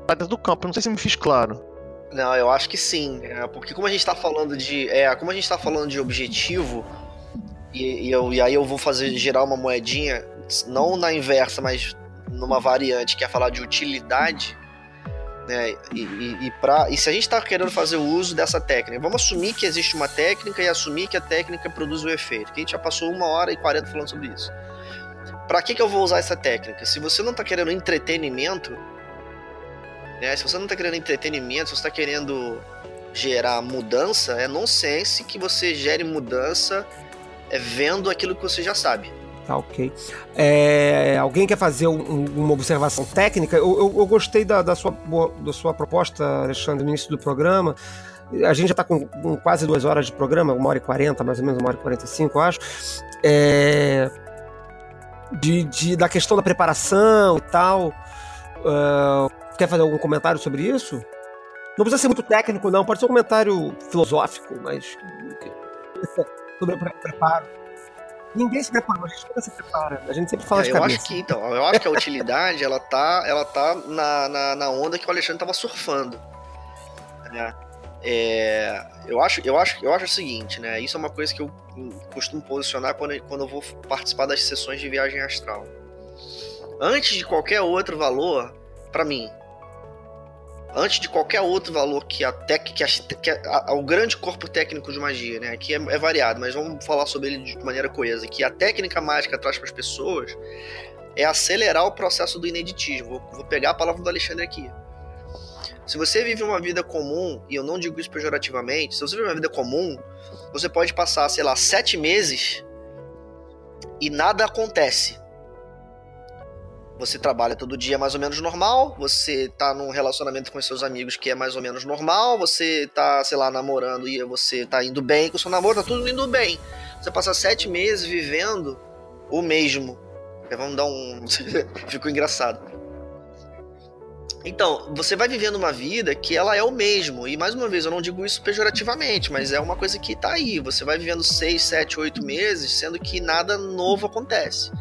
tá dentro do campo, não sei se me fiz claro. Não, eu acho que sim. É, porque como a gente está falando de. É, como a gente tá falando de objetivo, e, e, eu, e aí eu vou fazer gerar uma moedinha, não na inversa, mas numa variante, que é falar de utilidade. Né, e, e, e, pra, e se a gente está querendo fazer o uso dessa técnica, vamos assumir que existe uma técnica e assumir que a técnica produz o efeito. Que a gente já passou uma hora e quarenta falando sobre isso. Para que, que eu vou usar essa técnica? Se você não está querendo entretenimento, né? Se você não está querendo entretenimento, se você está querendo gerar mudança, é nonsense que você gere mudança é, vendo aquilo que você já sabe. Tá, ok. É, alguém quer fazer um, uma observação técnica? Eu, eu, eu gostei da, da, sua, da sua proposta, Alexandre, no início do programa. A gente já está com, com, quase duas horas de programa, uma hora e quarenta, mais ou menos, uma hora e quarenta e cinco, acho. É, de, de, da questão da preparação e tal. Uh, Quer fazer algum comentário sobre isso? Não precisa ser muito técnico, não. Pode ser um comentário filosófico, mas. sobre o preparo. Ninguém se prepara, a gente nunca se prepara. A gente sempre fala é, de eu cabeça. Acho que, então, eu acho que a utilidade, ela tá, ela tá na, na, na onda que o Alexandre tava surfando. É. É, eu, acho, eu, acho, eu acho o seguinte, né? Isso é uma coisa que eu costumo posicionar quando, quando eu vou participar das sessões de viagem astral. Antes de qualquer outro valor, para mim, antes de qualquer outro valor que a tec, que, a, que a, a, o grande corpo técnico de magia, né? Aqui é, é, variado, mas vamos falar sobre ele de maneira coesa. Que a técnica mágica traz para as pessoas é acelerar o processo do ineditismo. Vou, vou pegar a palavra do Alexandre aqui. Se você vive uma vida comum, e eu não digo isso pejorativamente, se você vive uma vida comum, você pode passar, sei lá, sete meses e nada acontece. Você trabalha todo dia mais ou menos normal, você tá num relacionamento com seus amigos que é mais ou menos normal, você tá, sei lá, namorando e você tá indo bem com o seu namoro, tá tudo indo bem. Você passa sete meses vivendo o mesmo. Vamos dar um. *laughs* Ficou engraçado. Então, você vai vivendo uma vida que ela é o mesmo. E mais uma vez, eu não digo isso pejorativamente, mas é uma coisa que tá aí. Você vai vivendo seis, sete, oito meses, sendo que nada novo acontece.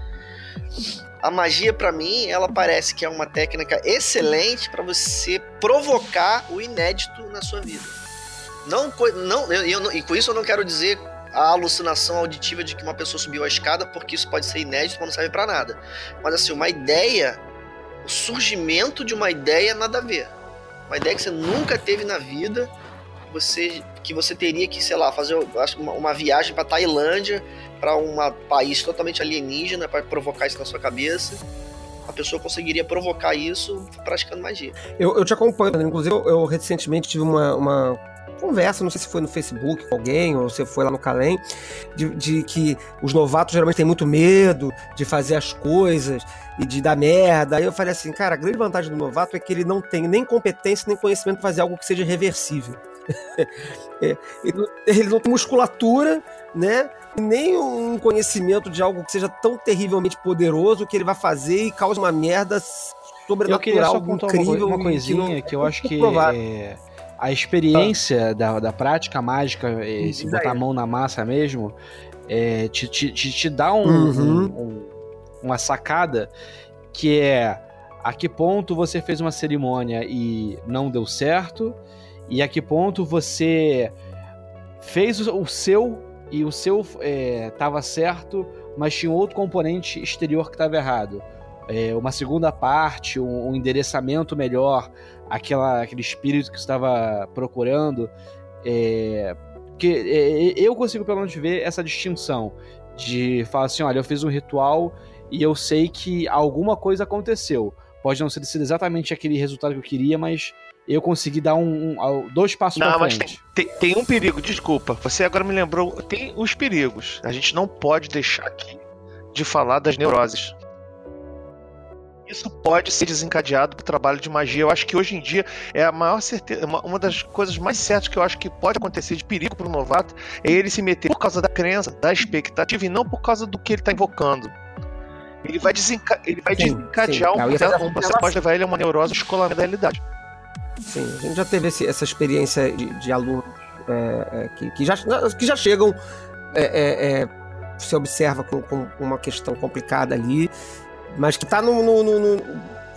A magia, para mim, ela parece que é uma técnica excelente para você provocar o inédito na sua vida. Não, não, eu, eu, e com isso eu não quero dizer a alucinação auditiva de que uma pessoa subiu a escada, porque isso pode ser inédito, mas não serve para nada. Mas assim, uma ideia, o surgimento de uma ideia nada a ver. Uma ideia que você nunca teve na vida, você que você teria que, sei lá, fazer uma, uma viagem para Tailândia para um país totalmente alienígena para provocar isso na sua cabeça. A pessoa conseguiria provocar isso praticando magia. Eu, eu te acompanho, inclusive eu, eu recentemente tive uma, uma conversa, não sei se foi no Facebook com alguém ou se foi lá no Calem, de, de, que os novatos geralmente têm muito medo de fazer as coisas e de dar merda. Aí eu falei assim, cara, a grande vantagem do novato é que ele não tem nem competência nem conhecimento para fazer algo que seja reversível. *laughs* é, ele, ele não tem musculatura, né? Nem um conhecimento de algo que seja tão terrivelmente poderoso que ele vai fazer e cause uma merda sobrenatural, eu queria só contar incrível. Uma, coisinha que, que, eu acho que é, a experiência ah. da, da prática mágica, é, se botar a mão na massa mesmo, é, te, te, te, dá um, uhum. um, um, uma sacada que é a que ponto você fez uma cerimônia e não deu certo, e a que ponto você fez o seu e o seu estava é, certo, mas tinha outro componente exterior que estava errado. É, uma segunda parte, um, um, endereçamento melhor, aquela, aquele espírito que estava procurando. É, que é, eu consigo pelo menos ver essa distinção de falar assim, olha, eu fiz um ritual e eu sei que alguma coisa aconteceu. Pode não sido exatamente aquele resultado que eu queria, mas eu consegui dar um, um dois passos não, pra frente. Tem, tem, tem, um perigo, desculpa. Você agora me lembrou. Tem os perigos. A gente não pode deixar aqui de falar das neuroses. Isso pode ser desencadeado pro trabalho de magia. Eu acho que hoje em dia é a maior certeza, uma, uma das coisas mais certas que eu acho que pode acontecer de perigo para o novato é ele se meter por causa da crença, da expectativa e não por causa do que ele está invocando. Ele vai, desenca ele vai sim, desencadear sim. um. Você pode levar ele a uma neurose escolar da realidade. Sim, a gente já teve esse, essa experiência de, de alunos é, é, que, que, já, que já chegam, é, é, é se observa com, com, uma questão complicada ali, mas que está no, no, no,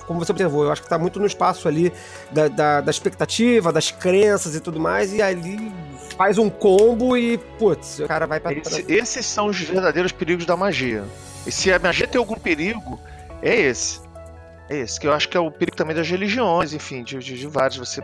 Como você observou, eu acho que está muito no espaço ali da, da, da, expectativa, das crenças e tudo mais, e ali faz um combo e, putz, o cara vai para. Esse, esses são os verdadeiros perigos da magia. E se a magia tem algum perigo, é esse. É esse, que eu acho que é o perigo também das religiões, enfim, de, de, de vários. Você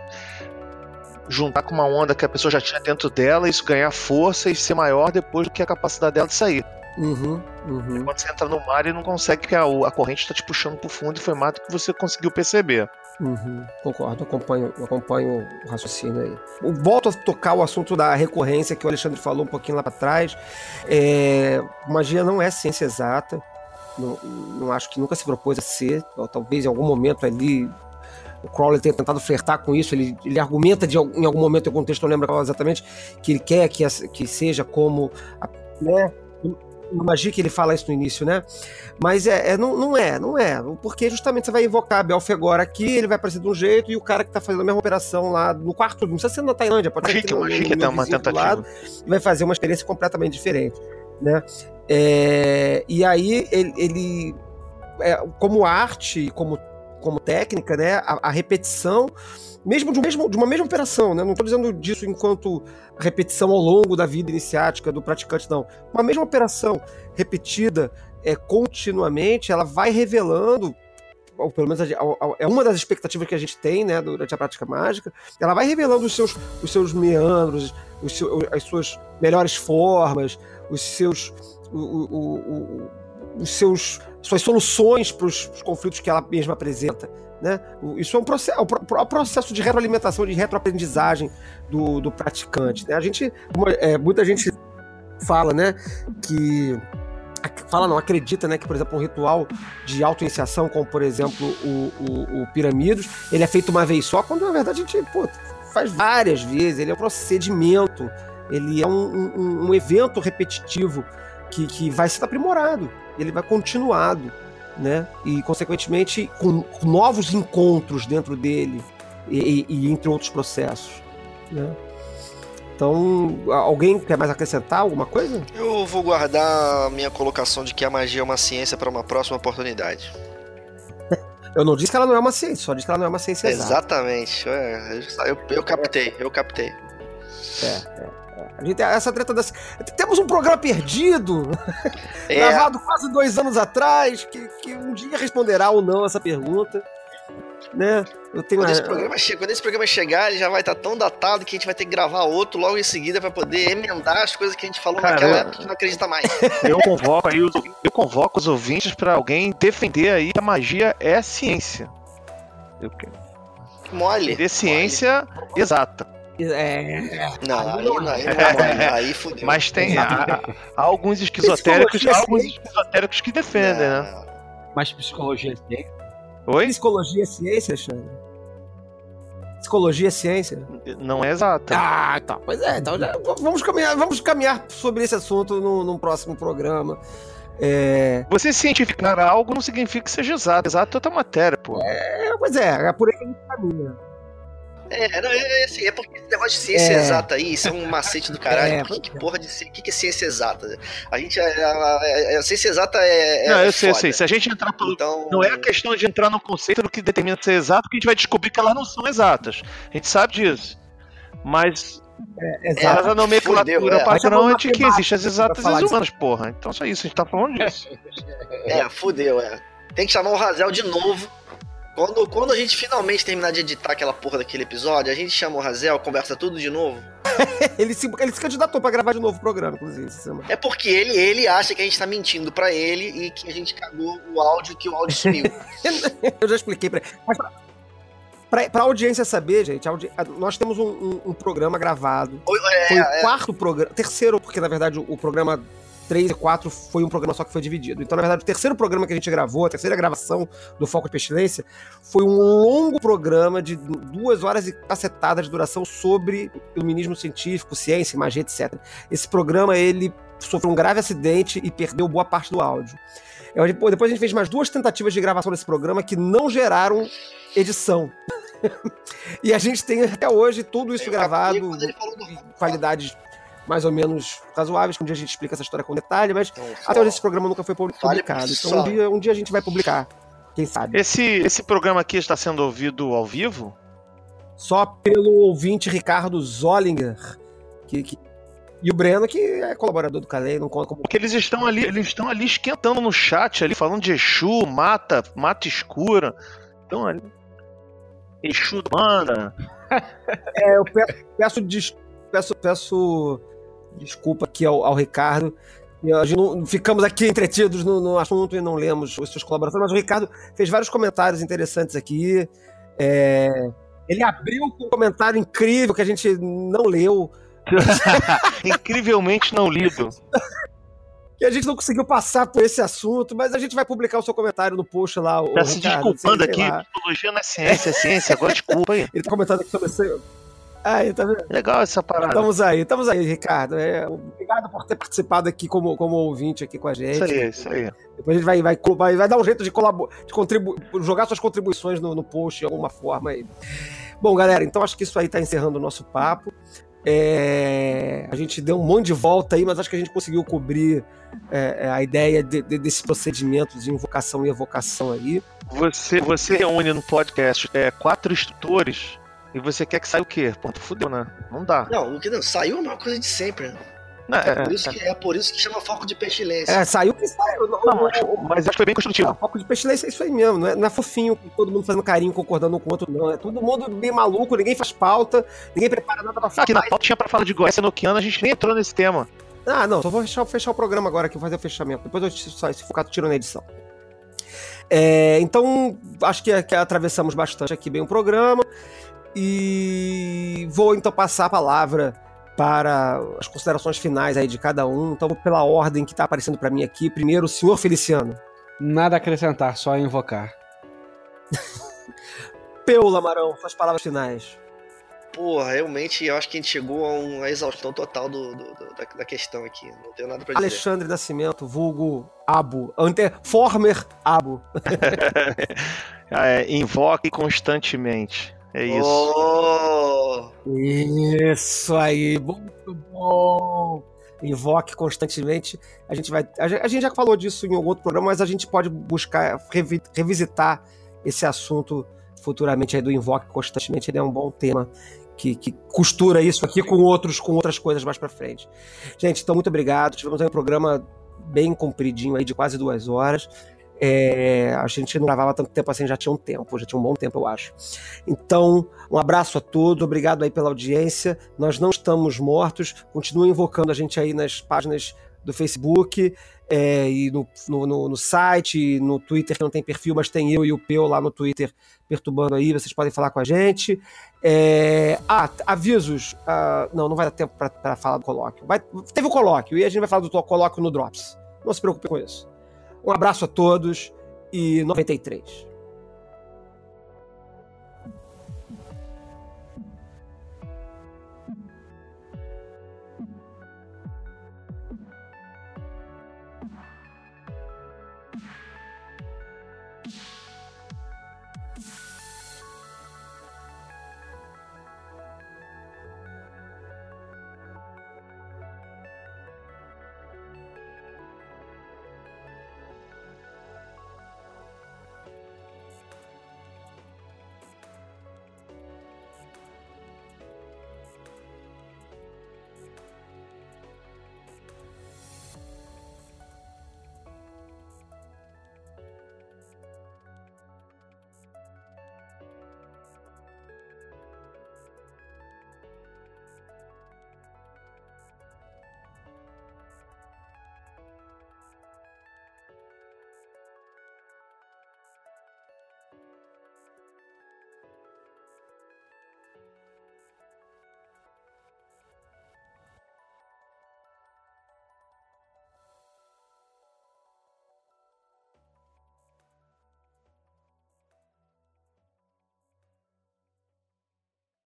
juntar com uma onda que a pessoa já tinha dentro dela, isso ganhar força e ser maior depois do que a capacidade dela de sair. Uhum, uhum. Quando você entra no mar e não consegue, porque a, a corrente está te puxando pro fundo e foi mais do que você conseguiu perceber. Uhum, concordo, acompanho, acompanho o raciocínio aí. Volto a tocar o assunto da recorrência que o Alexandre falou um pouquinho lá para trás. É, magia não é ciência exata. Não, não acho que nunca se propôs a ser. Ou, talvez em algum momento ali o Crowley tenha tentado flertar com isso. Ele, ele argumenta de, em algum momento, em algum texto, não lembro qual exatamente, que ele quer que, que seja como. A, né, na magia que ele fala isso no início, né? Mas é, é, não, não é, não é. Porque justamente você vai invocar Belfegor aqui, ele vai aparecer de um jeito, e o cara que tá fazendo a mesma operação lá no quarto, não precisa ser na Tailândia, pode ser que no, no, no, uma tentativa. Lado, vai fazer uma experiência completamente diferente, né? É, e aí ele, ele é, como arte, como como técnica, né? A, a repetição, mesmo de, um mesmo de, uma mesma operação, né? Não estou dizendo disso enquanto repetição ao longo da vida iniciática do praticante, não. Uma mesma operação repetida é, continuamente, ela vai revelando ou pelo menos é uma das expectativas que a gente tem, né, durante a prática mágica, ela vai revelando os seus, os seus meandros, os seus, as suas melhores formas, os seus, o, o, o, os seus, suas soluções para os conflitos que ela mesma apresenta. Né? Isso é um processo, é um processo de retroalimentação, de retroaprendizagem do, do praticante. Né? A gente, é, muita gente fala, né, que fala não, acredita, né, que por exemplo um ritual de auto-iniciação, como por exemplo o, o, o Piramidos, ele é feito uma vez só, quando na verdade a gente pô, faz várias vezes, ele é um procedimento, ele é um, um, um evento repetitivo que, que vai sendo aprimorado, ele vai continuado, né? E, consequentemente, com, novos encontros dentro dele, e, e, entre outros processos, né? Então, alguém quer mais acrescentar alguma coisa? Eu vou guardar a minha colocação de que a magia é uma ciência para uma próxima oportunidade. *laughs* Eu não disse que ela não é uma ciência, só disse que ela não é uma ciência Exatamente. É, eu, eu captei, eu captei. É, é. A gente, essa treta das. Temos um programa perdido, *laughs* é. gravado quase dois anos atrás, que, que um dia responderá ou não essa pergunta. Né? Eu tenho quando, esse programa che... quando esse programa chegar, ele já vai estar tão datado que a gente vai ter que gravar outro logo em seguida para poder emendar as coisas que a gente falou Cara, naquela época que não acredita mais. *laughs* Eu convoco aí os, eu convoco os ouvintes para alguém defender aí que a magia é ciência. Eu quero. Mole. De ciência mole. exata. É. Não, aí, não, aí, é. *laughs* aí fudeu. Mas tem há, há alguns esquizotéricos, há alguns esquizotéricos que defendem, não. né? Mas psicologia é ciência? Oi? Psicologia é ciência, Alexandre? Psicologia é ciência? Não é exata. Ah, tá. Pois é, então já, vamos, caminhar, vamos caminhar sobre esse assunto no, no próximo programa. É... Você cientificar algo não significa que seja exato. Exato é outra matéria, pô. É, pois é, é por aí que a gente caminha. É, não, é, é, assim, é porque esse negócio de ciência é. exata aí, isso é um macete do caralho. É, que, que porra de que, que é ciência exata? A gente. A, a, a, a ciência exata é. é não, eu sei, eu sei. Se a gente entrar pelo. Então... Não é a questão de entrar no conceito do que determina ser exato, que a gente vai descobrir que elas não são exatas. A gente sabe disso. Mas. É, exato. a nomenclatura Fudeu, é. padrão é de que existem as exatas e as humanas, porra. Então só isso, a gente tá falando disso. É, fudeu, é. Tem que chamar o Razel de novo quando, quando a gente finalmente terminar de editar aquela porra daquele episódio, a gente chama o Razel, conversa tudo de novo. *laughs* ele, se, ele se candidatou pra gravar de novo o programa, inclusive. É porque ele, ele acha que a gente tá mentindo pra ele e que a gente cagou o áudio que o áudio sumiu. *laughs* Eu já expliquei pra ele. Mas pra, pra, pra audiência saber, gente, audi... nós temos um, um, um programa gravado. É, Foi o é. quarto programa. Terceiro, porque na verdade o, o programa 3 e 4 foi um programa só que foi dividido. Então, na verdade, o terceiro programa que a gente gravou, a terceira gravação do Foco de Pestilência, foi um longo programa de duas horas e cacetada de duração sobre iluminismo científico, ciência, magia, etc. Esse programa, ele sofreu um grave acidente e perdeu boa parte do áudio. Depois a gente fez mais duas tentativas de gravação desse programa que não geraram edição. *laughs* e a gente tem até hoje tudo isso gravado, qualidades mais ou menos razoáveis, que um dia a gente explica essa história com detalhe, mas então, até hoje esse programa nunca foi publicado. Então um dia, um dia a gente vai publicar. Quem sabe? Esse, esse programa aqui está sendo ouvido ao vivo? Só pelo ouvinte Ricardo Zollinger, que, que e o Breno, que é colaborador do Calei, não conta como. Porque eles estão ali, eles estão ali esquentando no chat, ali, falando de Exu, mata, mata escura. Então ali. Exu manda. *laughs* é, eu peço, peço, peço, peço desculpa aqui ao, ao Ricardo. Não, ficamos aqui entretidos no, no, assunto e não lemos os seus colaboradores, mas o Ricardo fez vários comentários interessantes aqui. É, ele abriu com um comentário incrível que a gente não leu. *laughs* Incrivelmente não lido. *laughs* que a gente não conseguiu passar por esse assunto, mas a gente vai publicar o seu comentário no post lá. Tá se desculpando aqui, psicologia não é ciência, é ciência, agora desculpa aí. Ele tá comentando aqui sobre Aí, tá vendo? Legal essa parada. Estamos aí, estamos aí, Ricardo. É, obrigado por ter participado aqui como, como ouvinte aqui com a gente. Isso aí, isso aí. Depois a gente vai, vai, vai, vai dar um jeito de, de contribu jogar suas contribuições no, no post de alguma forma aí. Bom, galera, então acho que isso aí está encerrando o nosso papo. É, a gente deu um monte de volta aí, mas acho que a gente conseguiu cobrir é, é a ideia de, de, desse procedimento de invocação e evocação aí. Você, você reúne no podcast é, quatro instrutores e você quer que saia o quê? Ponto, fudeu, né? Não dá. Não, o que não, saiu é uma coisa de sempre, né? Não, é, por isso que, é por isso que chama foco de pestilência. É, saiu que saiu. Não, não, mas, mas acho que foi bem construtivo. Não, foco de pestilência é isso aí mesmo. Não é, não é fofinho, todo mundo fazendo carinho, concordando um com o outro, não. É todo mundo bem maluco, ninguém faz pauta, ninguém prepara nada pra falar. Aqui na pauta tinha pra falar de Goiás Nokiano, a gente nem entrou nesse tema. Ah, não, só vou fechar, fechar o programa agora aqui, vou fazer o fechamento. Depois eu só, se focar, tiro na edição. É, então, acho que, que atravessamos bastante aqui bem o programa. E vou então passar a palavra para as considerações finais aí de cada um. Então, pela ordem que está aparecendo para mim aqui. Primeiro, o senhor Feliciano. Nada a acrescentar, só invocar. *laughs* Peu Lamarão, suas palavras finais. Porra, realmente eu acho que a gente chegou a uma exaustão total do, do, do da, da, questão aqui. Não tenho nada pra dizer. Alexandre Nascimento, vulgo Abo. Ante, former Abo. *laughs* é, invoque constantemente. É isso. Oh! Isso aí, muito bom. Invoque constantemente. A gente vai. A gente já falou disso em algum outro programa, mas a gente pode buscar revi, revisitar esse assunto futuramente aí do invoque constantemente. Ele é um bom tema que, que, costura isso aqui com outros, com outras coisas mais para frente. Gente, então muito obrigado. Tivemos aí um programa bem compridinho aí de quase duas horas. É, a gente não gravava tanto tempo assim, já tinha um tempo, já tinha um bom tempo, eu acho. Então, um abraço a todos, obrigado aí pela audiência. Nós não estamos mortos, continue invocando a gente aí nas páginas do Facebook é, e no, no, no, no site, no Twitter, que não tem perfil, mas tem eu e o Peu lá no Twitter perturbando aí, vocês podem falar com a gente. É, ah, avisos. Ah, não, não vai dar tempo para falar do colóquio. Vai, teve o colóquio e a gente vai falar do colóquio no Drops. Não se preocupe com isso. Um abraço a todos e 93.